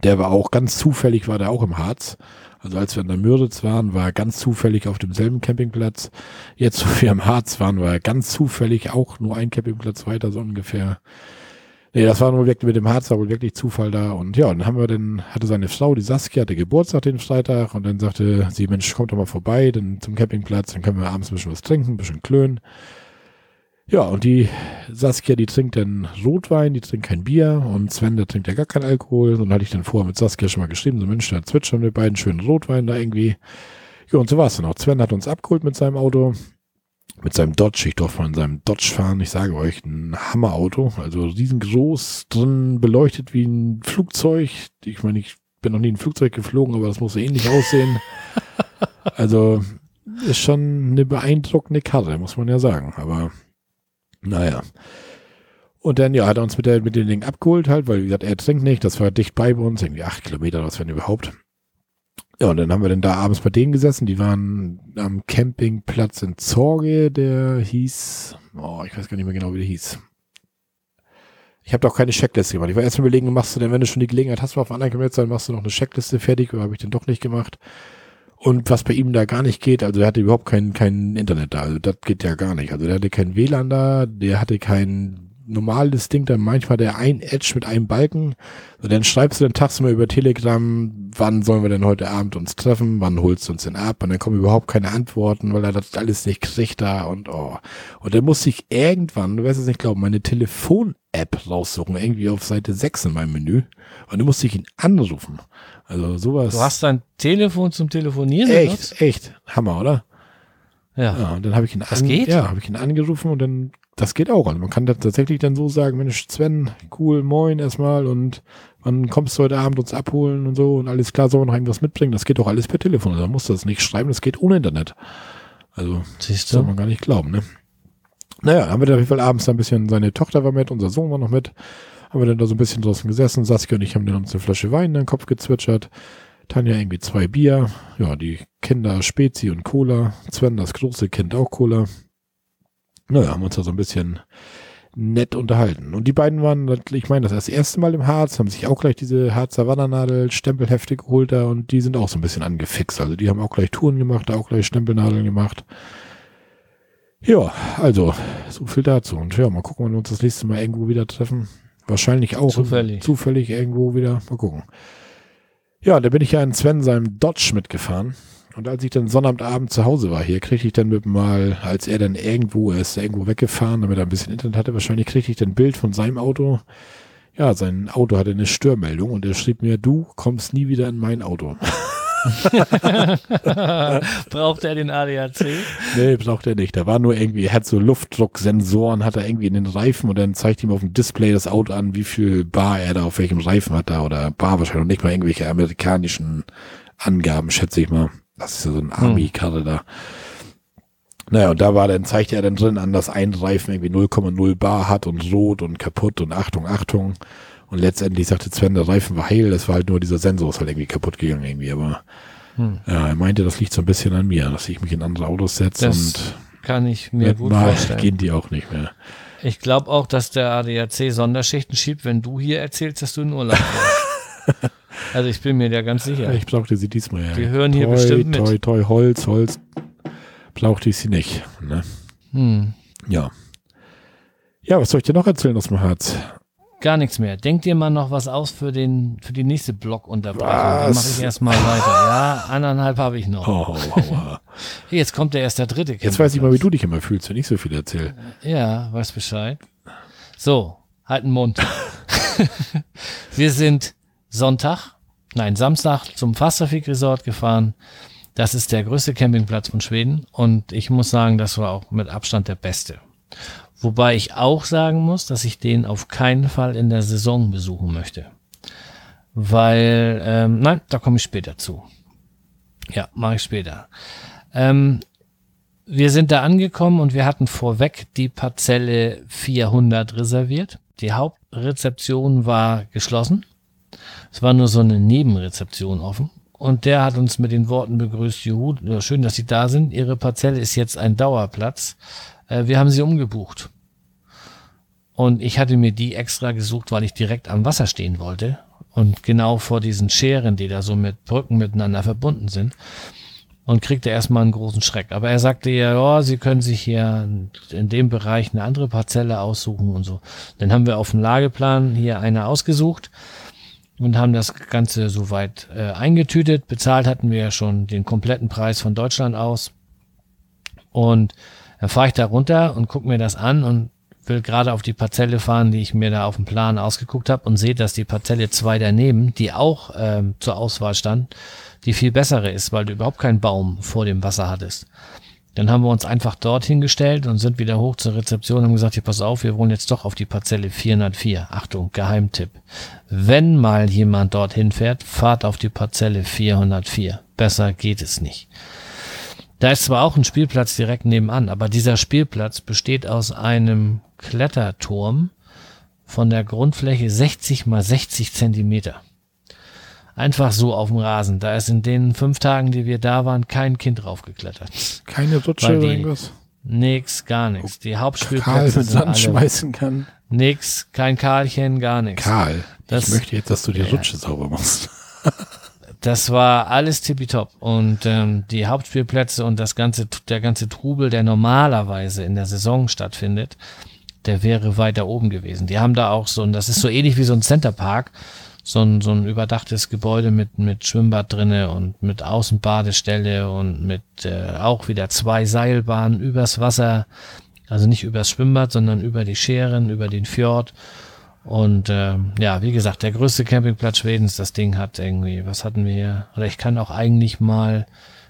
Der war auch ganz zufällig, war der auch im Harz. Also als wir in der Müritz waren, war er ganz zufällig auf demselben Campingplatz. Jetzt, wo wir im Harz waren, war er ganz zufällig auch nur ein Campingplatz weiter, so ungefähr. Nee, das war nur wirklich mit dem Harz, war wohl wirklich Zufall da. Und ja, dann haben wir dann, hatte seine Frau, die Saskia, hatte Geburtstag den Freitag und dann sagte sie, Mensch, kommt doch mal vorbei, dann zum Campingplatz, dann können wir abends ein bisschen was trinken, ein bisschen klönen. Ja, und die Saskia, die trinkt dann Rotwein, die trinkt kein Bier und Sven, der trinkt ja gar keinen Alkohol. Und dann hatte ich dann vorher mit Saskia schon mal geschrieben, so Mensch, da zwitschern wir beiden schönen Rotwein da irgendwie. Ja, und so war es dann auch. Sven hat uns abgeholt mit seinem Auto mit seinem Dodge. Ich durfte mal in seinem Dodge fahren. Ich sage euch, ein Hammerauto. Also riesengroß, drin beleuchtet wie ein Flugzeug. Ich meine, ich bin noch nie in ein Flugzeug geflogen, aber das muss so ähnlich aussehen. Also ist schon eine beeindruckende Karre, muss man ja sagen. Aber naja. Und dann, ja, hat er uns mit, der, mit dem Ding abgeholt halt, weil, wie gesagt, er trinkt nicht. Das war dicht bei uns, irgendwie acht Kilometer, was wenn überhaupt. Ja, und dann haben wir dann da abends bei denen gesessen. Die waren am Campingplatz in Zorge, der hieß, oh, ich weiß gar nicht mehr genau, wie der hieß. Ich habe doch keine Checkliste gemacht. Ich war erst mal überlegen, machst du denn, wenn du schon die Gelegenheit hast, mal auf anderen Campingplatz, dann machst du noch eine Checkliste fertig, oder habe ich den doch nicht gemacht. Und was bei ihm da gar nicht geht, also er hatte überhaupt kein, kein Internet da, also das geht ja gar nicht. Also der hatte kein WLAN da, der hatte kein normales Ding, dann manchmal der ein Edge mit einem Balken. So, dann schreibst du den Tag mal über Telegram, wann sollen wir denn heute Abend uns treffen, wann holst du uns denn ab? Und dann kommen überhaupt keine Antworten, weil er das alles nicht kriegt da und oh. Und dann musste ich irgendwann, du wirst es nicht glauben, meine Telefon-App raussuchen, irgendwie auf Seite 6 in meinem Menü. Und dann musste ich ihn anrufen. Also sowas. Du hast dein Telefon zum Telefonieren? Echt, echt. Hammer, oder? Ja. Ja, und dann habe ich ihn Das an, geht? Ja, habe ich ihn angerufen und dann, das geht auch. Also man kann das tatsächlich dann so sagen, Mensch, Sven, cool, moin erstmal und wann kommst du heute Abend uns abholen und so und alles klar, sollen wir noch irgendwas mitbringen? Das geht auch alles per Telefon. Also man muss das nicht schreiben, das geht ohne Internet. Also, Siehst soll man gar nicht glauben, ne? Naja, haben wir dann auf jeden Fall abends da ein bisschen, seine Tochter war mit, unser Sohn war noch mit, haben wir dann da so ein bisschen draußen gesessen, Saskia und ich haben dann uns eine Flasche Wein in den Kopf gezwitschert, Tanja irgendwie zwei Bier, ja, die Kinder Spezi und Cola, Sven das große Kind auch Cola. Naja, haben uns da so ein bisschen nett unterhalten. Und die beiden waren, ich meine, das, das erste Mal im Harz, haben sich auch gleich diese Harzer Wandernadel Stempelhefte geholt da und die sind auch so ein bisschen angefixt. Also die haben auch gleich Touren gemacht, auch gleich Stempelnadeln gemacht. Ja, also, so viel dazu. Und ja, mal gucken, wann wir uns das nächste Mal irgendwo wieder treffen. Wahrscheinlich auch zufällig, zufällig irgendwo wieder. Mal gucken. Ja, da bin ich ja in Sven seinem Dodge mitgefahren. Und als ich dann Sonnabendabend zu Hause war hier, kriegte ich dann mit mal, als er dann irgendwo, er ist irgendwo weggefahren, damit er ein bisschen Internet hatte, wahrscheinlich kriegte ich dann ein Bild von seinem Auto. Ja, sein Auto hatte eine Störmeldung und er schrieb mir, du kommst nie wieder in mein Auto. braucht er den ADAC? Nee, braucht er nicht. Da war nur irgendwie, er hat so Luftdrucksensoren, hat er irgendwie in den Reifen und dann zeigt ihm auf dem Display das Auto an, wie viel Bar er da auf welchem Reifen hat da oder Bar wahrscheinlich nicht mal irgendwelche amerikanischen Angaben, schätze ich mal. Das ist ja so ein Army-Karre da. Naja, und da war dann, zeigt er dann drin an, dass ein Reifen irgendwie 0,0 Bar hat und rot und kaputt und Achtung, Achtung. Und letztendlich sagte Sven, der Reifen war heil, das war halt nur dieser Sensor ist halt irgendwie kaputt gegangen irgendwie, aber hm. ja, er meinte, das liegt so ein bisschen an mir, dass ich mich in andere Autos setze und kann ich mir gut mal vorstellen. gehen die auch nicht mehr. Ich glaube auch, dass der ADAC Sonderschichten schiebt, wenn du hier erzählst, dass du in Urlaub warst. also ich bin mir da ganz sicher. Ich brauchte sie diesmal ja. Wir hören hier toi, bestimmt mit. Toi, toi, Holz, Holz. Brauchte ich sie nicht. Ne? Hm. Ja. Ja, was soll ich dir noch erzählen aus dem Herz? Gar nichts mehr. Denk dir mal noch was aus für den für die nächste Blockunterbrechung. Dann mache ich erstmal weiter. Ja, anderthalb habe ich noch. Oh, oh, oh. Jetzt kommt der erst der dritte. Jetzt weiß ich mal, wie du dich immer fühlst, wenn ich so viel erzähle. Ja, weiß Bescheid. So, halt den Mund. Wir sind Sonntag, nein, Samstag zum Fastervik Resort gefahren. Das ist der größte Campingplatz von Schweden und ich muss sagen, das war auch mit Abstand der beste. Wobei ich auch sagen muss, dass ich den auf keinen Fall in der Saison besuchen möchte. Weil, ähm, nein, da komme ich später zu. Ja, mache ich später. Ähm, wir sind da angekommen und wir hatten vorweg die Parzelle 400 reserviert. Die Hauptrezeption war geschlossen. Es war nur so eine Nebenrezeption offen. Und der hat uns mit den Worten begrüßt, Juhu, schön, dass Sie da sind. Ihre Parzelle ist jetzt ein Dauerplatz äh, wir haben sie umgebucht. Und ich hatte mir die extra gesucht, weil ich direkt am Wasser stehen wollte. Und genau vor diesen Scheren, die da so mit Brücken miteinander verbunden sind. Und kriegte erstmal einen großen Schreck. Aber er sagte ja, ja, Sie können sich hier in dem Bereich eine andere Parzelle aussuchen und so. Dann haben wir auf dem Lageplan hier eine ausgesucht und haben das Ganze soweit äh, eingetütet. Bezahlt hatten wir ja schon den kompletten Preis von Deutschland aus. Und dann fahre ich da runter und gucke mir das an und will gerade auf die Parzelle fahren, die ich mir da auf dem Plan ausgeguckt habe und sehe, dass die Parzelle 2 daneben, die auch ähm, zur Auswahl stand, die viel bessere ist, weil du überhaupt keinen Baum vor dem Wasser hattest. Dann haben wir uns einfach dorthin gestellt und sind wieder hoch zur Rezeption und haben gesagt, hier pass auf, wir wollen jetzt doch auf die Parzelle 404. Achtung, Geheimtipp. Wenn mal jemand dorthin fährt, fahrt auf die Parzelle 404. Besser geht es nicht. Da ist zwar auch ein Spielplatz direkt nebenan, aber dieser Spielplatz besteht aus einem Kletterturm von der Grundfläche 60 mal 60 Zentimeter. Einfach so auf dem Rasen. Da ist in den fünf Tagen, die wir da waren, kein Kind draufgeklettert. Keine Rutsche oder irgendwas? Nix, gar nichts. Die Hauptspielplätze Karl mit Sand schmeißen kann. Nix, kein Karlchen, gar nichts. Karl, das, ich möchte jetzt, dass du die Rutsche sauber machst. das war alles tippitopp. Und ähm, die Hauptspielplätze und das ganze, der ganze Trubel, der normalerweise in der Saison stattfindet, der wäre weiter oben gewesen. Die haben da auch so ein, das ist so ähnlich wie so ein Centerpark, so ein, so ein überdachtes Gebäude mit, mit Schwimmbad drinne und mit Außenbadestelle und mit äh, auch wieder zwei Seilbahnen übers Wasser. Also nicht übers Schwimmbad, sondern über die Scheren, über den Fjord. Und äh, ja, wie gesagt, der größte Campingplatz Schwedens, das Ding hat irgendwie, was hatten wir hier? Oder ich kann auch eigentlich mal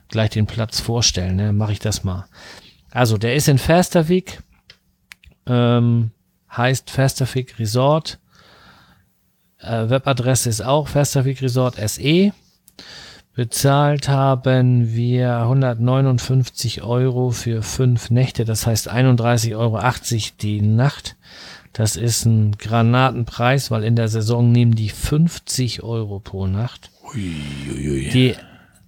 gleich den Platz vorstellen, ne? Mache ich das mal. Also, der ist in Fastervik, ähm, heißt Fastervik Resort. Äh, Webadresse ist auch Fastervik Resort SE. Bezahlt haben wir 159 Euro für fünf Nächte, das heißt 31,80 Euro die Nacht. Das ist ein Granatenpreis, weil in der Saison nehmen die 50 Euro pro Nacht. Ui, ui, ui. Die,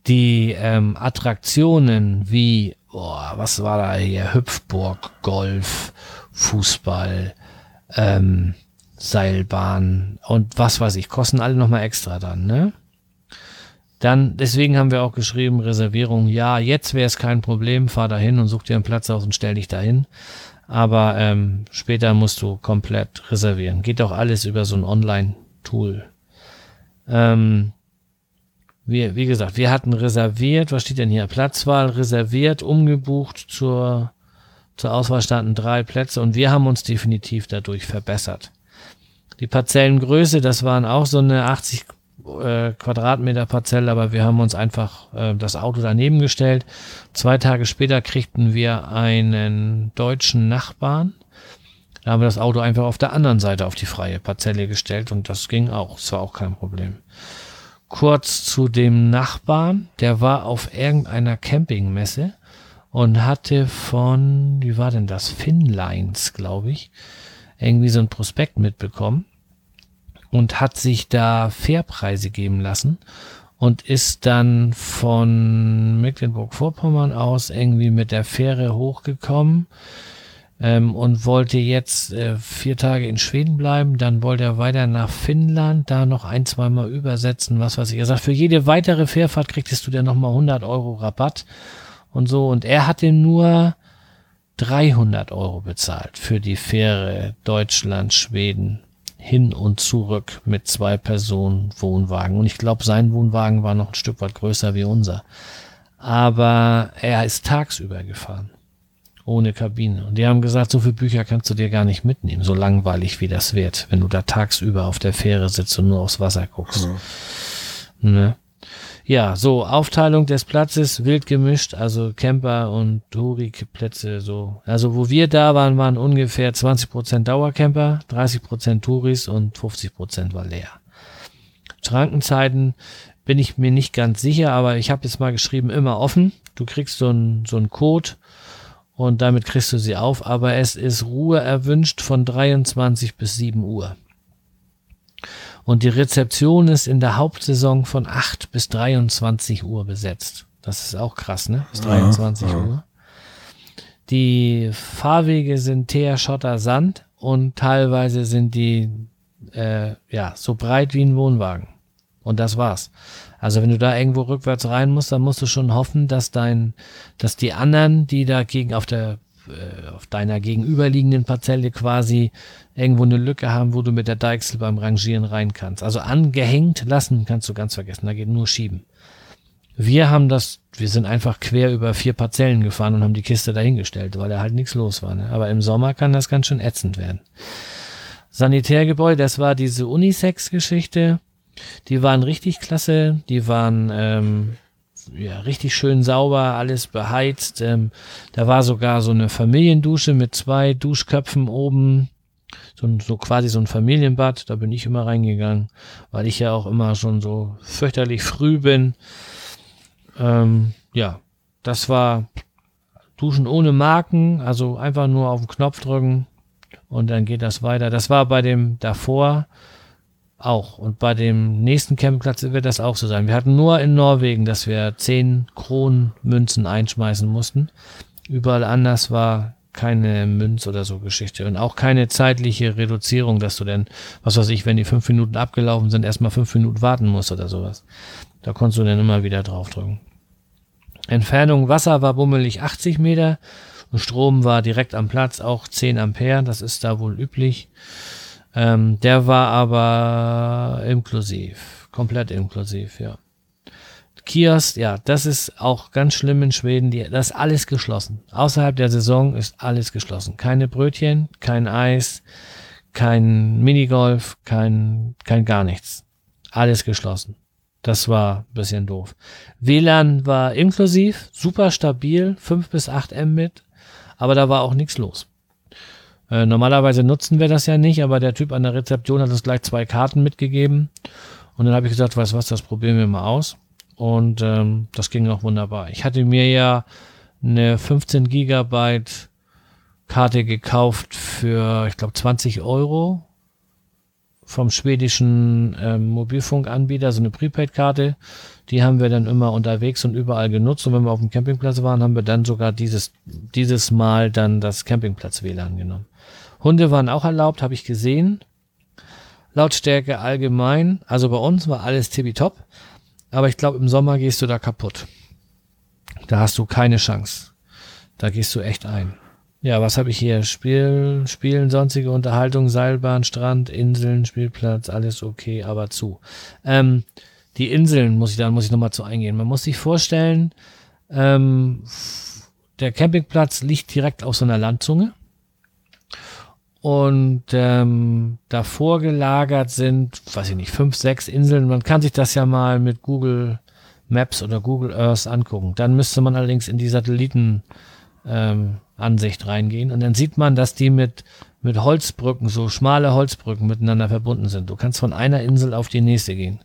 die ähm, Attraktionen wie, boah, was war da hier? Hüpfburg, Golf, Fußball, ähm, Seilbahn und was weiß ich, kosten alle nochmal extra dann, ne? Dann, deswegen haben wir auch geschrieben, Reservierung, ja, jetzt wäre es kein Problem, fahr dahin und such dir einen Platz aus und stell dich dahin. Aber ähm, später musst du komplett reservieren. Geht auch alles über so ein Online-Tool. Ähm, wir, wie gesagt, wir hatten reserviert, was steht denn hier? Platzwahl reserviert, umgebucht zur, zur Auswahl standen drei Plätze und wir haben uns definitiv dadurch verbessert. Die Parzellengröße, das waren auch so eine 80 äh, Quadratmeter Parzelle, aber wir haben uns einfach äh, das Auto daneben gestellt. Zwei Tage später kriegten wir einen deutschen Nachbarn. Da haben wir das Auto einfach auf der anderen Seite auf die freie Parzelle gestellt und das ging auch. Das war auch kein Problem. Kurz zu dem Nachbarn, der war auf irgendeiner Campingmesse und hatte von, wie war denn das? Finlines, glaube ich, irgendwie so ein Prospekt mitbekommen und hat sich da Fairpreise geben lassen und ist dann von Mecklenburg-Vorpommern aus irgendwie mit der Fähre hochgekommen ähm, und wollte jetzt äh, vier Tage in Schweden bleiben. Dann wollte er weiter nach Finnland, da noch ein, zweimal übersetzen, was weiß ich. Er sagt, für jede weitere Fährfahrt kriegst du dann nochmal 100 Euro Rabatt und so. Und er hatte nur 300 Euro bezahlt für die Fähre Deutschland, Schweden, hin und zurück mit zwei Personen Wohnwagen. Und ich glaube, sein Wohnwagen war noch ein Stück weit größer wie unser. Aber er ist tagsüber gefahren. Ohne Kabine. Und die haben gesagt, so viele Bücher kannst du dir gar nicht mitnehmen, so langweilig wie das wird, wenn du da tagsüber auf der Fähre sitzt und nur aufs Wasser guckst. Mhm. Ne? Ja, so, Aufteilung des Platzes, wild gemischt, also Camper und Touri-Plätze, so. Also, wo wir da waren, waren ungefähr 20% Dauercamper, 30% Touris und 50% war leer. Schrankenzeiten bin ich mir nicht ganz sicher, aber ich habe jetzt mal geschrieben, immer offen. Du kriegst so einen so einen Code und damit kriegst du sie auf, aber es ist Ruhe erwünscht von 23 bis 7 Uhr. Und die Rezeption ist in der Hauptsaison von 8 bis 23 Uhr besetzt. Das ist auch krass, ne? Bis 23 ja, ja. Uhr. Die Fahrwege sind Teer, Schotter, Sand und teilweise sind die äh, ja so breit wie ein Wohnwagen. Und das war's. Also wenn du da irgendwo rückwärts rein musst, dann musst du schon hoffen, dass dein, dass die anderen, die dagegen auf der äh, auf deiner gegenüberliegenden Parzelle quasi irgendwo eine Lücke haben, wo du mit der Deichsel beim Rangieren rein kannst. Also angehängt lassen kannst du ganz vergessen, da geht nur schieben. Wir haben das, wir sind einfach quer über vier Parzellen gefahren und haben die Kiste dahingestellt, weil da halt nichts los war. Ne? Aber im Sommer kann das ganz schön ätzend werden. Sanitärgebäude, das war diese Unisex-Geschichte. Die waren richtig klasse, die waren ähm, ja, richtig schön sauber, alles beheizt. Ähm, da war sogar so eine Familiendusche mit zwei Duschköpfen oben. So, so quasi so ein Familienbad, da bin ich immer reingegangen, weil ich ja auch immer schon so fürchterlich früh bin. Ähm, ja, das war Duschen ohne Marken, also einfach nur auf den Knopf drücken und dann geht das weiter. Das war bei dem davor auch. Und bei dem nächsten Campingplatz wird das auch so sein. Wir hatten nur in Norwegen, dass wir 10 Kronmünzen einschmeißen mussten. Überall anders war keine Münz oder so Geschichte und auch keine zeitliche Reduzierung, dass du denn, was weiß ich, wenn die fünf Minuten abgelaufen sind, erstmal fünf Minuten warten musst oder sowas. Da konntest du dann immer wieder draufdrücken. Entfernung Wasser war bummelig 80 Meter und Strom war direkt am Platz, auch 10 Ampere, das ist da wohl üblich. Ähm, der war aber inklusiv, komplett inklusiv, ja. Kiosk, ja, das ist auch ganz schlimm in Schweden. Die, das ist alles geschlossen. Außerhalb der Saison ist alles geschlossen. Keine Brötchen, kein Eis, kein Minigolf, kein, kein gar nichts. Alles geschlossen. Das war ein bisschen doof. WLAN war inklusiv, super stabil, 5 bis 8 Mbit, aber da war auch nichts los. Äh, normalerweise nutzen wir das ja nicht, aber der Typ an der Rezeption hat uns gleich zwei Karten mitgegeben. Und dann habe ich gesagt, weißt was, das probieren wir mal aus. Und ähm, das ging auch wunderbar. Ich hatte mir ja eine 15 Gigabyte Karte gekauft für, ich glaube, 20 Euro vom schwedischen ähm, Mobilfunkanbieter, so eine Prepaid-Karte. Die haben wir dann immer unterwegs und überall genutzt. Und wenn wir auf dem Campingplatz waren, haben wir dann sogar dieses, dieses Mal dann das Campingplatz-WLAN genommen. Hunde waren auch erlaubt, habe ich gesehen. Lautstärke allgemein. Also bei uns war alles tippitopp. Aber ich glaube, im Sommer gehst du da kaputt. Da hast du keine Chance. Da gehst du echt ein. Ja, was habe ich hier? Spiel, Spielen, sonstige Unterhaltung, Seilbahn, Strand, Inseln, Spielplatz, alles okay, aber zu. Ähm, die Inseln muss ich dann muss ich nochmal zu eingehen. Man muss sich vorstellen, ähm, der Campingplatz liegt direkt auf so einer Landzunge. Und ähm, davor gelagert sind, weiß ich nicht, fünf, sechs Inseln. Man kann sich das ja mal mit Google Maps oder Google Earth angucken. Dann müsste man allerdings in die Satelliten ähm, Ansicht reingehen und dann sieht man, dass die mit mit Holzbrücken, so schmale Holzbrücken miteinander verbunden sind. Du kannst von einer Insel auf die nächste gehen.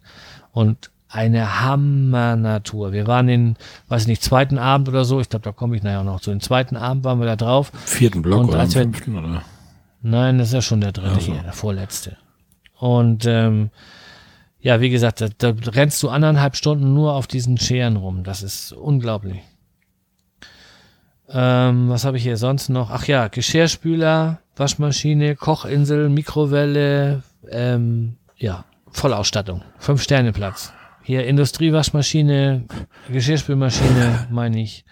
Und eine Hammer-Natur. Wir waren den, weiß ich nicht, zweiten Abend oder so, ich glaube, da komme ich nachher noch zu. Den zweiten Abend waren wir da drauf. Vierten Block Und oder wir- fünften, oder? Nein, das ist ja schon der dritte so. hier, der vorletzte. Und ähm, ja, wie gesagt, da, da rennst du anderthalb Stunden nur auf diesen Scheren rum. Das ist unglaublich. Ähm, was habe ich hier sonst noch? Ach ja, Geschirrspüler, Waschmaschine, Kochinsel, Mikrowelle, ähm, ja, Vollausstattung. Fünf Sterne Platz. Hier Industriewaschmaschine, Geschirrspülmaschine, meine ich.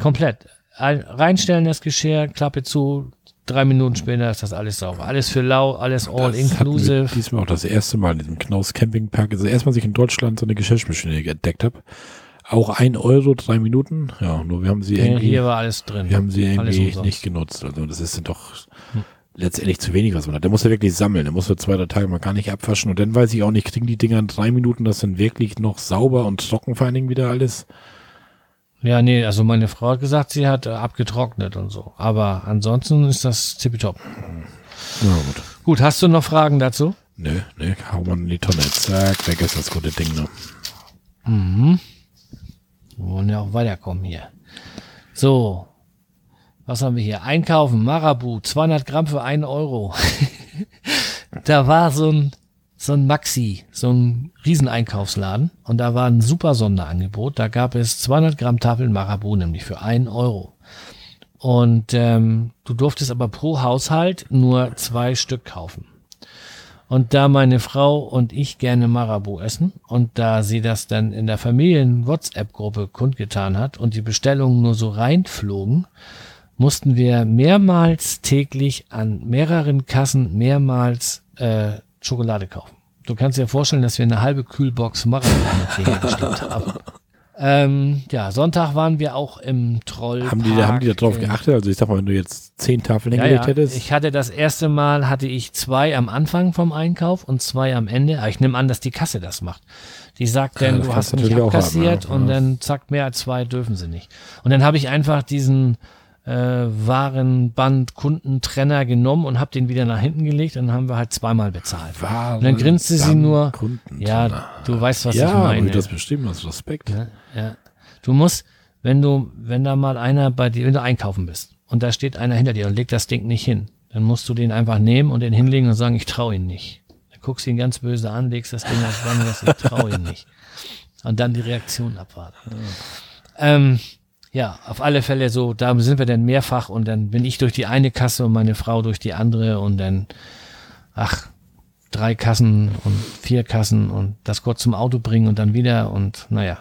Komplett. Ein- Reinstellen das Geschirr, Klappe zu, drei Minuten später ist das alles sauber. Alles für lau, alles all Das inclusive. Diesmal auch das erste Mal in diesem Knaus Campingpark. Also erstmal, als ich in Deutschland so eine Geschirrspülmaschine entdeckt habe. Auch ein Euro, drei Minuten. Ja, nur wir haben sie Hier, irgendwie, hier war alles drin. wir haben sie irgendwie nicht genutzt. Also das ist doch Hm. letztendlich zu wenig, was man hat. Der muss ja wirklich sammeln. Der muss für zwei, drei Tage mal gar nicht abwaschen. Und dann weiß ich auch nicht, kriegen die Dinger in drei Minuten das dann wirklich noch sauber und trocken vor allen Dingen wieder alles? Ja, nee, also meine Frau hat gesagt, sie hat äh, abgetrocknet und so. Aber ansonsten ist das tippitopp. Ja, gut. Gut, hast du noch Fragen dazu? Nö, nö, hau man in die Tonne. Zack, weg ist das gute Ding noch. Mhm. Wir wollen ja auch weiterkommen hier. So. Was haben wir hier? Einkaufen, Marabu, 200 Gramm für 1 Euro. da war so ein, so ein Maxi, so ein Rieseneinkaufsladen und da war ein super Sonderangebot. Da gab es 200 Gramm Tafeln Marabu, nämlich für 1 Euro. Und ähm, du durftest aber pro Haushalt nur zwei Stück kaufen. Und da meine Frau und ich gerne Marabu essen und da sie das dann in der Familien-WhatsApp-Gruppe kundgetan hat und die Bestellungen nur so reinflogen, mussten wir mehrmals täglich an mehreren Kassen mehrmals äh, Schokolade kaufen. Du kannst dir vorstellen, dass wir eine halbe Kühlbox Marabu mit hierher geschleppt haben. Ähm, ja, Sonntag waren wir auch im Trollpark. Haben die, da- haben die da drauf geachtet? Also ich sag mal, wenn du jetzt zehn Tafeln ja, hingelegt ja. hättest. Ich hatte das erste Mal, hatte ich zwei am Anfang vom Einkauf und zwei am Ende. Aber ich nehme an, dass die Kasse das macht. Die sagt Ja, dann, das du hast nicht abkassiert haben, ja. und Ja. dann zack, mehr als zwei dürfen sie nicht. Und dann habe ich einfach diesen äh, Warenband-Kundentrenner genommen und habe den wieder nach hinten gelegt und dann haben wir halt zweimal bezahlt. Waren Und dann grinste sie nur. Ja, du weißt, was ja, ich meine. du das beschrieben hast, Respekt. Ja, ja. Du musst, wenn du, wenn da mal einer bei dir, wenn du einkaufen bist und da steht einer hinter dir und legt das Ding nicht hin, dann musst du den einfach nehmen und den hinlegen und sagen, ich traue ihn nicht. Dann guckst du ihn ganz böse an, legst das Ding auf Wann und sagst, ich traue ihn nicht. Und dann die Reaktion abwarten. Ähm, ja, auf alle Fälle so, da sind wir dann mehrfach und dann bin ich durch die eine Kasse und meine Frau durch die andere und dann, ach, drei Kassen und vier Kassen und das kurz zum Auto bringen und dann wieder und naja.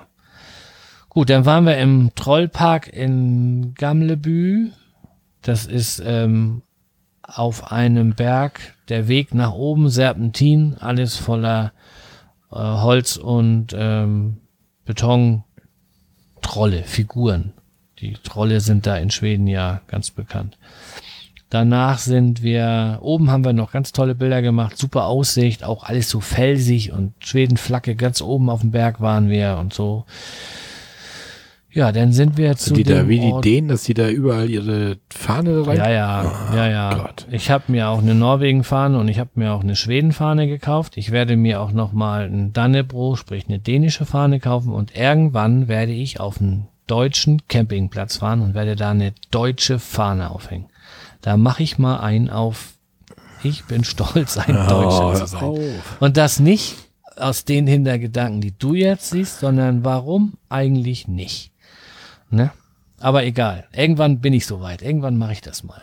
Gut, dann waren wir im Trollpark in Gamlebü. Das ist ähm, auf einem Berg, der Weg nach oben, Serpentin, alles voller äh, Holz und ähm, Beton, Trolle, Figuren. Die Trolle sind da in Schweden ja ganz bekannt. Danach sind wir, oben haben wir noch ganz tolle Bilder gemacht, super Aussicht, auch alles so felsig und Schwedenflagge, ganz oben auf dem Berg waren wir und so. Ja, dann sind wir zu die da dem wie die Ort- Dänen, dass die da überall ihre Fahne rein? ja, ja, ja, ja. Gott. Ich habe mir auch eine Norwegen-Fahne und ich habe mir auch eine Schweden-Fahne gekauft. Ich werde mir auch noch mal ein Dannebro, sprich eine dänische Fahne kaufen und irgendwann werde ich auf einen deutschen Campingplatz fahren und werde da eine deutsche Fahne aufhängen. Da mache ich mal einen auf. Ich bin stolz, ein Deutscher Oh, zu hör sein. auf. Und das nicht aus den Hintergedanken, die du jetzt siehst, sondern warum eigentlich nicht. Ne? Aber egal. Irgendwann bin ich soweit. Irgendwann mache ich das mal.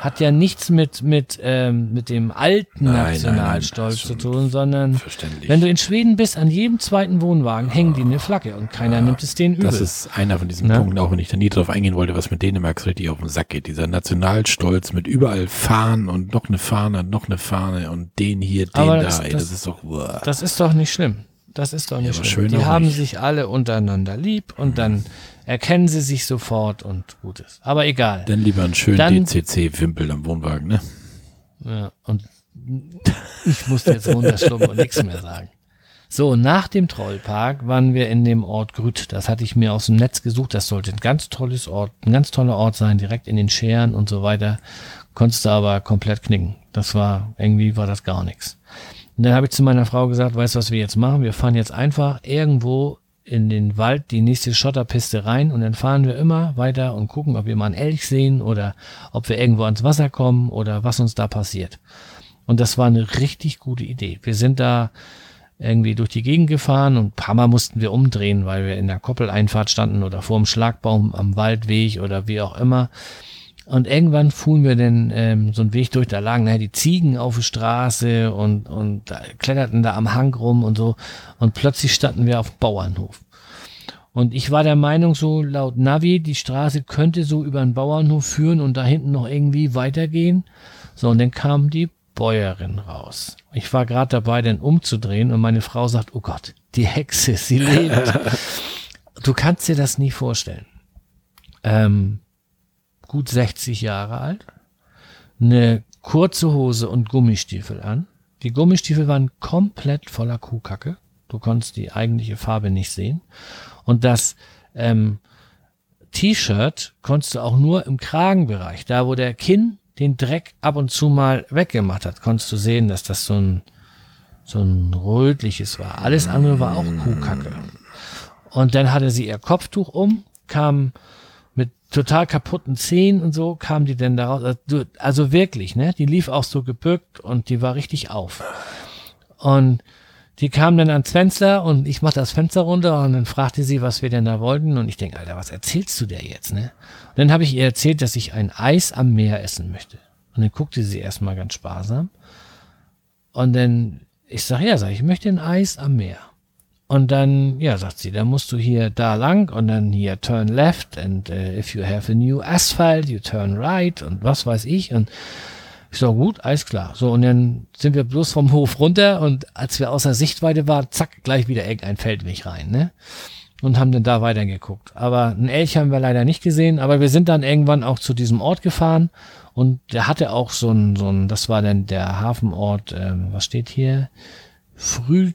Hat ja nichts mit, mit, ähm, mit dem alten nein, Nationalstolz nein, nein, zu tun, sondern wenn du in Schweden bist, an jedem zweiten Wohnwagen hängen die eine Flagge und keiner ja, nimmt es denen übel. Das ist einer von diesen Na? Punkten, auch wenn ich da nie drauf eingehen wollte, was mit Dänemark so richtig auf den Sack geht. Dieser Nationalstolz mit überall Fahnen und noch eine Fahne, noch eine Fahne und den hier, den Aber da. Das, ey, das, das ist doch. Uah. Das ist doch nicht schlimm. Das ist doch nicht ja, schlimm. Die haben nicht. sich alle untereinander lieb und dann erkennen sie sich sofort und gut ist. Aber egal. Dann lieber einen schönen DCC-Wimpel am Wohnwagen, ne? Ja, und ich musste jetzt runterschlucken und nichts mehr sagen. So, nach dem Trollpark waren wir in dem Ort Grüt. Das hatte ich mir aus dem Netz gesucht. Das sollte ein ganz tolles Ort, ein ganz toller Ort sein, direkt in den Scheren und so weiter. Konntest du aber komplett knicken. Das war, irgendwie war das gar nichts. Und dann habe ich zu meiner Frau gesagt, weißt du, was wir jetzt machen? Wir fahren jetzt einfach irgendwo in den Wald die nächste Schotterpiste rein und dann fahren wir immer weiter und gucken, ob wir mal einen Elch sehen oder ob wir irgendwo ans Wasser kommen oder was uns da passiert. Und das war eine richtig gute Idee. Wir sind da irgendwie durch die Gegend gefahren und ein paar Mal mussten wir umdrehen, weil wir in der Koppeleinfahrt standen oder vor dem Schlagbaum am Waldweg oder wie auch immer. Und irgendwann fuhren wir dann ähm, so einen Weg durch, da lagen naja, die Ziegen auf der Straße und, und da kletterten da am Hang rum und so. Und plötzlich standen wir auf dem Bauernhof. Und ich war der Meinung, so laut Navi, die Straße könnte so über den Bauernhof führen und da hinten noch irgendwie weitergehen. So, und dann kam die Bäuerin raus. Ich war gerade dabei, den umzudrehen und meine Frau sagt, oh Gott, die Hexe, sie lebt. du kannst dir das nie vorstellen. Ähm, gut 60 Jahre alt, eine kurze Hose und Gummistiefel an. Die Gummistiefel waren komplett voller Kuhkacke. Du konntest die eigentliche Farbe nicht sehen. Und das ähm, T-Shirt konntest du auch nur im Kragenbereich, da wo der Kinn den Dreck ab und zu mal weggemacht hat, konntest du sehen, dass das so ein, so ein rötliches war. Alles andere war auch Kuhkacke. Und dann hatte sie ihr Kopftuch um, kam total kaputten Zehen und so kam die denn daraus. Also, also wirklich, ne? Die lief auch so gebückt und die war richtig auf. Und die kam dann ans Fenster und ich mach das Fenster runter und dann fragte sie, was wir denn da wollten. Und ich denke, Alter, was erzählst du der jetzt, ne? Und dann habe ich ihr erzählt, dass ich ein Eis am Meer essen möchte. Und dann guckte sie erstmal ganz sparsam. Und dann, ich sag, ja, sag ich möchte ein Eis am Meer. Und dann, ja, sagt sie, dann musst du hier da lang und dann hier turn left and uh, if you have a new asphalt, you turn right und was weiß ich. Und ich so, gut, alles klar. So, und dann sind wir bloß vom Hof runter und als wir außer Sichtweite waren, zack, gleich wieder irgendein Feldweg rein, ne? Und haben dann da weitergeguckt. Aber einen Elch haben wir leider nicht gesehen, aber wir sind dann irgendwann auch zu diesem Ort gefahren und der hatte auch so ein, so ein, das war dann der Hafenort, ähm, was steht hier? Früh,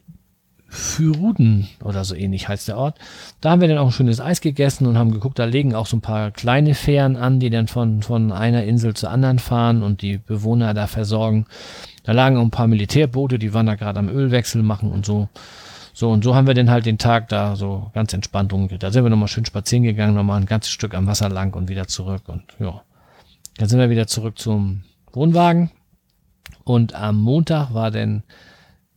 Füruden oder so ähnlich heißt der Ort. Da haben wir dann auch ein schönes Eis gegessen und haben geguckt, da legen auch so ein paar kleine Fähren an, die dann von, von einer Insel zur anderen fahren und die Bewohner da versorgen. Da lagen auch ein paar Militärboote, die waren da gerade am Ölwechsel machen und so. So, und so haben wir dann halt den Tag da so ganz entspannt umgeht. Da sind wir nochmal schön spazieren gegangen, nochmal ein ganzes Stück am Wasser lang und wieder zurück und ja. Dann sind wir wieder zurück zum Wohnwagen und am Montag war dann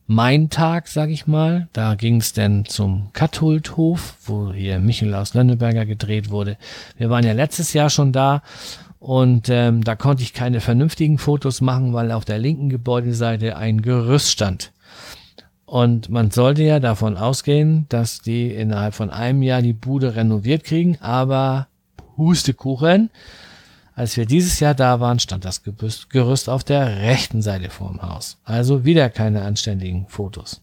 mein Tag, sag ich mal. Da ging es denn zum Katholdhof, wo hier Michel aus Lönneberger gedreht wurde. Wir waren ja letztes Jahr schon da und ähm, da konnte ich keine vernünftigen Fotos machen, weil auf der linken Gebäudeseite ein Gerüst stand. Und man sollte ja davon ausgehen, dass die innerhalb von einem Jahr die Bude renoviert kriegen, aber Hustekuchen, als wir dieses Jahr da waren, stand das Gerüst auf der rechten Seite vorm Haus. Also wieder keine anständigen Fotos.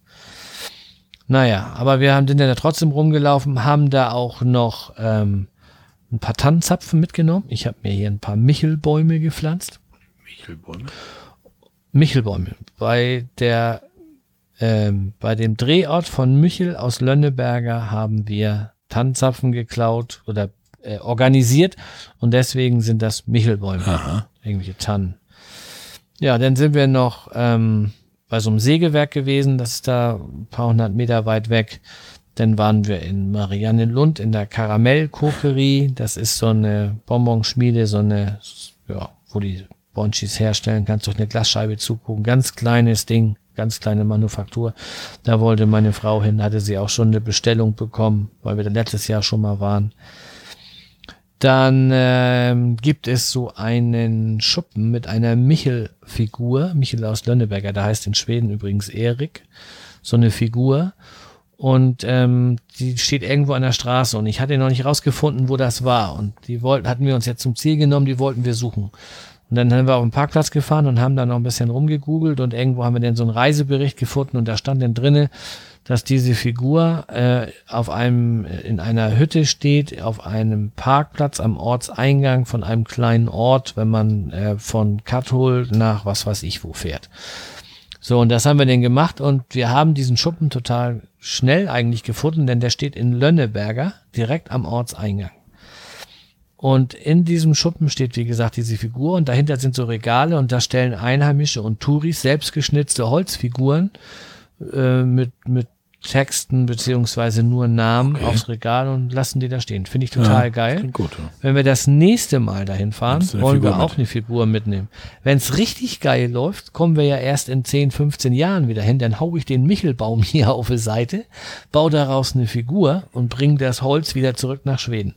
Naja, aber wir haben, sind ja trotzdem rumgelaufen, haben da auch noch ähm, ein paar Tannenzapfen mitgenommen. Ich habe mir hier ein paar Michelbäume gepflanzt. Michelbäume? Michelbäume. Bei der ähm, bei dem Drehort von Michel aus Lönneberger haben wir Tannenzapfen geklaut oder äh, organisiert und deswegen sind das Michelbäume, Aha. irgendwelche Tannen. Ja, dann sind wir noch ähm, bei so einem Sägewerk gewesen, das ist da ein paar hundert Meter weit weg. Dann waren wir in Marianne Lund in der Karamellkokerie. Das ist so eine Bonbonschmiede, so eine, ja, wo die Bonchis herstellen, kannst durch eine Glasscheibe zugucken. Ganz kleines Ding, ganz kleine Manufaktur. Da wollte meine Frau hin, hatte sie auch schon eine Bestellung bekommen, weil wir da letztes Jahr schon mal waren. Dann ähm, gibt es so einen Schuppen mit einer Michel-Figur, Michel aus Lönneberger, der heißt in Schweden übrigens Erik, so eine Figur. Und ähm, die steht irgendwo an der Straße und ich hatte noch nicht rausgefunden, wo das war. Und die wollten, hatten wir uns jetzt zum Ziel genommen, die wollten wir suchen. Und dann haben wir auf den Parkplatz gefahren und haben da noch ein bisschen rumgegoogelt und irgendwo haben wir dann so einen Reisebericht gefunden und da stand dann drinne, dass diese Figur äh, auf einem in einer Hütte steht, auf einem Parkplatz am Ortseingang von einem kleinen Ort, wenn man äh, von Kathol nach was weiß ich wo fährt. So, und das haben wir dann gemacht und wir haben diesen Schuppen total schnell eigentlich gefunden, denn der steht in Lönneberger, direkt am Ortseingang. Und in diesem Schuppen steht, wie gesagt, diese Figur und dahinter sind so Regale und da stellen Einheimische und Touris selbstgeschnitzte Holzfiguren äh, mit, mit Texten beziehungsweise nur Namen okay. aufs Regal und lassen die da stehen. Finde ich total ja, geil. Gut, ja. Wenn wir das nächste Mal dahin fahren, wollen wir auch mit. eine Figur mitnehmen. Wenn es richtig geil läuft, kommen wir ja erst in 10, 15 Jahren wieder hin. Dann hau ich den Michelbaum hier auf die Seite, baue daraus eine Figur und bringe das Holz wieder zurück nach Schweden.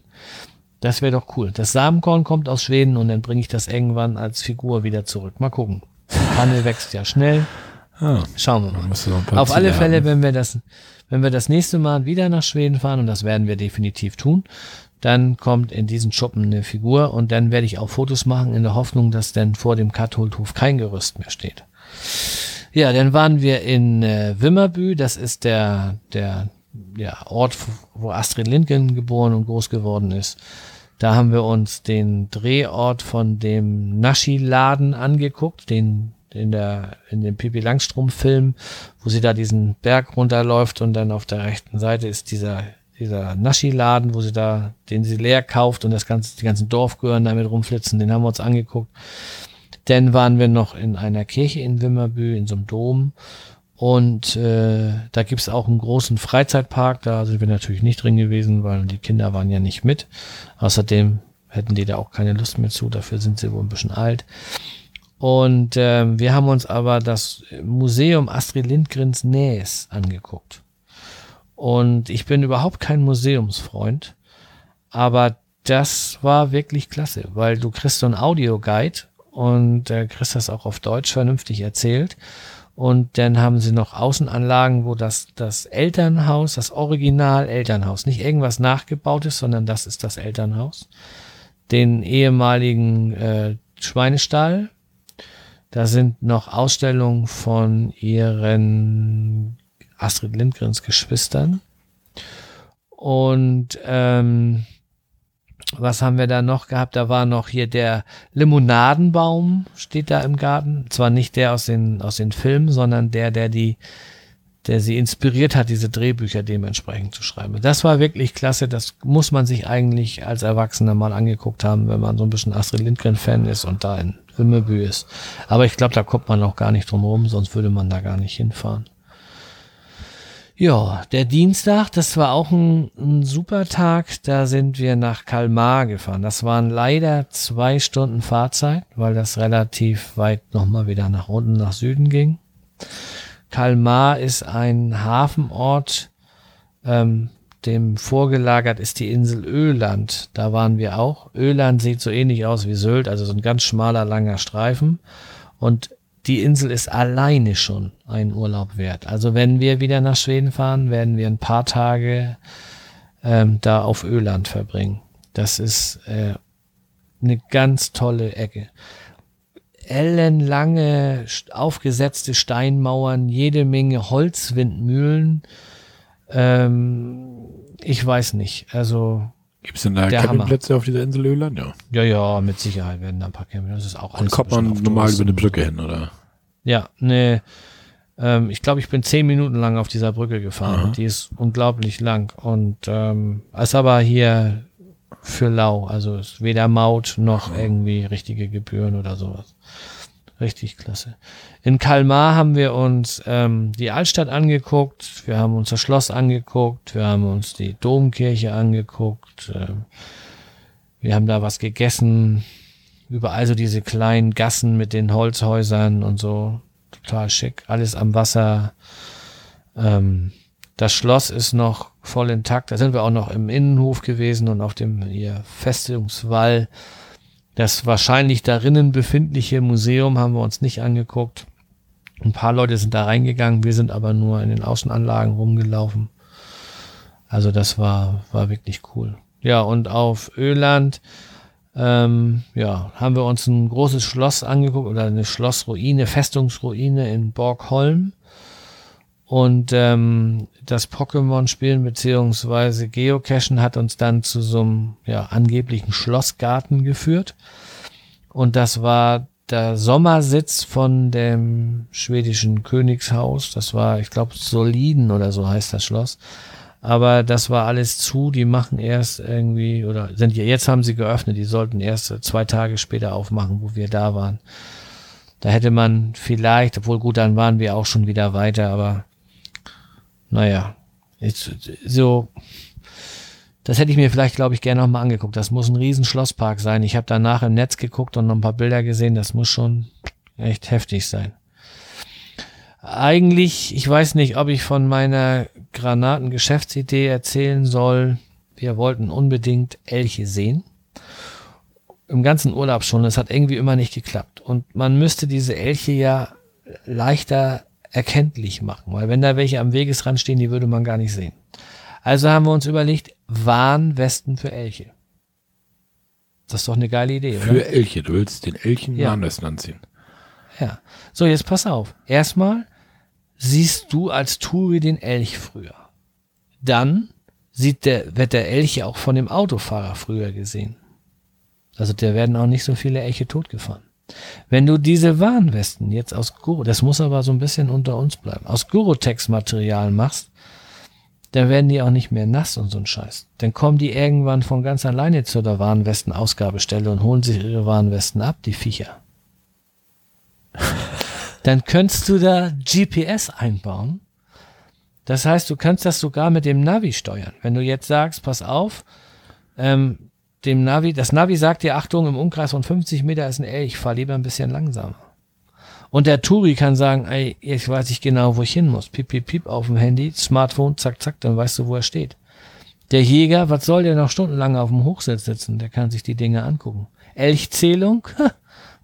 Das wäre doch cool. Das Samenkorn kommt aus Schweden und dann bringe ich das irgendwann als Figur wieder zurück. Mal gucken. Panne wächst ja schnell. Ah, Schauen wir mal. Auf alle Fälle, wenn wir das, wenn wir das nächste Mal wieder nach Schweden fahren, und das werden wir definitiv tun, dann kommt in diesen Schuppen eine Figur und dann werde ich auch Fotos machen in der Hoffnung, dass dann vor dem Katholthof kein Gerüst mehr steht. Ja, dann waren wir in äh, Wimmerbü, das ist der, der ja, Ort, wo Astrid Lindgren geboren und groß geworden ist. Da haben wir uns den Drehort von dem Naschi-Laden angeguckt, den in der in dem Pipi Langstrom Film, wo sie da diesen Berg runterläuft und dann auf der rechten Seite ist dieser dieser Naschi Laden, wo sie da den sie leer kauft und das ganze die ganzen Dorfgehören damit rumflitzen, den haben wir uns angeguckt. Dann waren wir noch in einer Kirche in Wimmerbü in so einem Dom und äh, da gibt's auch einen großen Freizeitpark, da sind wir natürlich nicht drin gewesen, weil die Kinder waren ja nicht mit. Außerdem hätten die da auch keine Lust mehr zu, dafür sind sie wohl ein bisschen alt. Und ähm, wir haben uns aber das Museum Astrid Lindgrens Nähes angeguckt. Und ich bin überhaupt kein Museumsfreund, aber das war wirklich klasse, weil du kriegst so ein Audioguide und äh, kriegst das auch auf Deutsch vernünftig erzählt. Und dann haben sie noch Außenanlagen, wo das, das Elternhaus, das Original Elternhaus, nicht irgendwas nachgebaut ist, sondern das ist das Elternhaus, den ehemaligen äh, Schweinestall da sind noch Ausstellungen von ihren Astrid Lindgrens Geschwistern. Und ähm, was haben wir da noch gehabt? Da war noch hier der Limonadenbaum, steht da im Garten. Zwar nicht der aus den, aus den Filmen, sondern der, der die, der sie inspiriert hat, diese Drehbücher dementsprechend zu schreiben. Das war wirklich klasse. Das muss man sich eigentlich als Erwachsener mal angeguckt haben, wenn man so ein bisschen Astrid Lindgren-Fan ist und da in Wimmelbü ist. Aber ich glaube, da kommt man auch gar nicht drum rum, sonst würde man da gar nicht hinfahren. Ja, der Dienstag, das war auch ein, ein, super Tag. Da sind wir nach Kalmar gefahren. Das waren leider zwei Stunden Fahrzeit, weil das relativ weit nochmal wieder nach unten, nach Süden ging. Kalmar ist ein Hafenort, ähm, dem vorgelagert ist die Insel Öland. Da waren wir auch. Öland sieht so ähnlich aus wie Sylt, also so ein ganz schmaler, langer Streifen. Und die Insel ist alleine schon ein Urlaub wert. Also wenn wir wieder nach Schweden fahren, werden wir ein paar Tage ähm, da auf Öland verbringen. Das ist äh, eine ganz tolle Ecke. Ellenlange aufgesetzte Steinmauern, jede Menge Holzwindmühlen. Ähm, ich weiß nicht. Also. Gibt es denn da Campingplätze auf dieser Insel Öland? Ja. Ja, ja, mit Sicherheit werden da ein paar Campingplätze. Das ist auch. Und kommt man normal über eine Brücke hin, oder? Ja, ne. Ähm, ich glaube, ich bin zehn Minuten lang auf dieser Brücke gefahren. Die ist unglaublich lang. Und ähm, ist aber hier für lau. Also ist weder Maut noch irgendwie richtige Gebühren oder sowas. Richtig klasse. In Kalmar haben wir uns ähm, die Altstadt angeguckt, wir haben uns das Schloss angeguckt, wir haben uns die Domkirche angeguckt, äh, wir haben da was gegessen, überall so diese kleinen Gassen mit den Holzhäusern und so, total schick, alles am Wasser. Ähm, das Schloss ist noch voll intakt. Da sind wir auch noch im Innenhof gewesen und auf dem hier Festungswall. Das wahrscheinlich darinnen befindliche Museum haben wir uns nicht angeguckt. Ein paar Leute sind da reingegangen, wir sind aber nur in den Außenanlagen rumgelaufen. Also das war, war wirklich cool. Ja, und auf Öland, ähm, ja, haben wir uns ein großes Schloss angeguckt oder eine Schlossruine, Festungsruine in Borgholm. Und ähm, das Pokémon-Spielen beziehungsweise Geocachen hat uns dann zu so einem ja, angeblichen Schlossgarten geführt. Und das war der Sommersitz von dem schwedischen Königshaus. Das war, ich glaube, Soliden oder so heißt das Schloss. Aber das war alles zu. Die machen erst irgendwie, oder sind ja, jetzt haben sie geöffnet. Die sollten erst zwei Tage später aufmachen, wo wir da waren. Da hätte man vielleicht, obwohl gut, dann waren wir auch schon wieder weiter, aber naja, jetzt, so, das hätte ich mir vielleicht, glaube ich, gerne nochmal angeguckt. Das muss ein riesen Schlosspark sein. Ich habe danach im Netz geguckt und noch ein paar Bilder gesehen. Das muss schon echt heftig sein. Eigentlich, ich weiß nicht, ob ich von meiner Granatengeschäftsidee erzählen soll. Wir wollten unbedingt Elche sehen. Im ganzen Urlaub schon. Es hat irgendwie immer nicht geklappt. Und man müsste diese Elche ja leichter erkenntlich machen, weil wenn da welche am Wegesrand stehen, die würde man gar nicht sehen. Also haben wir uns überlegt, Warnwesten für Elche. Das ist doch eine geile Idee, Für oder? Elche, du willst den Elchen ja. Warnwesten anziehen. Ja. So, jetzt pass auf. Erstmal siehst du als Touri den Elch früher. Dann sieht der, wird der Elch auch von dem Autofahrer früher gesehen. Also der werden auch nicht so viele Elche totgefahren. Wenn du diese Warnwesten jetzt aus Guru, das muss aber so ein bisschen unter uns bleiben, aus Gurotex-Material machst, dann werden die auch nicht mehr nass und so ein Scheiß. Dann kommen die irgendwann von ganz alleine zu der Warnwesten-Ausgabestelle und holen sich ihre Warnwesten ab, die Viecher. Dann könntest du da GPS einbauen. Das heißt, du kannst das sogar mit dem Navi steuern. Wenn du jetzt sagst, pass auf, ähm, dem Navi, das Navi sagt dir, Achtung, im Umkreis von 50 Meter ist ein Elch, fahr lieber ein bisschen langsamer. Und der Turi kann sagen, ey, jetzt weiß ich genau, wo ich hin muss. Piep, piep, piep auf dem Handy, Smartphone, zack, zack, dann weißt du, wo er steht. Der Jäger, was soll der noch stundenlang auf dem Hochsitz sitzen? Der kann sich die Dinge angucken. Elchzählung?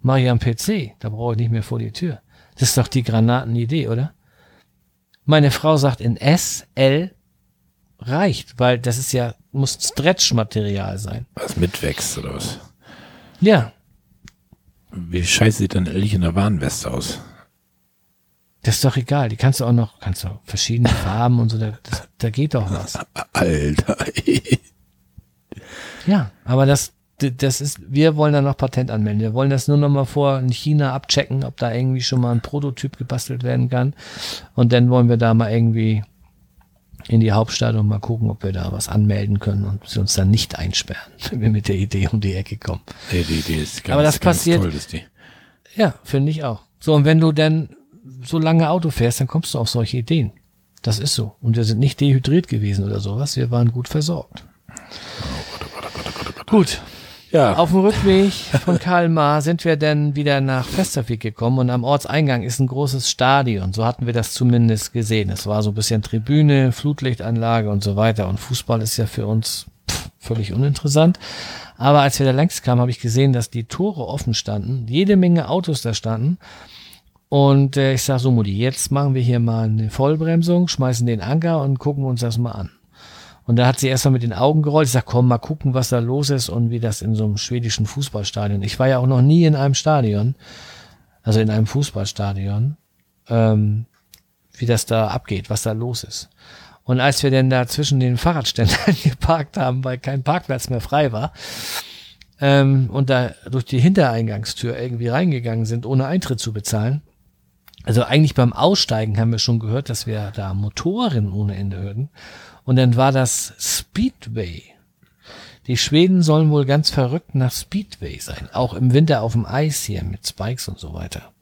Mach ich am PC. Da brauche ich nicht mehr vor die Tür. Das ist doch die Granatenidee, oder? Meine Frau sagt in S, L reicht, weil das ist ja, muss Stretch-Material sein. Was mitwächst oder was? Ja. Wie scheiße sieht dann Elch in der Warnweste aus? Das ist doch egal. Die kannst du auch noch, kannst du verschiedene Farben und so, da, das, da geht doch was. Alter. ja, aber das, das ist, wir wollen da noch Patent anmelden. Wir wollen das nur noch mal vor in China abchecken, ob da irgendwie schon mal ein Prototyp gebastelt werden kann. Und dann wollen wir da mal irgendwie in die Hauptstadt und mal gucken, ob wir da was anmelden können und sie uns dann nicht einsperren, wenn wir mit der Idee um die Ecke kommen. Die Idee ist ganz, Aber das ganz passiert, toll, ist die. Ja, finde ich auch. So, und wenn du dann so lange Auto fährst, dann kommst du auf solche Ideen. Das ist so. Und wir sind nicht dehydriert gewesen oder sowas. Wir waren gut versorgt. Gut, ja. Auf dem Rückweg von Kalmar sind wir dann wieder nach Festervik gekommen und am Ortseingang ist ein großes Stadion. So hatten wir das zumindest gesehen. Es war so ein bisschen Tribüne, Flutlichtanlage und so weiter. Und Fußball ist ja für uns völlig uninteressant. Aber als wir da längs kamen, habe ich gesehen, dass die Tore offen standen, jede Menge Autos da standen. Und äh, ich sag so, Mutti, jetzt machen wir hier mal eine Vollbremsung, schmeißen den Anker und gucken uns das mal an. Und da hat sie erstmal mit den Augen gerollt. Ich sag, komm, mal gucken, was da los ist und wie das in so einem schwedischen Fußballstadion. Ich war ja auch noch nie in einem Stadion, also in einem Fußballstadion, ähm, wie das da abgeht, was da los ist. Und als wir denn da zwischen den Fahrradständern geparkt haben, weil kein Parkplatz mehr frei war, ähm, und da durch die Hintereingangstür irgendwie reingegangen sind, ohne Eintritt zu bezahlen, also eigentlich beim Aussteigen haben wir schon gehört, dass wir da Motoren ohne Ende hörten. Und dann war das Speedway. Die Schweden sollen wohl ganz verrückt nach Speedway sein. Auch im Winter auf dem Eis hier mit Spikes und so weiter.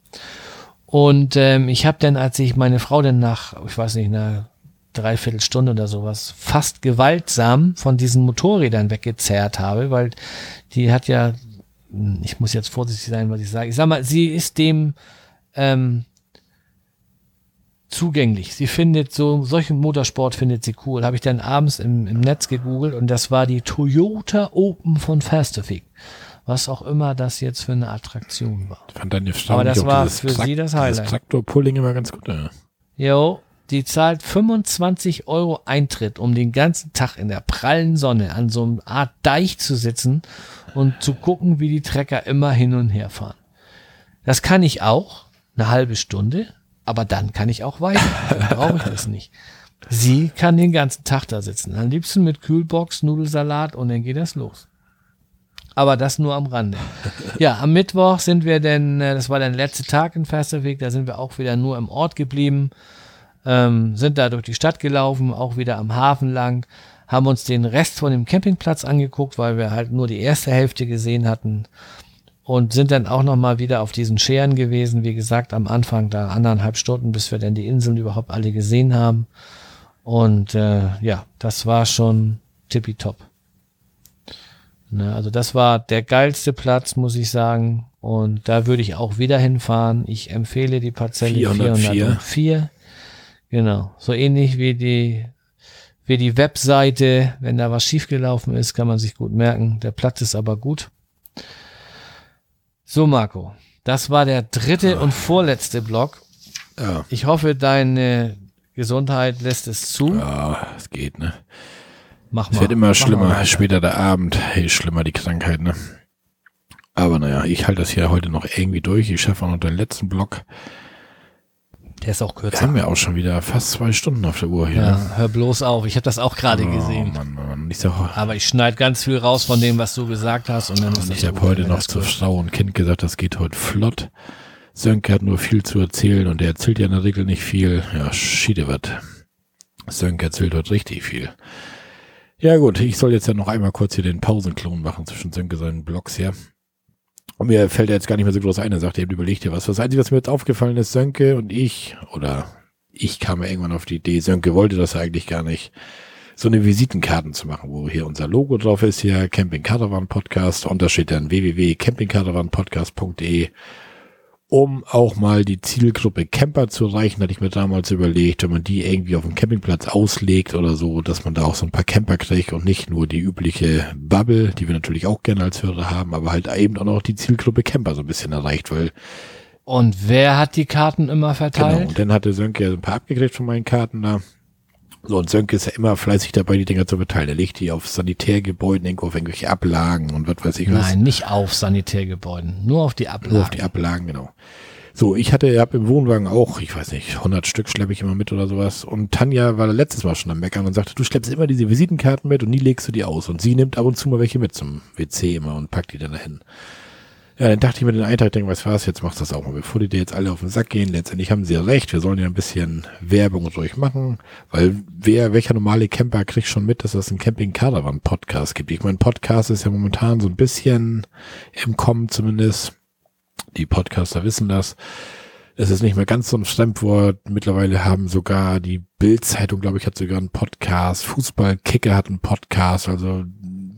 Und ähm, ich habe dann, als ich meine Frau dann nach, ich weiß nicht, einer Dreiviertelstunde oder sowas, fast gewaltsam von diesen Motorrädern weggezerrt habe, weil die hat ja, ich muss jetzt vorsichtig sein, was ich sage. Ich sag mal, sie ist dem ähm, zugänglich. Sie findet so, solchen Motorsport findet sie cool. Habe ich dann abends im, im Netz gegoogelt und das war die Toyota Open von Fasterfic. Was auch immer das jetzt für eine Attraktion war. Ich fand deine Aber das war für sie das Highlight. Das Traktor-Pulling immer ganz gut, ja. Jo, die zahlt 25 Euro Eintritt, um den ganzen Tag in der prallen Sonne an so einer Art Deich zu sitzen und zu gucken, wie die Trecker immer hin und her fahren. Das kann ich auch, eine halbe Stunde, aber dann kann ich auch weiter. Dann brauche ich das nicht. Sie kann den ganzen Tag da sitzen. Am liebsten mit Kühlbox, Nudelsalat und dann geht das los. Aber das nur am Rande. Ja, am Mittwoch sind wir denn, äh, das war der letzte Tag in Festerweg, da sind wir auch wieder nur im Ort geblieben, ähm, sind da durch die Stadt gelaufen, auch wieder am Hafen lang, haben uns den Rest von dem Campingplatz angeguckt, weil wir halt nur die erste Hälfte gesehen hatten und sind dann auch noch mal wieder auf diesen Scheren gewesen. Wie gesagt, am Anfang da anderthalb Stunden, bis wir dann die Inseln überhaupt alle gesehen haben. Und äh, ja, das war schon tippitopp. Ne, also das war der geilste Platz, muss ich sagen. Und da würde ich auch wieder hinfahren. Ich empfehle die Parzelle 404. 404. Genau. So ähnlich wie die, wie die Webseite. Wenn da was schiefgelaufen ist, kann man sich gut merken. Der Platz ist aber gut. So, Marco, das war der dritte und vorletzte Block. Ja. Ich hoffe, deine Gesundheit lässt es zu. Ja, es geht, ne? Mach mal. Es wird immer schlimmer, später der Abend, hey, schlimmer die Krankheit, ne? Aber naja, ich halte das hier heute noch irgendwie durch. Ich schaffe auch noch den letzten Block. Der ist auch kürzer. Wir haben ja auch schon wieder fast zwei Stunden auf der Uhr hier. Ja, ne? hör bloß auf. Ich habe das auch gerade oh, gesehen. Mann, Mann. Ich sag, Aber ich schneide ganz viel raus von dem, was du gesagt hast. Und dann ist ich habe heute noch zu Frau und Kind gesagt, das geht heute flott. Sönke hat nur viel zu erzählen und er erzählt ja in der Regel nicht viel. Ja, schiede was. Sönke erzählt heute richtig viel. Ja gut, ich soll jetzt ja noch einmal kurz hier den Pausenklon machen zwischen Sönke seinen Blogs her. Und mir fällt jetzt gar nicht mehr so groß ein. Er sagt, er überlegt dir was. Das Einzige, was mir jetzt aufgefallen ist, Sönke und ich, oder ich kam ja irgendwann auf die Idee, Sönke wollte das eigentlich gar nicht, so eine Visitenkarten zu machen, wo hier unser Logo drauf ist, hier Camping Caravan Podcast und da steht dann www.campingcaravanpodcast.de um auch mal die Zielgruppe Camper zu erreichen, hatte ich mir damals überlegt, wenn man die irgendwie auf dem Campingplatz auslegt oder so, dass man da auch so ein paar Camper kriegt und nicht nur die übliche Bubble, die wir natürlich auch gerne als Hörer haben, aber halt eben auch noch die Zielgruppe Camper so ein bisschen erreicht, weil und wer hat die Karten immer verteilt? Genau, und dann hatte Sönke ein paar abgekriegt von meinen Karten da. So, und Sönke ist ja immer fleißig dabei, die Dinger zu verteilen. Er legt die auf Sanitärgebäuden, irgendwo auf irgendwelche Ablagen und was weiß ich was. Nein, nicht auf Sanitärgebäuden, nur auf die Ablagen. Nur auf die Ablagen, genau. So, ich hatte, ich hab im Wohnwagen auch, ich weiß nicht, 100 Stück schleppe ich immer mit oder sowas. Und Tanja war letztes Mal schon am Meckern und sagte, du schleppst immer diese Visitenkarten mit und nie legst du die aus. Und sie nimmt ab und zu mal welche mit zum WC immer und packt die dann dahin. Ja, dann dachte ich mir den einen Tag, denk, was war's, jetzt machst du das auch mal, bevor die dir jetzt alle auf den Sack gehen. Letztendlich haben sie ja recht, wir sollen ja ein bisschen Werbung durch machen, weil wer, welcher normale Camper kriegt schon mit, dass es einen Camping-Caravan-Podcast gibt. Ich meine, Podcast ist ja momentan so ein bisschen im Kommen zumindest. Die Podcaster wissen das. Es ist nicht mehr ganz so ein Fremdwort. Mittlerweile haben sogar die Bild-Zeitung, glaube ich, hat sogar einen Podcast. Fußball-Kicker hat einen Podcast. Also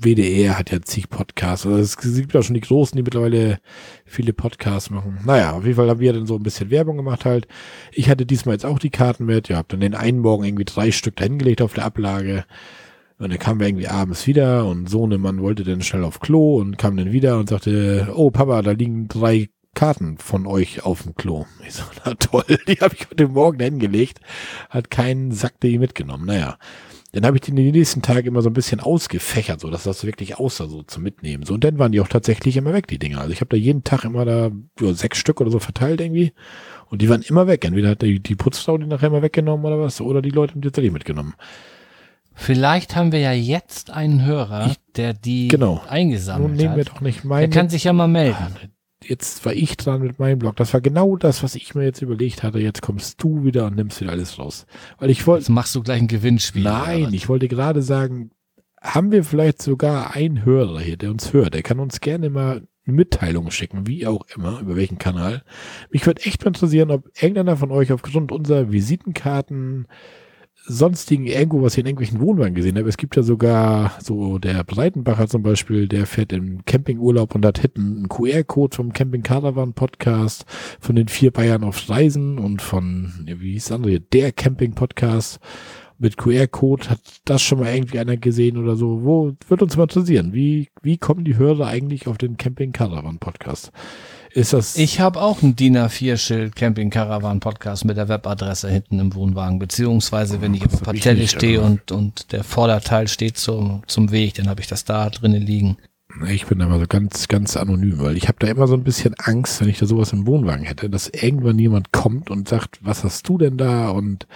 WDR hat ja zig Podcasts. Also es gibt auch schon die Großen, die mittlerweile viele Podcasts machen. Naja, auf jeden Fall haben wir dann so ein bisschen Werbung gemacht halt. Ich hatte diesmal jetzt auch die Karten mit. Ja, hab dann den einen Morgen irgendwie drei Stück dahingelegt auf der Ablage. Und dann kamen wir irgendwie abends wieder und so eine Mann wollte dann schnell auf Klo und kam dann wieder und sagte, oh Papa, da liegen drei Karten von euch auf dem Klo. Ich so, na toll, die habe ich heute Morgen hingelegt. Hat keinen Sack die mitgenommen. Naja, dann habe ich die in den nächsten Tagen immer so ein bisschen ausgefächert, so dass das wirklich aussah, so zum Mitnehmen. So, und dann waren die auch tatsächlich immer weg, die Dinger. Also ich habe da jeden Tag immer da ja, sechs Stück oder so verteilt irgendwie. Und die waren immer weg. Entweder hat die, die Putzfrau die nachher immer weggenommen oder was, oder die Leute haben die tatsächlich mitgenommen. Vielleicht haben wir ja jetzt einen Hörer, ich, der die genau. eingesammelt Nun nehmen wir doch nicht meine. Der kann sich ja mal melden. Ah, jetzt war ich dran mit meinem Blog. Das war genau das, was ich mir jetzt überlegt hatte. Jetzt kommst du wieder und nimmst wieder alles raus. Weil ich wollte. Jetzt machst du gleich ein Gewinnspiel. Nein, ich wollte gerade sagen, haben wir vielleicht sogar einen Hörer hier, der uns hört. Der kann uns gerne mal eine Mitteilung schicken, wie auch immer, über welchen Kanal. Mich würde echt interessieren, ob irgendeiner von euch aufgrund unserer Visitenkarten sonstigen irgendwo, was ich in irgendwelchen Wohnwagen gesehen habe. Es gibt ja sogar so der Breitenbacher zum Beispiel, der fährt im Campingurlaub und hat hinten einen QR-Code vom Camping Caravan Podcast, von den vier Bayern auf Reisen und von, wie hieß das andere, der Camping Podcast mit QR-Code. Hat das schon mal irgendwie einer gesehen oder so? Wo, wird uns mal interessieren. Wie, wie kommen die Hörer eigentlich auf den Camping Caravan Podcast? Ist das ich habe auch ein DIN A4-Schild Camping Caravan Podcast mit der Webadresse hinten im Wohnwagen. Beziehungsweise, wenn ich auf Partelle stehe und, und der Vorderteil steht zum, zum Weg, dann habe ich das da drinnen liegen. Ich bin da immer so ganz, ganz anonym, weil ich habe da immer so ein bisschen Angst, wenn ich da sowas im Wohnwagen hätte, dass irgendwann jemand kommt und sagt, was hast du denn da? Und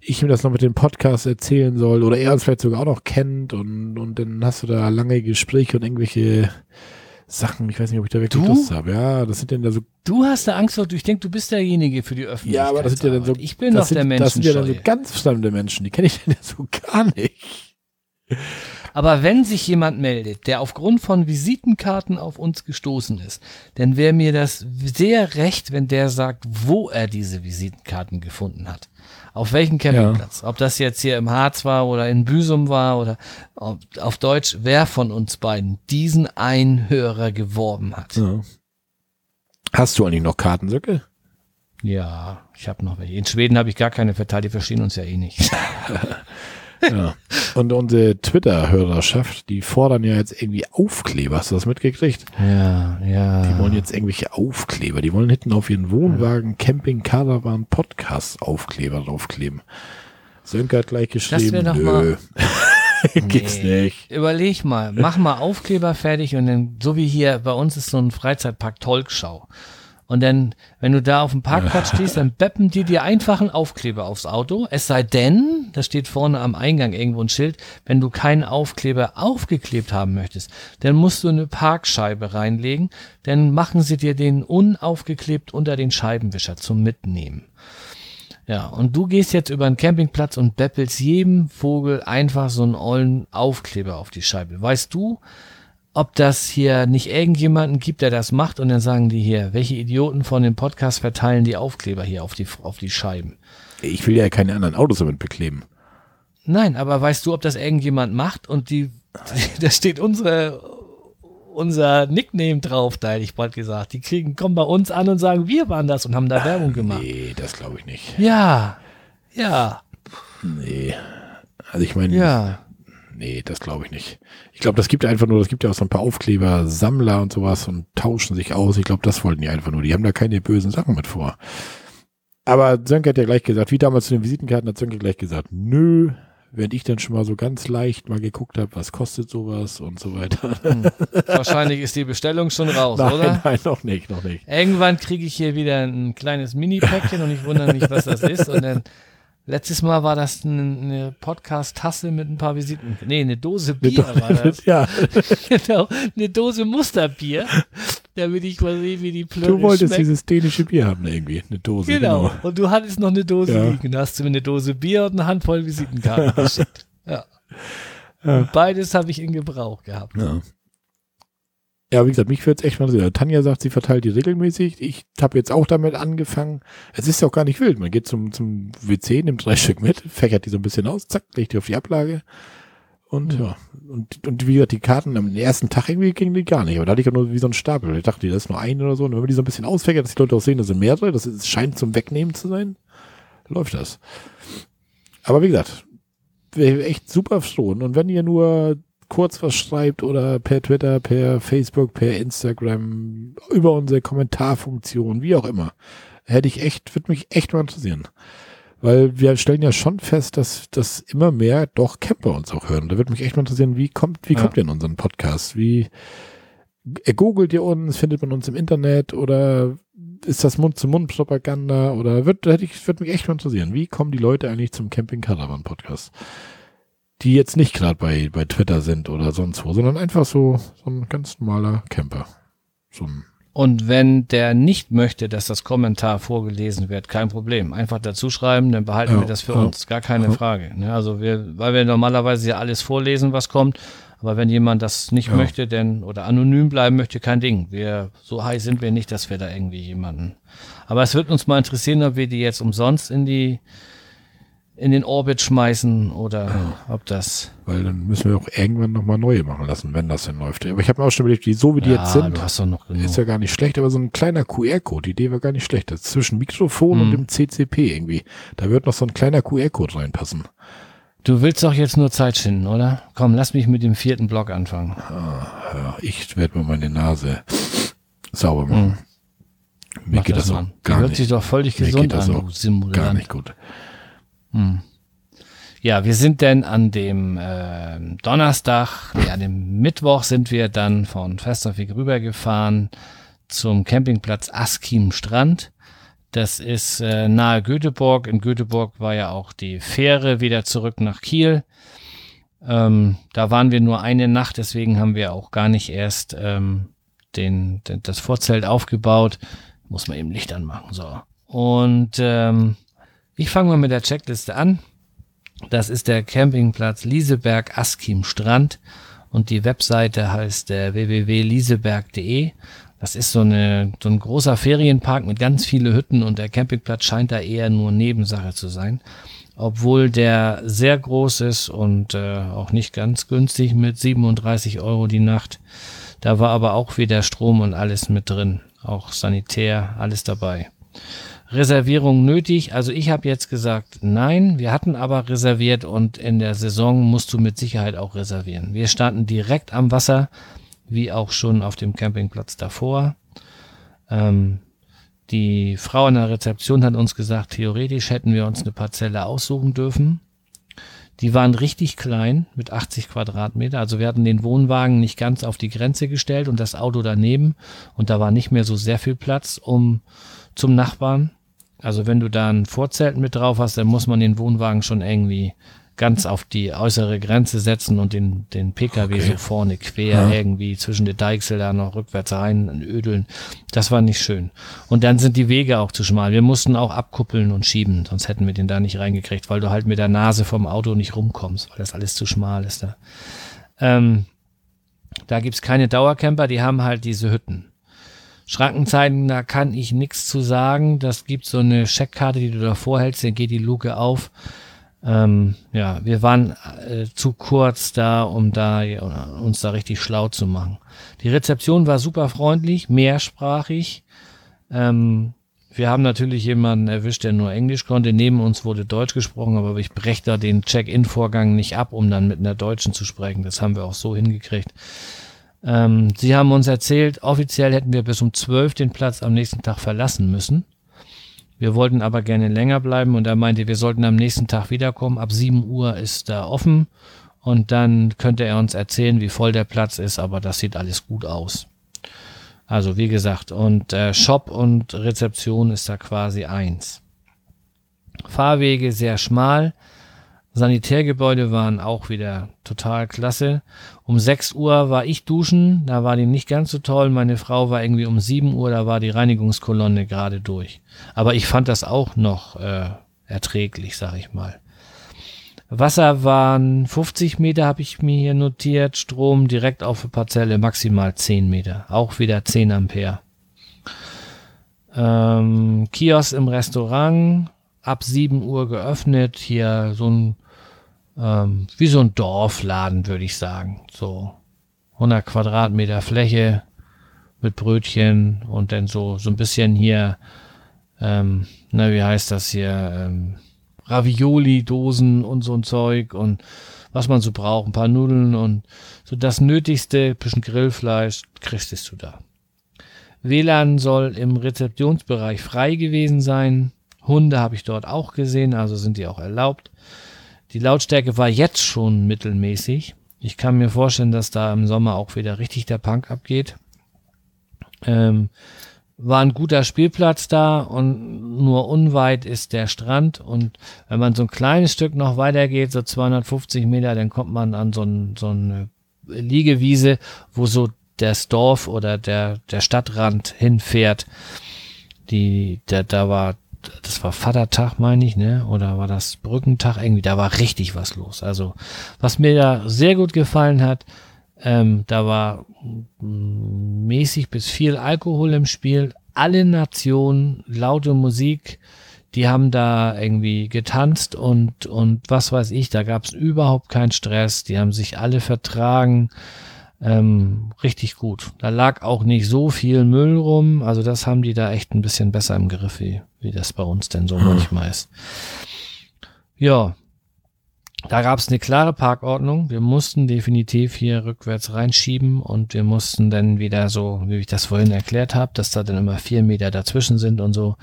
ich mir das noch mit dem Podcast erzählen soll oder er uns vielleicht sogar auch noch kennt und, und dann hast du da lange Gespräche und irgendwelche Sachen, ich weiß nicht, ob ich da wirklich du? Lust habe. Ja, das sind denn da so. Du hast da Angst vor, ich denke, du bist derjenige für die Öffentlichkeit. Ja, aber das sind ja dann so. Ich bin doch der Mensch. Das sind ja dann so ganz fremde Menschen, die kenne ich denn ja so gar nicht. Aber wenn sich jemand meldet, der aufgrund von Visitenkarten auf uns gestoßen ist, dann wäre mir das sehr recht, wenn der sagt, wo er diese Visitenkarten gefunden hat. Auf welchem Campingplatz? Ja. Ob das jetzt hier im Harz war oder in Büsum war oder auf Deutsch, wer von uns beiden diesen Einhörer geworben hat. Ja. Hast du eigentlich noch Kartensöcke? Ja, ich habe noch welche. In Schweden habe ich gar keine verteilt, die verstehen uns ja eh nicht. ja. Und unsere Twitter-Hörerschaft, die fordern ja jetzt irgendwie Aufkleber. Hast du das mitgekriegt? Ja, ja. Die wollen jetzt irgendwelche Aufkleber. Die wollen hinten auf ihren Wohnwagen Camping Caravan Podcast Aufkleber draufkleben. Sönke hat gleich geschrieben, das nö. Mal Gibt's nee. nicht. Überleg mal, mach mal Aufkleber fertig und dann, so wie hier bei uns ist so ein Freizeitpark Tolkschau. Und dann, wenn du da auf dem Parkplatz stehst, dann beppen die dir einfach einen Aufkleber aufs Auto. Es sei denn, da steht vorne am Eingang irgendwo ein Schild, wenn du keinen Aufkleber aufgeklebt haben möchtest, dann musst du eine Parkscheibe reinlegen, dann machen sie dir den unaufgeklebt unter den Scheibenwischer zum Mitnehmen. Ja, und du gehst jetzt über einen Campingplatz und beppelst jedem Vogel einfach so einen ollen Aufkleber auf die Scheibe. Weißt du, ob das hier nicht irgendjemanden gibt, der das macht und dann sagen die hier, welche Idioten von dem Podcast verteilen die Aufkleber hier auf die, auf die Scheiben. Ich will ja keine anderen Autos damit bekleben. Nein, aber weißt du, ob das irgendjemand macht und die, da steht unsere, unser Nickname drauf, da hätte ich bald gesagt. Die kriegen, kommen bei uns an und sagen, wir waren das und haben da Werbung gemacht. Nee, das glaube ich nicht. Ja, ja. Nee. Also ich meine, ja nee, das glaube ich nicht. Ich glaube, das gibt einfach nur, das gibt ja auch so ein paar Aufkleber, Sammler und sowas und tauschen sich aus. Ich glaube, das wollten die einfach nur. Die haben da keine bösen Sachen mit vor. Aber Sönke hat ja gleich gesagt, wie damals zu den Visitenkarten hat Sönke gleich gesagt, nö, wenn ich dann schon mal so ganz leicht mal geguckt habe, was kostet sowas und so weiter. Hm. Wahrscheinlich ist die Bestellung schon raus, nein, oder? Nein, noch nicht, noch nicht. Irgendwann kriege ich hier wieder ein kleines Mini-Päckchen und ich wundere mich, was das ist. Und dann Letztes Mal war das eine Podcast-Tasse mit ein paar Visiten. Nee, eine Dose Bier war das. ja. genau, eine Dose Musterbier, damit ich mal sehe, wie die Plöre Du wolltest schmeckt. dieses dänische Bier haben irgendwie, eine Dose. Genau. genau. Und du hattest noch eine Dose ja. liegen. Da hast du mir eine Dose Bier und eine Handvoll Visitenkarten geschickt. Ja. ja. Beides habe ich in Gebrauch gehabt. Ja. Ja, wie gesagt, mich würde es echt mal sehen. Tanja sagt, sie verteilt die regelmäßig. Ich habe jetzt auch damit angefangen. Es ist ja auch gar nicht wild. Man geht zum, zum WC, nimmt drei Stück mit, fächert die so ein bisschen aus, zack, legt die auf die Ablage. Und mhm. ja, und, und wie gesagt, die Karten am ersten Tag irgendwie gingen die gar nicht. Aber da hatte ich ja nur wie so ein Stapel. Ich dachte, das ist nur ein oder so. Und wenn man die so ein bisschen ausfächert, dass die Leute auch sehen, das sind mehrere, das ist, scheint zum Wegnehmen zu sein, läuft das. Aber wie gesagt, echt super froh. Und wenn ihr nur kurz was schreibt oder per Twitter, per Facebook, per Instagram, über unsere Kommentarfunktion, wie auch immer. Hätte ich echt, würde mich echt mal interessieren. Weil wir stellen ja schon fest, dass, dass immer mehr doch Camper uns auch hören. Da würde mich echt mal interessieren, wie kommt, wie ja. kommt ihr in unseren Podcast? Wie äh, googelt ihr uns? Findet man uns im Internet? Oder ist das Mund-zu-Mund-Propaganda? Oder wird, hätte ich, würde mich echt mal interessieren, wie kommen die Leute eigentlich zum Camping Caravan Podcast? Die jetzt nicht gerade bei, bei Twitter sind oder sonst wo, sondern einfach so, so ein ganz normaler Camper. So ein und wenn der nicht möchte, dass das Kommentar vorgelesen wird, kein Problem. Einfach dazu schreiben, dann behalten ja, wir das für ja, uns. Gar keine ja. Frage. Ne? Also wir, weil wir normalerweise ja alles vorlesen, was kommt. Aber wenn jemand das nicht möchte, denn oder anonym bleiben möchte, kein Ding. Wir so heiß sind wir nicht, dass wir da irgendwie jemanden. Aber es wird uns mal interessieren, ob wir die jetzt umsonst in die in den Orbit schmeißen oder ja. ob das. Weil dann müssen wir auch irgendwann nochmal neue machen lassen, wenn das denn läuft. Aber ich habe mir auch schon überlegt, wie so wie die ja, jetzt sind, ist ja gar nicht schlecht, aber so ein kleiner QR-Code, die Idee war gar nicht schlecht. Das zwischen Mikrofon hm. und dem CCP irgendwie. Da wird noch so ein kleiner QR-Code reinpassen. Du willst doch jetzt nur Zeit schinden, oder? Komm, lass mich mit dem vierten Block anfangen. Ah, ja, ich werde mir meine Nase sauber machen. Hm. Mir Mach geht das, das auch gar hört nicht. sich doch völlig gesund an, Gar nicht gut. Hm. Ja, wir sind denn an dem äh, Donnerstag, ja, dem Mittwoch sind wir dann von Festerweg rübergefahren zum Campingplatz Askim Strand. Das ist äh, nahe Göteborg. In Göteborg war ja auch die Fähre wieder zurück nach Kiel. Ähm, da waren wir nur eine Nacht, deswegen haben wir auch gar nicht erst ähm, den, den, das Vorzelt aufgebaut. Muss man eben Licht anmachen. So. Und ähm, ich fange mal mit der Checkliste an. Das ist der Campingplatz Lieseberg Askim Strand und die Webseite heißt äh, www.lieseberg.de. Das ist so, eine, so ein großer Ferienpark mit ganz viele Hütten und der Campingplatz scheint da eher nur Nebensache zu sein. Obwohl der sehr groß ist und äh, auch nicht ganz günstig mit 37 Euro die Nacht. Da war aber auch wieder Strom und alles mit drin. Auch Sanitär, alles dabei. Reservierung nötig? Also ich habe jetzt gesagt, nein. Wir hatten aber reserviert und in der Saison musst du mit Sicherheit auch reservieren. Wir standen direkt am Wasser, wie auch schon auf dem Campingplatz davor. Ähm, die Frau an der Rezeption hat uns gesagt, theoretisch hätten wir uns eine Parzelle aussuchen dürfen. Die waren richtig klein mit 80 Quadratmeter. Also wir hatten den Wohnwagen nicht ganz auf die Grenze gestellt und das Auto daneben. Und da war nicht mehr so sehr viel Platz um zum Nachbarn. Also wenn du da ein Vorzelt mit drauf hast, dann muss man den Wohnwagen schon irgendwie ganz auf die äußere Grenze setzen und den, den Pkw okay. so vorne quer ja. irgendwie zwischen den Deichsel da noch rückwärts rein ödeln. Das war nicht schön. Und dann sind die Wege auch zu schmal. Wir mussten auch abkuppeln und schieben, sonst hätten wir den da nicht reingekriegt, weil du halt mit der Nase vom Auto nicht rumkommst, weil das alles zu schmal ist da. Ähm, da gibt's keine Dauercamper, die haben halt diese Hütten. Schrankenzeiten, da kann ich nichts zu sagen. Das gibt so eine Scheckkarte, die du davor hältst, dann geht die Luke auf. Ähm, ja, wir waren äh, zu kurz da, um da uns da richtig schlau zu machen. Die Rezeption war super freundlich, mehrsprachig. Ähm, wir haben natürlich jemanden erwischt, der nur Englisch konnte. Neben uns wurde Deutsch gesprochen, aber ich breche da den Check-in-Vorgang nicht ab, um dann mit einer Deutschen zu sprechen. Das haben wir auch so hingekriegt. Ähm, sie haben uns erzählt, offiziell hätten wir bis um 12 den Platz am nächsten Tag verlassen müssen. Wir wollten aber gerne länger bleiben und er meinte, wir sollten am nächsten Tag wiederkommen. Ab 7 Uhr ist da offen und dann könnte er uns erzählen, wie voll der Platz ist, aber das sieht alles gut aus. Also wie gesagt, und äh, Shop und Rezeption ist da quasi eins. Fahrwege sehr schmal, Sanitärgebäude waren auch wieder total klasse. Um 6 Uhr war ich duschen, da war die nicht ganz so toll. Meine Frau war irgendwie um 7 Uhr, da war die Reinigungskolonne gerade durch. Aber ich fand das auch noch äh, erträglich, sag ich mal. Wasser waren 50 Meter, habe ich mir hier notiert. Strom direkt auf der Parzelle maximal 10 Meter. Auch wieder 10 Ampere. Ähm, Kiosk im Restaurant ab 7 Uhr geöffnet. Hier so ein, ähm, wie so ein Dorfladen, würde ich sagen. So 100 Quadratmeter Fläche mit Brötchen und dann so, so ein bisschen hier, ähm, na, wie heißt das hier, ähm, Ravioli-Dosen und so ein Zeug und was man so braucht, ein paar Nudeln und so das Nötigste, bisschen Grillfleisch, kriegst du da. WLAN soll im Rezeptionsbereich frei gewesen sein. Hunde habe ich dort auch gesehen, also sind die auch erlaubt. Die Lautstärke war jetzt schon mittelmäßig. Ich kann mir vorstellen, dass da im Sommer auch wieder richtig der Punk abgeht. Ähm, war ein guter Spielplatz da und nur unweit ist der Strand. Und wenn man so ein kleines Stück noch weiter geht, so 250 Meter, dann kommt man an so, ein, so eine Liegewiese, wo so das Dorf oder der, der Stadtrand hinfährt. Die, der, da war das war Vatertag, meine ich, ne? Oder war das Brückentag? Irgendwie, da war richtig was los. Also, was mir da sehr gut gefallen hat, ähm, da war mäßig bis viel Alkohol im Spiel, alle Nationen, laute Musik, die haben da irgendwie getanzt und, und was weiß ich, da gab es überhaupt keinen Stress, die haben sich alle vertragen, ähm, richtig gut. Da lag auch nicht so viel Müll rum, also das haben die da echt ein bisschen besser im Griff, wie, wie das bei uns denn so hm. manchmal ist. Ja, da gab es eine klare Parkordnung. Wir mussten definitiv hier rückwärts reinschieben und wir mussten dann wieder so, wie ich das vorhin erklärt habe, dass da dann immer vier Meter dazwischen sind und so.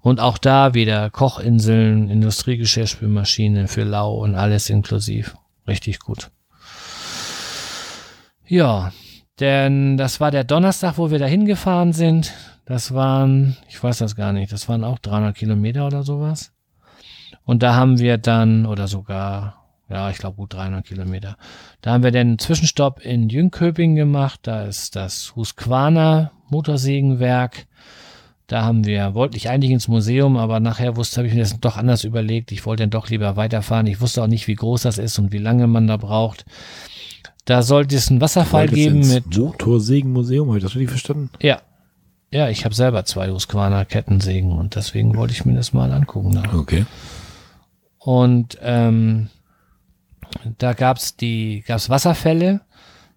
Und auch da wieder Kochinseln, Industriegeschirrspülmaschine für Lau und alles inklusiv. Richtig gut. Ja, denn das war der Donnerstag, wo wir da hingefahren sind. Das waren, ich weiß das gar nicht, das waren auch 300 Kilometer oder sowas. Und da haben wir dann, oder sogar, ja, ich glaube gut 300 Kilometer. Da haben wir den Zwischenstopp in Jünköping gemacht. Da ist das Husqvarna Motorsägenwerk. Da haben wir, wollte ich eigentlich ins Museum, aber nachher wusste, habe ich mir das doch anders überlegt. Ich wollte dann doch lieber weiterfahren. Ich wusste auch nicht, wie groß das ist und wie lange man da braucht. Da sollte es einen Wasserfall geben mit. Motorsägenmuseum, habe ich das richtig verstanden? Ja. Ja, ich habe selber zwei Husqvarna Kettensägen und deswegen wollte ich mir das mal angucken. Da. Okay. Und ähm, da gab's die gab's Wasserfälle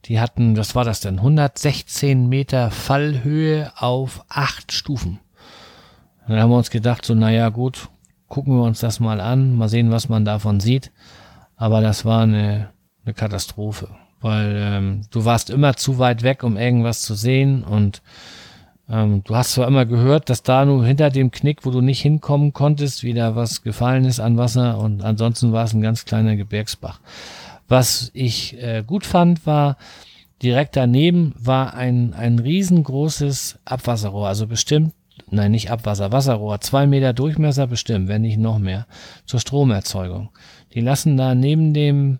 die hatten, was war das denn? 116 Meter Fallhöhe auf acht Stufen. dann haben wir uns gedacht, so, naja, gut, gucken wir uns das mal an, mal sehen, was man davon sieht. Aber das war eine, eine Katastrophe, weil ähm, du warst immer zu weit weg, um irgendwas zu sehen und ähm, du hast zwar immer gehört, dass da nur hinter dem Knick, wo du nicht hinkommen konntest, wieder was gefallen ist an Wasser und ansonsten war es ein ganz kleiner Gebirgsbach. Was ich äh, gut fand, war, direkt daneben war ein, ein riesengroßes Abwasserrohr, also bestimmt, nein, nicht Abwasser, Wasserrohr, zwei Meter Durchmesser bestimmt, wenn nicht noch mehr, zur Stromerzeugung. Die lassen da neben dem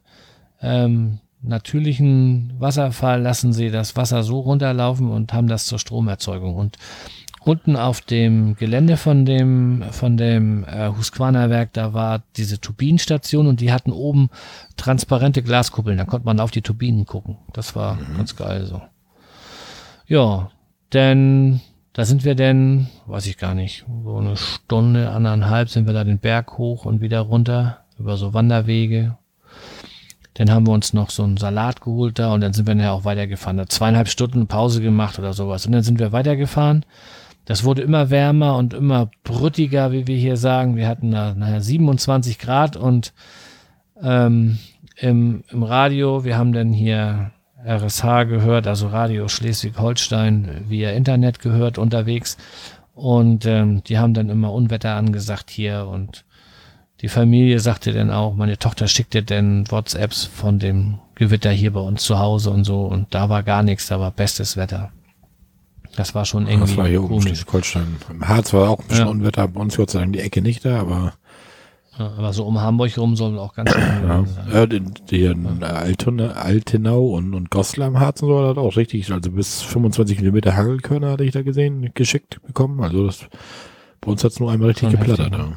ähm, natürlichen Wasserfall, lassen sie das Wasser so runterlaufen und haben das zur Stromerzeugung. Und unten auf dem Gelände von dem, von dem äh, Husqvarna Werk, da war diese Turbinenstation und die hatten oben transparente Glaskuppeln. Da konnte man auf die Turbinen gucken. Das war mhm. ganz geil so. Ja, denn da sind wir denn, weiß ich gar nicht, so eine Stunde, anderthalb sind wir da den Berg hoch und wieder runter über so Wanderwege. Dann haben wir uns noch so einen Salat geholt da und dann sind wir ja auch weitergefahren. Da zweieinhalb Stunden Pause gemacht oder sowas. Und dann sind wir weitergefahren das wurde immer wärmer und immer brüttiger, wie wir hier sagen. Wir hatten da naja, 27 Grad und ähm, im, im Radio, wir haben dann hier RSH gehört, also Radio Schleswig-Holstein via Internet gehört unterwegs. Und ähm, die haben dann immer Unwetter angesagt hier und die Familie sagte dann auch, meine Tochter schickte dann WhatsApps von dem Gewitter hier bei uns zu Hause und so und da war gar nichts, da war bestes Wetter. Das war schon irgendwie das war hier komisch. Schleswig-Holstein. Im Harz war auch ein bisschen ja. Unwetter, bei uns Gott sei Dank die Ecke nicht da, aber ja, aber so um Hamburg rum soll auch ganz schön ja. sein. Ja, die, die in Altona, Altenau und, und Goslar im Harzen so hat auch richtig, also bis 25 Kilometer Hagelkörner hatte ich da gesehen, geschickt bekommen. Also das, bei uns hat es nur einmal richtig Schon geplattert. Ja.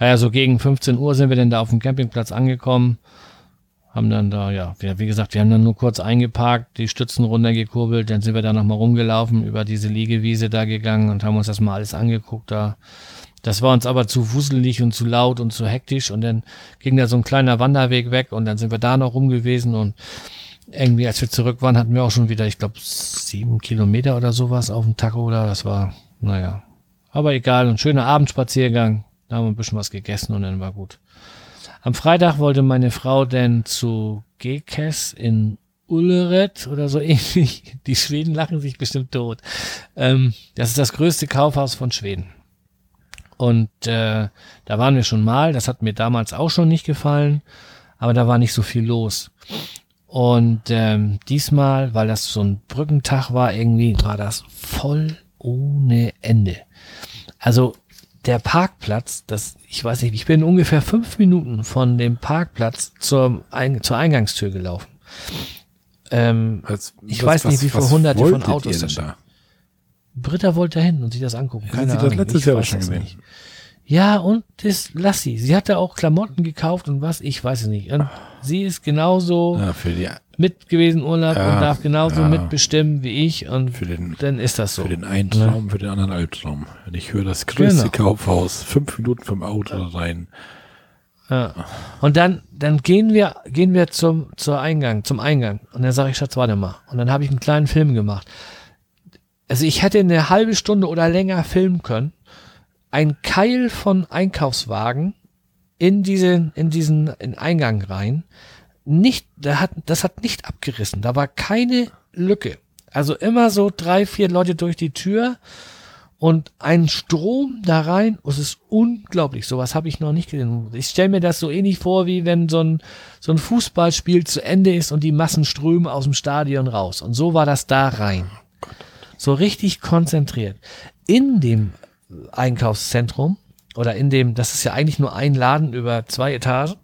Ja. so gegen 15 Uhr sind wir denn da auf dem Campingplatz angekommen haben dann da, ja, wie gesagt, wir haben dann nur kurz eingeparkt, die Stützen runtergekurbelt, dann sind wir da nochmal rumgelaufen, über diese Liegewiese da gegangen und haben uns das mal alles angeguckt da. Das war uns aber zu wuselig und zu laut und zu hektisch und dann ging da so ein kleiner Wanderweg weg und dann sind wir da noch rum gewesen und irgendwie, als wir zurück waren, hatten wir auch schon wieder, ich glaube, sieben Kilometer oder sowas auf dem Tacho da. Das war, naja, aber egal, ein schöner Abendspaziergang. Da haben wir ein bisschen was gegessen und dann war gut. Am Freitag wollte meine Frau denn zu Gekes in Ulleret oder so ähnlich. Die Schweden lachen sich bestimmt tot. Ähm, das ist das größte Kaufhaus von Schweden. Und äh, da waren wir schon mal. Das hat mir damals auch schon nicht gefallen. Aber da war nicht so viel los. Und ähm, diesmal, weil das so ein Brückentag war, irgendwie war das voll ohne Ende. Also der Parkplatz, das, ich weiß nicht, ich bin ungefähr fünf Minuten von dem Parkplatz zur, Ein zur Eingangstür gelaufen. Ähm, was, ich was, weiß nicht, wie viele hunderte von Autos da. Britta wollte dahin und sich das angucken. Keine Ahnung. Das letztes Jahr schon gesehen. Nicht. Ja, und das lass sie. Sie hatte auch Klamotten gekauft und was, ich weiß es nicht. Und sie ist genauso Ja, für, die, mit gewesen Urlaub Ja, und darf genauso ja. mitbestimmen wie ich und für, den, dann ist das so. für den einen Traum, für den anderen Albtraum. Wenn ich höre, das größte Genau. Kaufhaus, fünf Minuten vom Auto rein. Ja. Und dann, dann gehen wir, gehen wir zum, zur Eingang, zum Eingang. Und dann sage ich, Schatz, warte mal. Und dann habe ich einen kleinen Film gemacht. Also ich hätte eine halbe Stunde oder länger filmen können. Ein Keil von Einkaufswagen in diesen, in diesen in Eingang rein. Nicht, da hat, das hat nicht abgerissen. Da war keine Lücke. Also immer so drei, vier Leute durch die Tür und ein Strom da rein. Es ist unglaublich. Sowas habe ich noch nicht gesehen. Ich stelle mir das so ähnlich vor, wie wenn so ein, so ein Fußballspiel zu Ende ist und die Massen strömen aus dem Stadion raus. Und so war das da rein. So richtig konzentriert. In dem Einkaufszentrum oder in dem, das ist ja eigentlich nur ein Laden über zwei Etagen,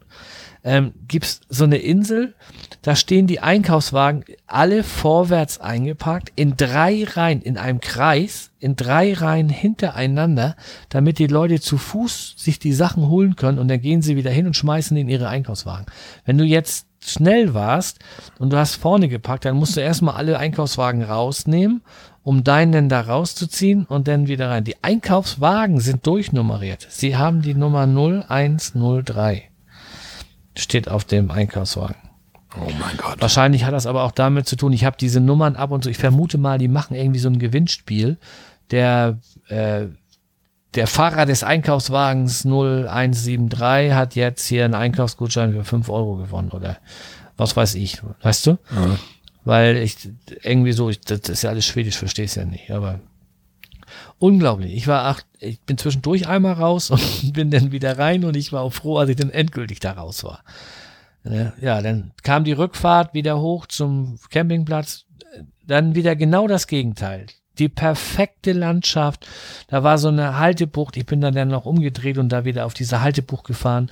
ähm, gibt's so eine Insel, da stehen die Einkaufswagen alle vorwärts eingeparkt, in drei Reihen, in einem Kreis, in drei Reihen hintereinander, damit die Leute zu Fuß sich die Sachen holen können und dann gehen sie wieder hin und schmeißen in ihre Einkaufswagen. Wenn du jetzt schnell warst und du hast vorne gepackt, dann musst du erstmal alle Einkaufswagen rausnehmen, um deinen da rauszuziehen und dann wieder rein. Die Einkaufswagen sind durchnummeriert. Sie haben die Nummer 0103. Steht auf dem Einkaufswagen. Oh mein Gott. Wahrscheinlich hat das aber auch damit zu tun, ich habe diese Nummern ab und zu, ich vermute mal, die machen irgendwie so ein Gewinnspiel. Der, äh, der Fahrer des Einkaufswagens 0173 hat jetzt hier einen Einkaufsgutschein für 5 Euro gewonnen oder was weiß ich, weißt du? Ja. Weil ich irgendwie so, ich, das ist ja alles Schwedisch, verstehe es ja nicht, aber unglaublich. Ich war acht, ich bin zwischendurch einmal raus und bin dann wieder rein und ich war auch froh, als ich dann endgültig da raus war. Ja, dann kam die Rückfahrt wieder hoch zum Campingplatz, dann wieder genau das Gegenteil. Die perfekte Landschaft. Da war so eine Haltebucht. Ich bin dann, dann noch umgedreht und da wieder auf diese Haltebucht gefahren.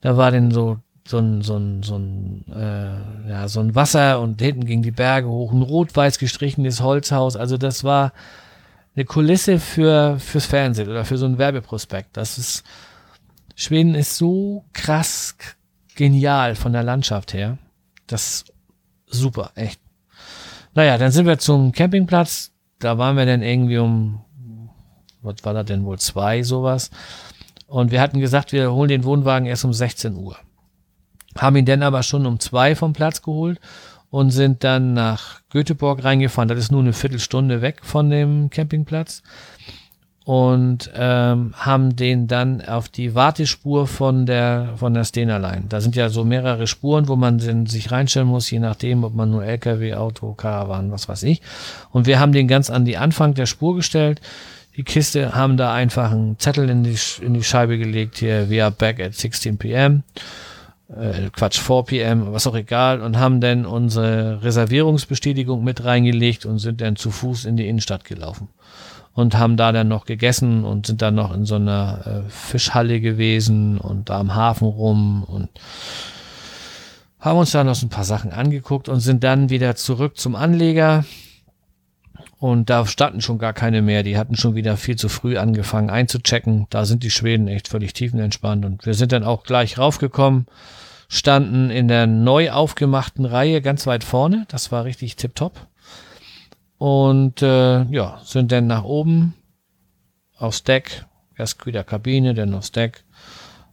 Da war dann so so ein so ein so ein äh, ja so ein Wasser und hinten gingen die Berge hoch. Ein rot-weiß gestrichenes Holzhaus. Also das war eine Kulisse für fürs Fernsehen oder für so ein Werbeprospekt. Das ist Schweden ist so krass genial von der Landschaft her. Das ist super, echt. Naja, dann sind wir zum Campingplatz. Da waren wir dann irgendwie um, was war das denn wohl, zwei, sowas. Und wir hatten gesagt, wir holen den Wohnwagen erst um 16 Uhr. Haben ihn dann aber schon um zwei vom Platz geholt und sind dann nach Göteborg reingefahren. Das ist nur eine Viertelstunde weg von dem Campingplatz. Und ähm, haben den dann auf die Wartespur von der von der Stena Line. Da sind ja so mehrere Spuren, wo man den sich reinstellen muss, je nachdem, ob man nur LKW, Auto, Caravan, was weiß ich. Und wir haben den ganz an die Anfang der Spur gestellt. Die Kiste haben da einfach einen Zettel in die, in die Scheibe gelegt, hier, we are back at 16 p.m äh, Quatsch, 4 PM, was auch egal, und haben dann unsere Reservierungsbestätigung mit reingelegt und sind dann zu Fuß in die Innenstadt gelaufen. Und haben da dann noch gegessen und sind dann noch in so einer äh, Fischhalle gewesen und da am Hafen rum und haben uns da noch so ein paar Sachen angeguckt und sind dann wieder zurück zum Anleger. Und da standen schon gar keine mehr. Die hatten schon wieder viel zu früh angefangen einzuchecken. Da sind die Schweden echt völlig tiefenentspannt. Und wir sind dann auch gleich raufgekommen, standen in der neu aufgemachten Reihe ganz weit vorne. Das war richtig tipptopp. Und äh, ja, sind dann nach oben aufs Deck. Erst wieder Kabine, dann aufs Deck.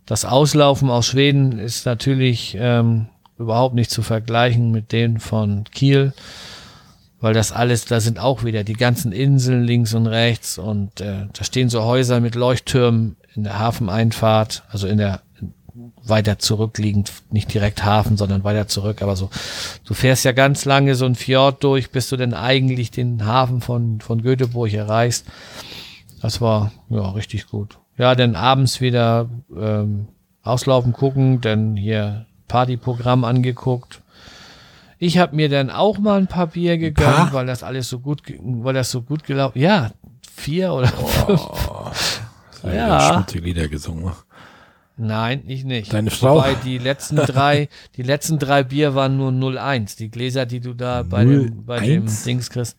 Das Auslaufen aus Schweden ist natürlich ähm, überhaupt nicht zu vergleichen mit dem von Kiel weil das alles, da sind auch wieder die ganzen Inseln links und rechts und äh, da stehen so Häuser mit Leuchttürmen in der Hafeneinfahrt, also in der weiter zurückliegend, nicht direkt Hafen, sondern weiter zurück, aber so, du fährst ja ganz lange so ein Fjord durch, bis du denn eigentlich den Hafen von, von Göteborg erreichst. Das war, ja, richtig gut. Ja, dann abends wieder ähm, auslaufen gucken, dann hier Partyprogramm angeguckt, ich habe mir dann auch mal ein paar Bier gegönnt, paar? weil das alles so gut, weil das so gut gelaufen. Ja, vier oder fünf. Ja. Ja. Schmutzige Lieder gesungen. Nein, ich nicht. Deine Frau? Wobei die letzten drei, die letzten drei Bier waren nur 0,1. Die Gläser, die du da bei dem, bei dem 0,1? Dings kriegst.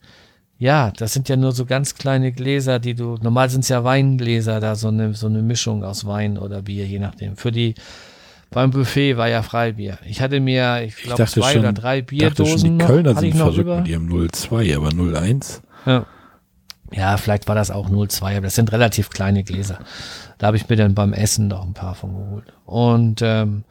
Ja, das sind ja nur so ganz kleine Gläser, die du, normal sind es ja Weingläser, da so eine, so eine Mischung aus Wein oder Bier, je nachdem. Für die, beim Buffet war ja Freibier. Ich hatte mir, ich glaube, zwei schon, oder drei Bierdosen. die Kölner noch, sind verrückt rüber. mit ihrem 02, aber 01. Ja. ja, vielleicht war das auch 02, aber das sind relativ kleine Gläser. Da habe ich mir dann beim Essen noch ein paar von geholt. Und ähm,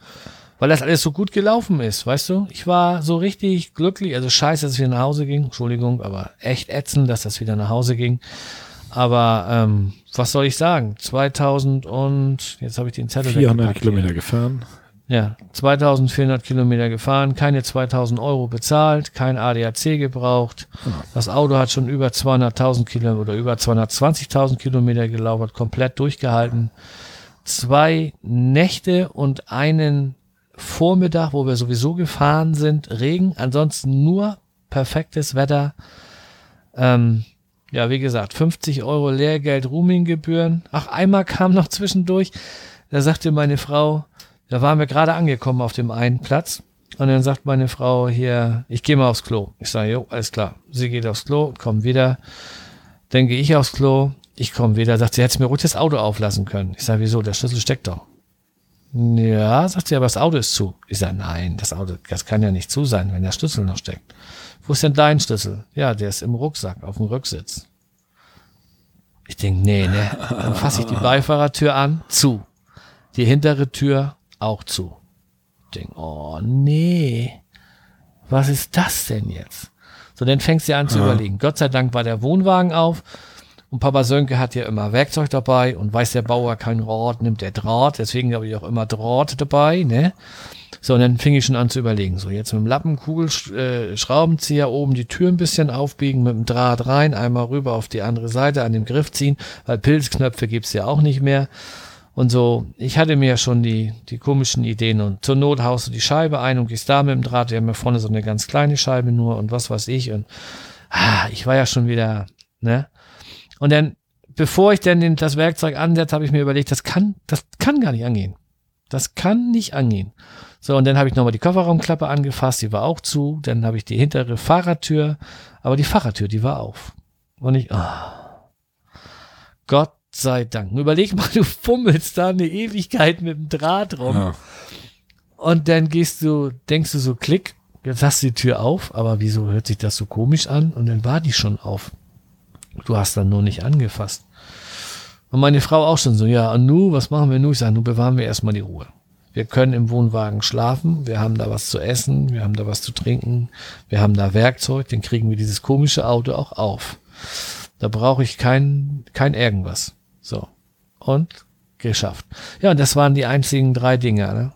weil das alles so gut gelaufen ist, weißt du? Ich war so richtig glücklich, also scheiße, dass es wieder nach Hause ging, Entschuldigung, aber echt ätzend, dass das wieder nach Hause ging. Aber ähm, was soll ich sagen? 2000 und jetzt habe ich den Zettel 400 Kilometer hier. gefahren. Ja, 2400 Kilometer gefahren, keine 2000 Euro bezahlt, kein ADAC gebraucht. Das Auto hat schon über 200.000 Kilometer oder über 220.000 Kilometer gelaufen, komplett durchgehalten. Zwei Nächte und einen Vormittag, wo wir sowieso gefahren sind, Regen, ansonsten nur perfektes Wetter. Ähm, ja, wie gesagt, 50 Euro Lehrgeld, Roaminggebühren. Ach, einmal kam noch zwischendurch, da sagte meine Frau, da waren wir gerade angekommen auf dem einen Platz. Und dann sagt meine Frau hier, ich gehe mal aufs Klo. Ich sage, jo, alles klar. Sie geht aufs Klo, kommt wieder. Dann gehe ich aufs Klo, ich komme wieder. Sagt sie, hätte mir ruhig das Auto auflassen können. Ich sage, wieso? Der Schlüssel steckt doch. Ja, sagt sie, aber das Auto ist zu. Ich sage, nein, das Auto, das kann ja nicht zu sein, wenn der Schlüssel noch steckt. Wo ist denn dein Schlüssel? Ja, der ist im Rucksack, auf dem Rücksitz. Ich denke, nee, ne. Dann fasse ich die Beifahrertür an, zu. Die hintere Tür auch zu. Ich denke, oh nee, was ist das denn jetzt? So, dann fängst du an zu ja. überlegen. Gott sei Dank war der Wohnwagen auf und Papa Sönke hat ja immer Werkzeug dabei und weiß der Bauer kein Rad, nimmt der Draht. Deswegen habe ich auch immer Draht dabei, ne? So, und dann fing ich schon an zu überlegen. So, jetzt mit dem Lappenkugel, äh, Schraubenzieher oben die Tür ein bisschen aufbiegen, mit dem Draht rein, einmal rüber auf die andere Seite an dem Griff ziehen, weil Pilzknöpfe gibt's ja auch nicht mehr. Und so, ich hatte mir ja schon die, die komischen Ideen und zur Not haust du die Scheibe ein und gehst da mit dem Draht, wir haben ja vorne so eine ganz kleine Scheibe nur und was weiß ich und ah, ich war ja schon wieder, ne? Und dann, bevor ich dann den, das Werkzeug ansetze, habe ich mir überlegt, das kann, das kann gar nicht angehen. Das kann nicht angehen. So, und dann habe ich nochmal die Kofferraumklappe angefasst, die war auch zu. Dann habe ich die hintere Fahrradtür, aber die Fahrradtür, die war auf. Und ich, oh, Gott sei Dank. Überleg mal, du fummelst da eine Ewigkeit mit dem Draht rum. Ja. Und dann gehst du, denkst du so, klick, jetzt hast du die Tür auf, aber wieso hört sich das so komisch an? Und dann war die schon auf. Du hast dann nur nicht angefasst. Und meine Frau auch schon so, ja, und nu, was machen wir nu? Ich sage, nu bewahren wir erstmal die Ruhe. Wir können im Wohnwagen schlafen, wir haben da was zu essen, wir haben da was zu trinken, wir haben da Werkzeug, dann kriegen wir dieses komische Auto auch auf. Da brauche ich kein, kein irgendwas. So. Und geschafft. Ja, und das waren die einzigen drei Dinge, ne?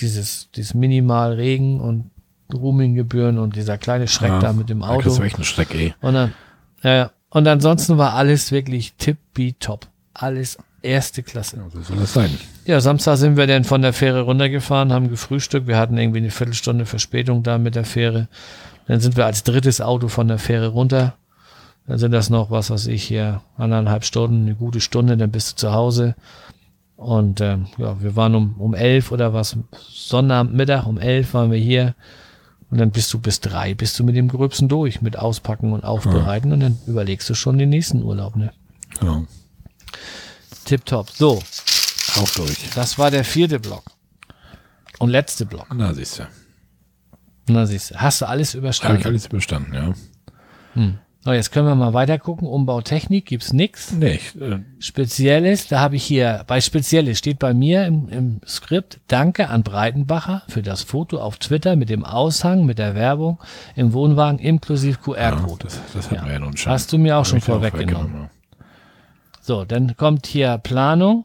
Dieses, dieses minimal Regen und Roaminggebühren und dieser kleine Schreck ja, da mit dem Auto. Das ist echt ein Schreck, ey. Und dann, ja, ja. Und ansonsten war alles wirklich tippitopp. Alles erste Klasse. Ja, so soll das sein. Ja, Samstag sind wir dann von der Fähre runtergefahren, haben gefrühstückt. Wir hatten irgendwie eine Viertelstunde Verspätung da mit der Fähre. Dann sind wir als drittes Auto von der Fähre runter. Dann sind das noch, was weiß ich, hier anderthalb Stunden, eine gute Stunde, dann bist du zu Hause. Und ähm, ja, wir waren um, um elf oder was, Sonnabend, Mittag um elf waren wir hier. Und dann bist du bis drei, bist du mit dem Gröbsten durch, mit Auspacken und Aufbereiten ja. und dann überlegst du schon den nächsten Urlaub, ne? Ja. Tipptopp. So. Auch durch. Das war der vierte Block. Und letzte Block. Na, siehst du. Na, siehst du. Hast du alles überstanden? Hab ich alles überstanden, ja. Hm. So, jetzt können wir mal weiter gucken. Umbautechnik gibt's nix. Nicht. Äh Spezielles, da habe ich hier, bei Spezielles steht bei mir im, im Skript, danke an Breitenbacher für das Foto auf Twitter mit dem Aushang, mit der Werbung im Wohnwagen inklusive QR-Code. Ja, das, das hat ja. ja nun schon. Hast du mir auch schon vorweggenommen. So, dann kommt hier Planung.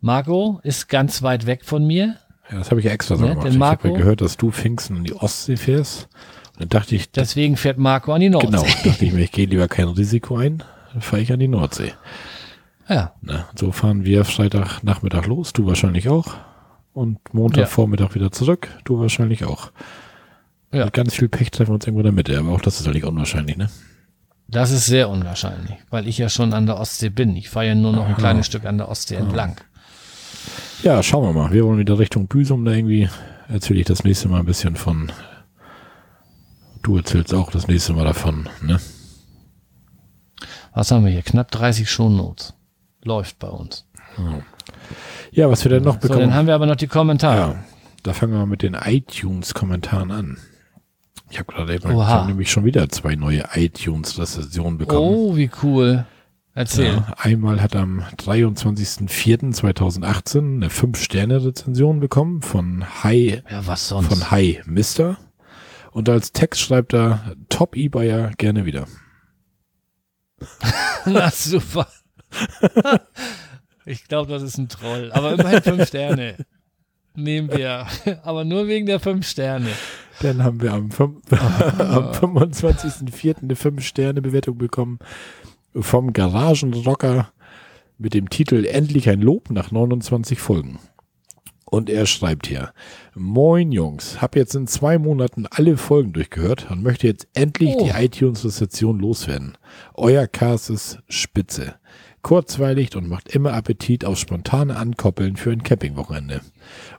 Marco ist ganz weit weg von mir. Ja, das habe ich ja extra so ne? gemacht. Ich habe ja gehört, dass du Pfingsten in die Ostsee fährst. Dann dachte ich. Deswegen fährt Marco an die Nordsee. Genau, dachte ich mir, ich gehe lieber kein Risiko ein, dann fahre ich an die Nordsee. Ja. Na, so fahren wir Freitag Nachmittag los, du wahrscheinlich auch. Und Montag ja. Vormittag wieder zurück, du wahrscheinlich auch. Ja. Mit ganz viel Pech treffen wir uns irgendwo in der Mitte, aber auch das ist eigentlich unwahrscheinlich, ne? Das ist sehr unwahrscheinlich, weil ich ja schon an der Ostsee bin. Ich fahre ja nur noch ein Aha. kleines Stück an der Ostsee Aha. entlang. Ja, schauen wir mal. Wir wollen wieder Richtung Büsum, da irgendwie erzähle ich das nächste Mal ein bisschen von Du erzählst auch das nächste Mal davon, ne? Was haben wir hier? Knapp 30 Shownotes. Läuft bei uns. Ja, was wir denn noch So, bekommen. dann haben wir aber noch die Kommentare. ja, da fangen wir mit den iTunes-Kommentaren an. Ich habe gerade eben hab nämlich schon wieder zwei neue iTunes-Rezensionen bekommen. Oh, wie cool. Erzähl. Ja, einmal hat am 23.04.2018 eine 5-Sterne-Rezension bekommen von Hi, Ja, was sonst? von Hi Mister. Und als Text schreibt er Top E-Buyer gerne wieder. Na, super. ich glaube, das ist ein Troll. Aber immerhin fünf Sterne. Nehmen wir. Aber nur wegen der fünf Sterne. Dann haben wir am, fünf- am 25.04. eine 5-Sterne-Bewertung bekommen vom Garagenrocker mit dem Titel Endlich ein Lob nach 29 Folgen. Und er schreibt hier, Moin Jungs, hab jetzt in zwei Monaten alle Folgen durchgehört und möchte jetzt endlich Oh. die iTunes-Rezension loswerden. Euer Cast ist spitze. Kurzweilig und macht immer Appetit auf spontane Ankoppeln für ein Campingwochenende.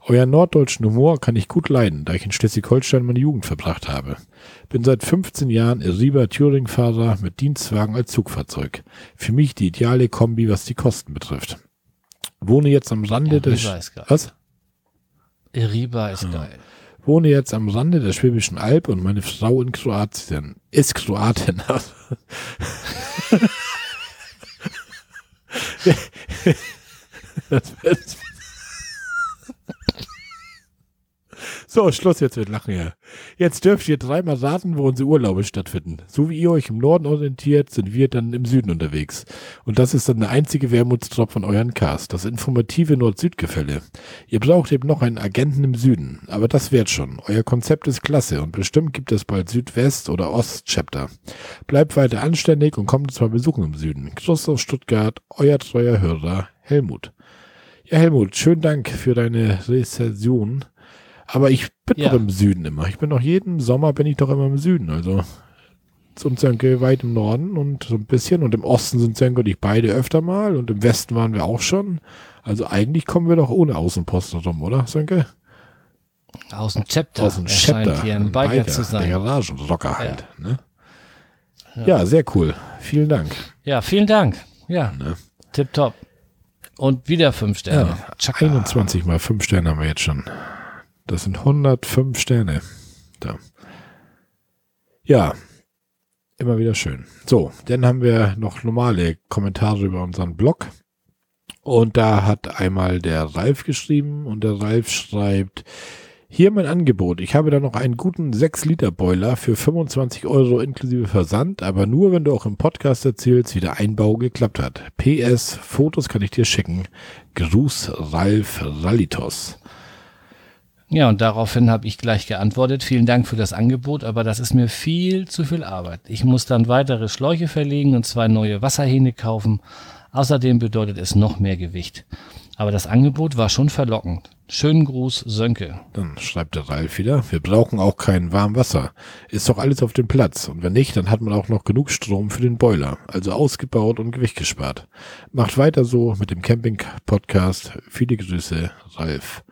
Euer norddeutschen Humor kann ich gut leiden, da ich in Schleswig-Holstein meine Jugend verbracht habe. Bin seit 15 Jahren Riber Touring-Fahrer mit Dienstwagen als Zugfahrzeug. Für mich die ideale Kombi, was die Kosten betrifft. Wohne jetzt am Rande Ja, des... Was? Riba ist geil. Wohne jetzt am Rande der Schwäbischen Alb und meine Frau in Kroatien. Ist Kroatin. Das wird- so, Schluss jetzt mit Lachen hier. Jetzt dürft ihr dreimal raten, wo unsere Urlaube stattfinden. So wie ihr euch im Norden orientiert, sind wir dann im Süden unterwegs. Und das ist dann der einzige Wermutstropf von euren Cast, das informative Nord-Süd-Gefälle. Ihr braucht eben noch einen Agenten im Süden, aber das wird schon. Euer Konzept ist klasse und bestimmt gibt es bald Südwest- oder Ost-Chapter. Bleibt weiter anständig und kommt mal besuchen im Süden. Gruß aus Stuttgart, euer treuer Hörer Helmut. Ja, Helmut, schönen Dank für deine Rezension. Aber ich bin Ja. doch im Süden immer. Ich bin doch jeden Sommer bin ich doch immer im Süden. Also zum Zönke weit im Norden und so ein bisschen. Und im Osten sind Zönke und ich beide öfter mal. Und im Westen waren wir auch schon. Also eigentlich kommen wir doch ohne Außenposten rum, oder, Sönke? Aus dem Chapter. Aus dem Er scheint Chapter. hier ein Biker zu Der sein. Garagenrocker halt. Ne? Ja. sehr cool. Vielen Dank. Ja, vielen Dank. Ja, Ne? tipptopp. Und wieder fünf Sterne. Ja, Chaka. 21 mal 5 Sterne haben wir jetzt schon. Das sind 105 Sterne. Da. Ja, immer wieder schön. So, dann haben wir noch normale Kommentare über unseren Blog. Und da hat einmal der Ralf geschrieben und der Ralf schreibt, hier mein Angebot. Ich habe da noch einen guten 6-Liter-Boiler für 25 Euro inklusive Versand, aber nur, wenn du auch im Podcast erzählst, wie der Einbau geklappt hat. PS, Fotos kann ich dir schicken. Gruß Ralf Rallitos. Ja, und daraufhin habe ich gleich geantwortet. Vielen Dank für das Angebot, aber das ist mir viel zu viel Arbeit. Ich muss dann weitere Schläuche verlegen und zwei neue Wasserhähne kaufen. Außerdem bedeutet es noch mehr Gewicht. Aber das Angebot war schon verlockend. Schönen Gruß, Sönke. Dann schreibt der Ralf wieder, wir brauchen auch kein warm Wasser. Ist doch alles auf dem Platz. Und wenn nicht, dann hat man auch noch genug Strom für den Boiler. Also ausgebaut und Gewicht gespart. Macht weiter so mit dem Camping-Podcast. Viele Grüße, Ralf.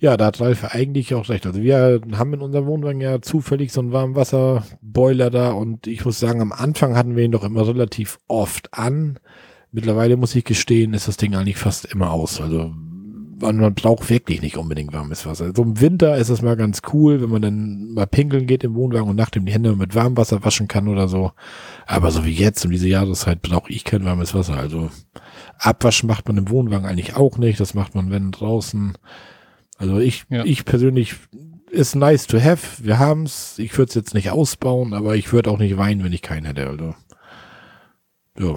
Ja, da hat Ralf eigentlich auch recht. Also wir haben in unserem Wohnwagen ja zufällig so einen Warmwasserboiler da und ich muss sagen, am Anfang hatten wir ihn doch immer relativ oft an. Mittlerweile muss ich gestehen, ist das Ding eigentlich fast immer aus. Also man, braucht wirklich nicht unbedingt warmes Wasser. So im Winter ist es mal ganz cool, wenn man dann mal pinkeln geht im Wohnwagen und nachdem die Hände mit Warmwasser waschen kann oder so. Aber so wie jetzt um diese Jahreszeit brauche ich kein warmes Wasser. Also Abwaschen macht man im Wohnwagen eigentlich auch nicht. Das macht man, wenn draußen. Also ich, Ja. ich persönlich ist nice to have. Wir haben's. Ich würde es jetzt nicht ausbauen, aber ich würde auch nicht weinen, wenn ich keinen hätte. Also. Ja.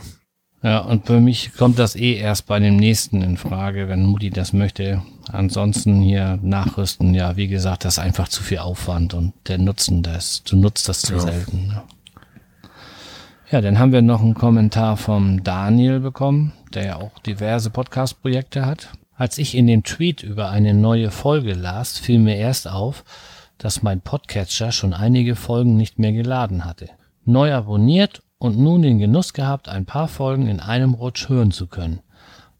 Ja, und für mich kommt das eh erst bei dem nächsten in Frage, wenn Mutti das möchte. Ansonsten hier nachrüsten, ja, wie gesagt, das ist einfach zu viel Aufwand und der Nutzen, das, du nutzt das zu Ja. selten. ne? Ja, dann haben wir noch einen Kommentar vom Daniel bekommen, der ja auch diverse Podcast-Projekte hat. Als ich in dem Tweet über eine neue Folge las, fiel mir erst auf, dass mein Podcatcher schon einige Folgen nicht mehr geladen hatte. Neu abonniert und nun den Genuss gehabt, ein paar Folgen in einem Rutsch hören zu können.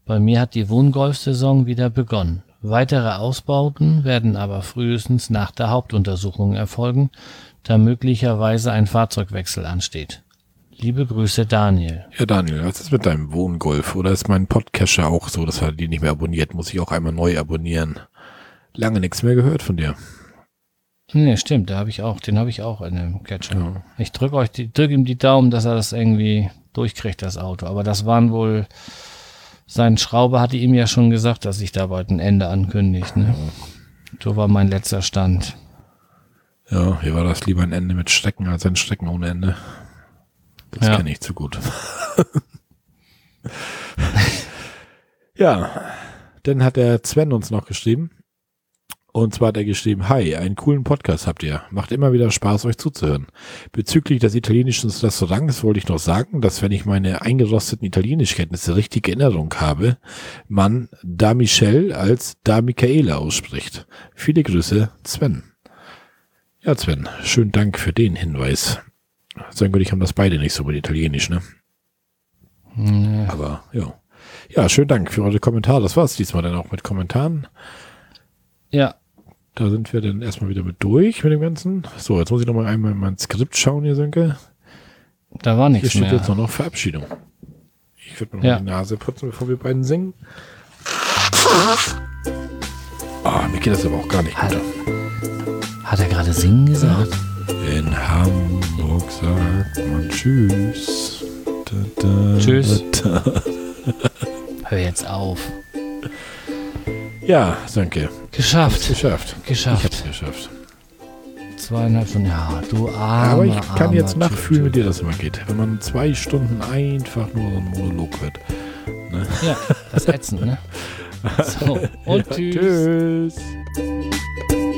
Bei mir hat die Wohngolf-Saison wieder begonnen. Weitere Ausbauten werden aber frühestens nach der Hauptuntersuchung erfolgen, da möglicherweise ein Fahrzeugwechsel ansteht. Liebe Grüße, Daniel. Ja, Daniel, was ist mit deinem Wohngolf? Oder ist mein Podcatcher auch so, dass er die nicht mehr abonniert? Muss ich auch einmal neu abonnieren? Lange nichts mehr gehört von dir. Nee, stimmt, da habe ich auch, den habe ich auch in dem Catcher. Ja. Ich drücke euch die, drück ihm die Daumen, dass er das irgendwie durchkriegt, das Auto. Aber das waren wohl, sein Schrauber hatte ihm ja schon gesagt, dass sich da bald ein Ende ankündigt. Ne? So war mein letzter Stand. Ja, hier war das lieber ein Ende mit Strecken als ein Strecken ohne Ende. Das ja. kenne ich zu gut. ja, dann hat der Sven uns noch geschrieben. Und zwar hat er geschrieben, Hi, einen coolen Podcast habt ihr. Macht immer wieder Spaß, euch zuzuhören. Bezüglich des italienischen Restaurants wollte ich noch sagen, dass wenn ich meine eingerosteten Italienischkenntnisse richtig in Erinnerung habe, man Da Michelle als Da Michaela ausspricht. Viele Grüße, Sven. Ja, Sven, schönen Dank für den Hinweis. Ich, haben das beide nicht so mit Italienisch, ne? Nee. Aber ja. Ja, schönen Dank für eure Kommentare. Das war es diesmal dann auch mit Kommentaren. Ja. Da sind wir dann erstmal wieder mit durch mit dem Ganzen. So, jetzt muss ich noch mal einmal in mein Skript schauen hier, Sönke. Da war nichts mehr. Hier steht jetzt noch Verabschiedung. Ich würde mir ja. noch die Nase putzen, bevor wir beiden singen. Ah, mir geht das aber auch gar nicht hat, Hat er gerade singen gesagt? In Hamburg sagt man Tschüss. Da, da, tschüss. Da, Hör jetzt auf. Ja, danke. Geschafft. Geschafft. Geschafft. Ich hab's geschafft. Zweieinhalb Stunden, ja, du armer, ja, Aber ich kann jetzt nachfühlen, wie dir das immer geht. Wenn man zwei Stunden einfach nur so ein Monolog hört. Ne? Ja, das ist ätzend, ne? So, und ja, tschüss. tschüss.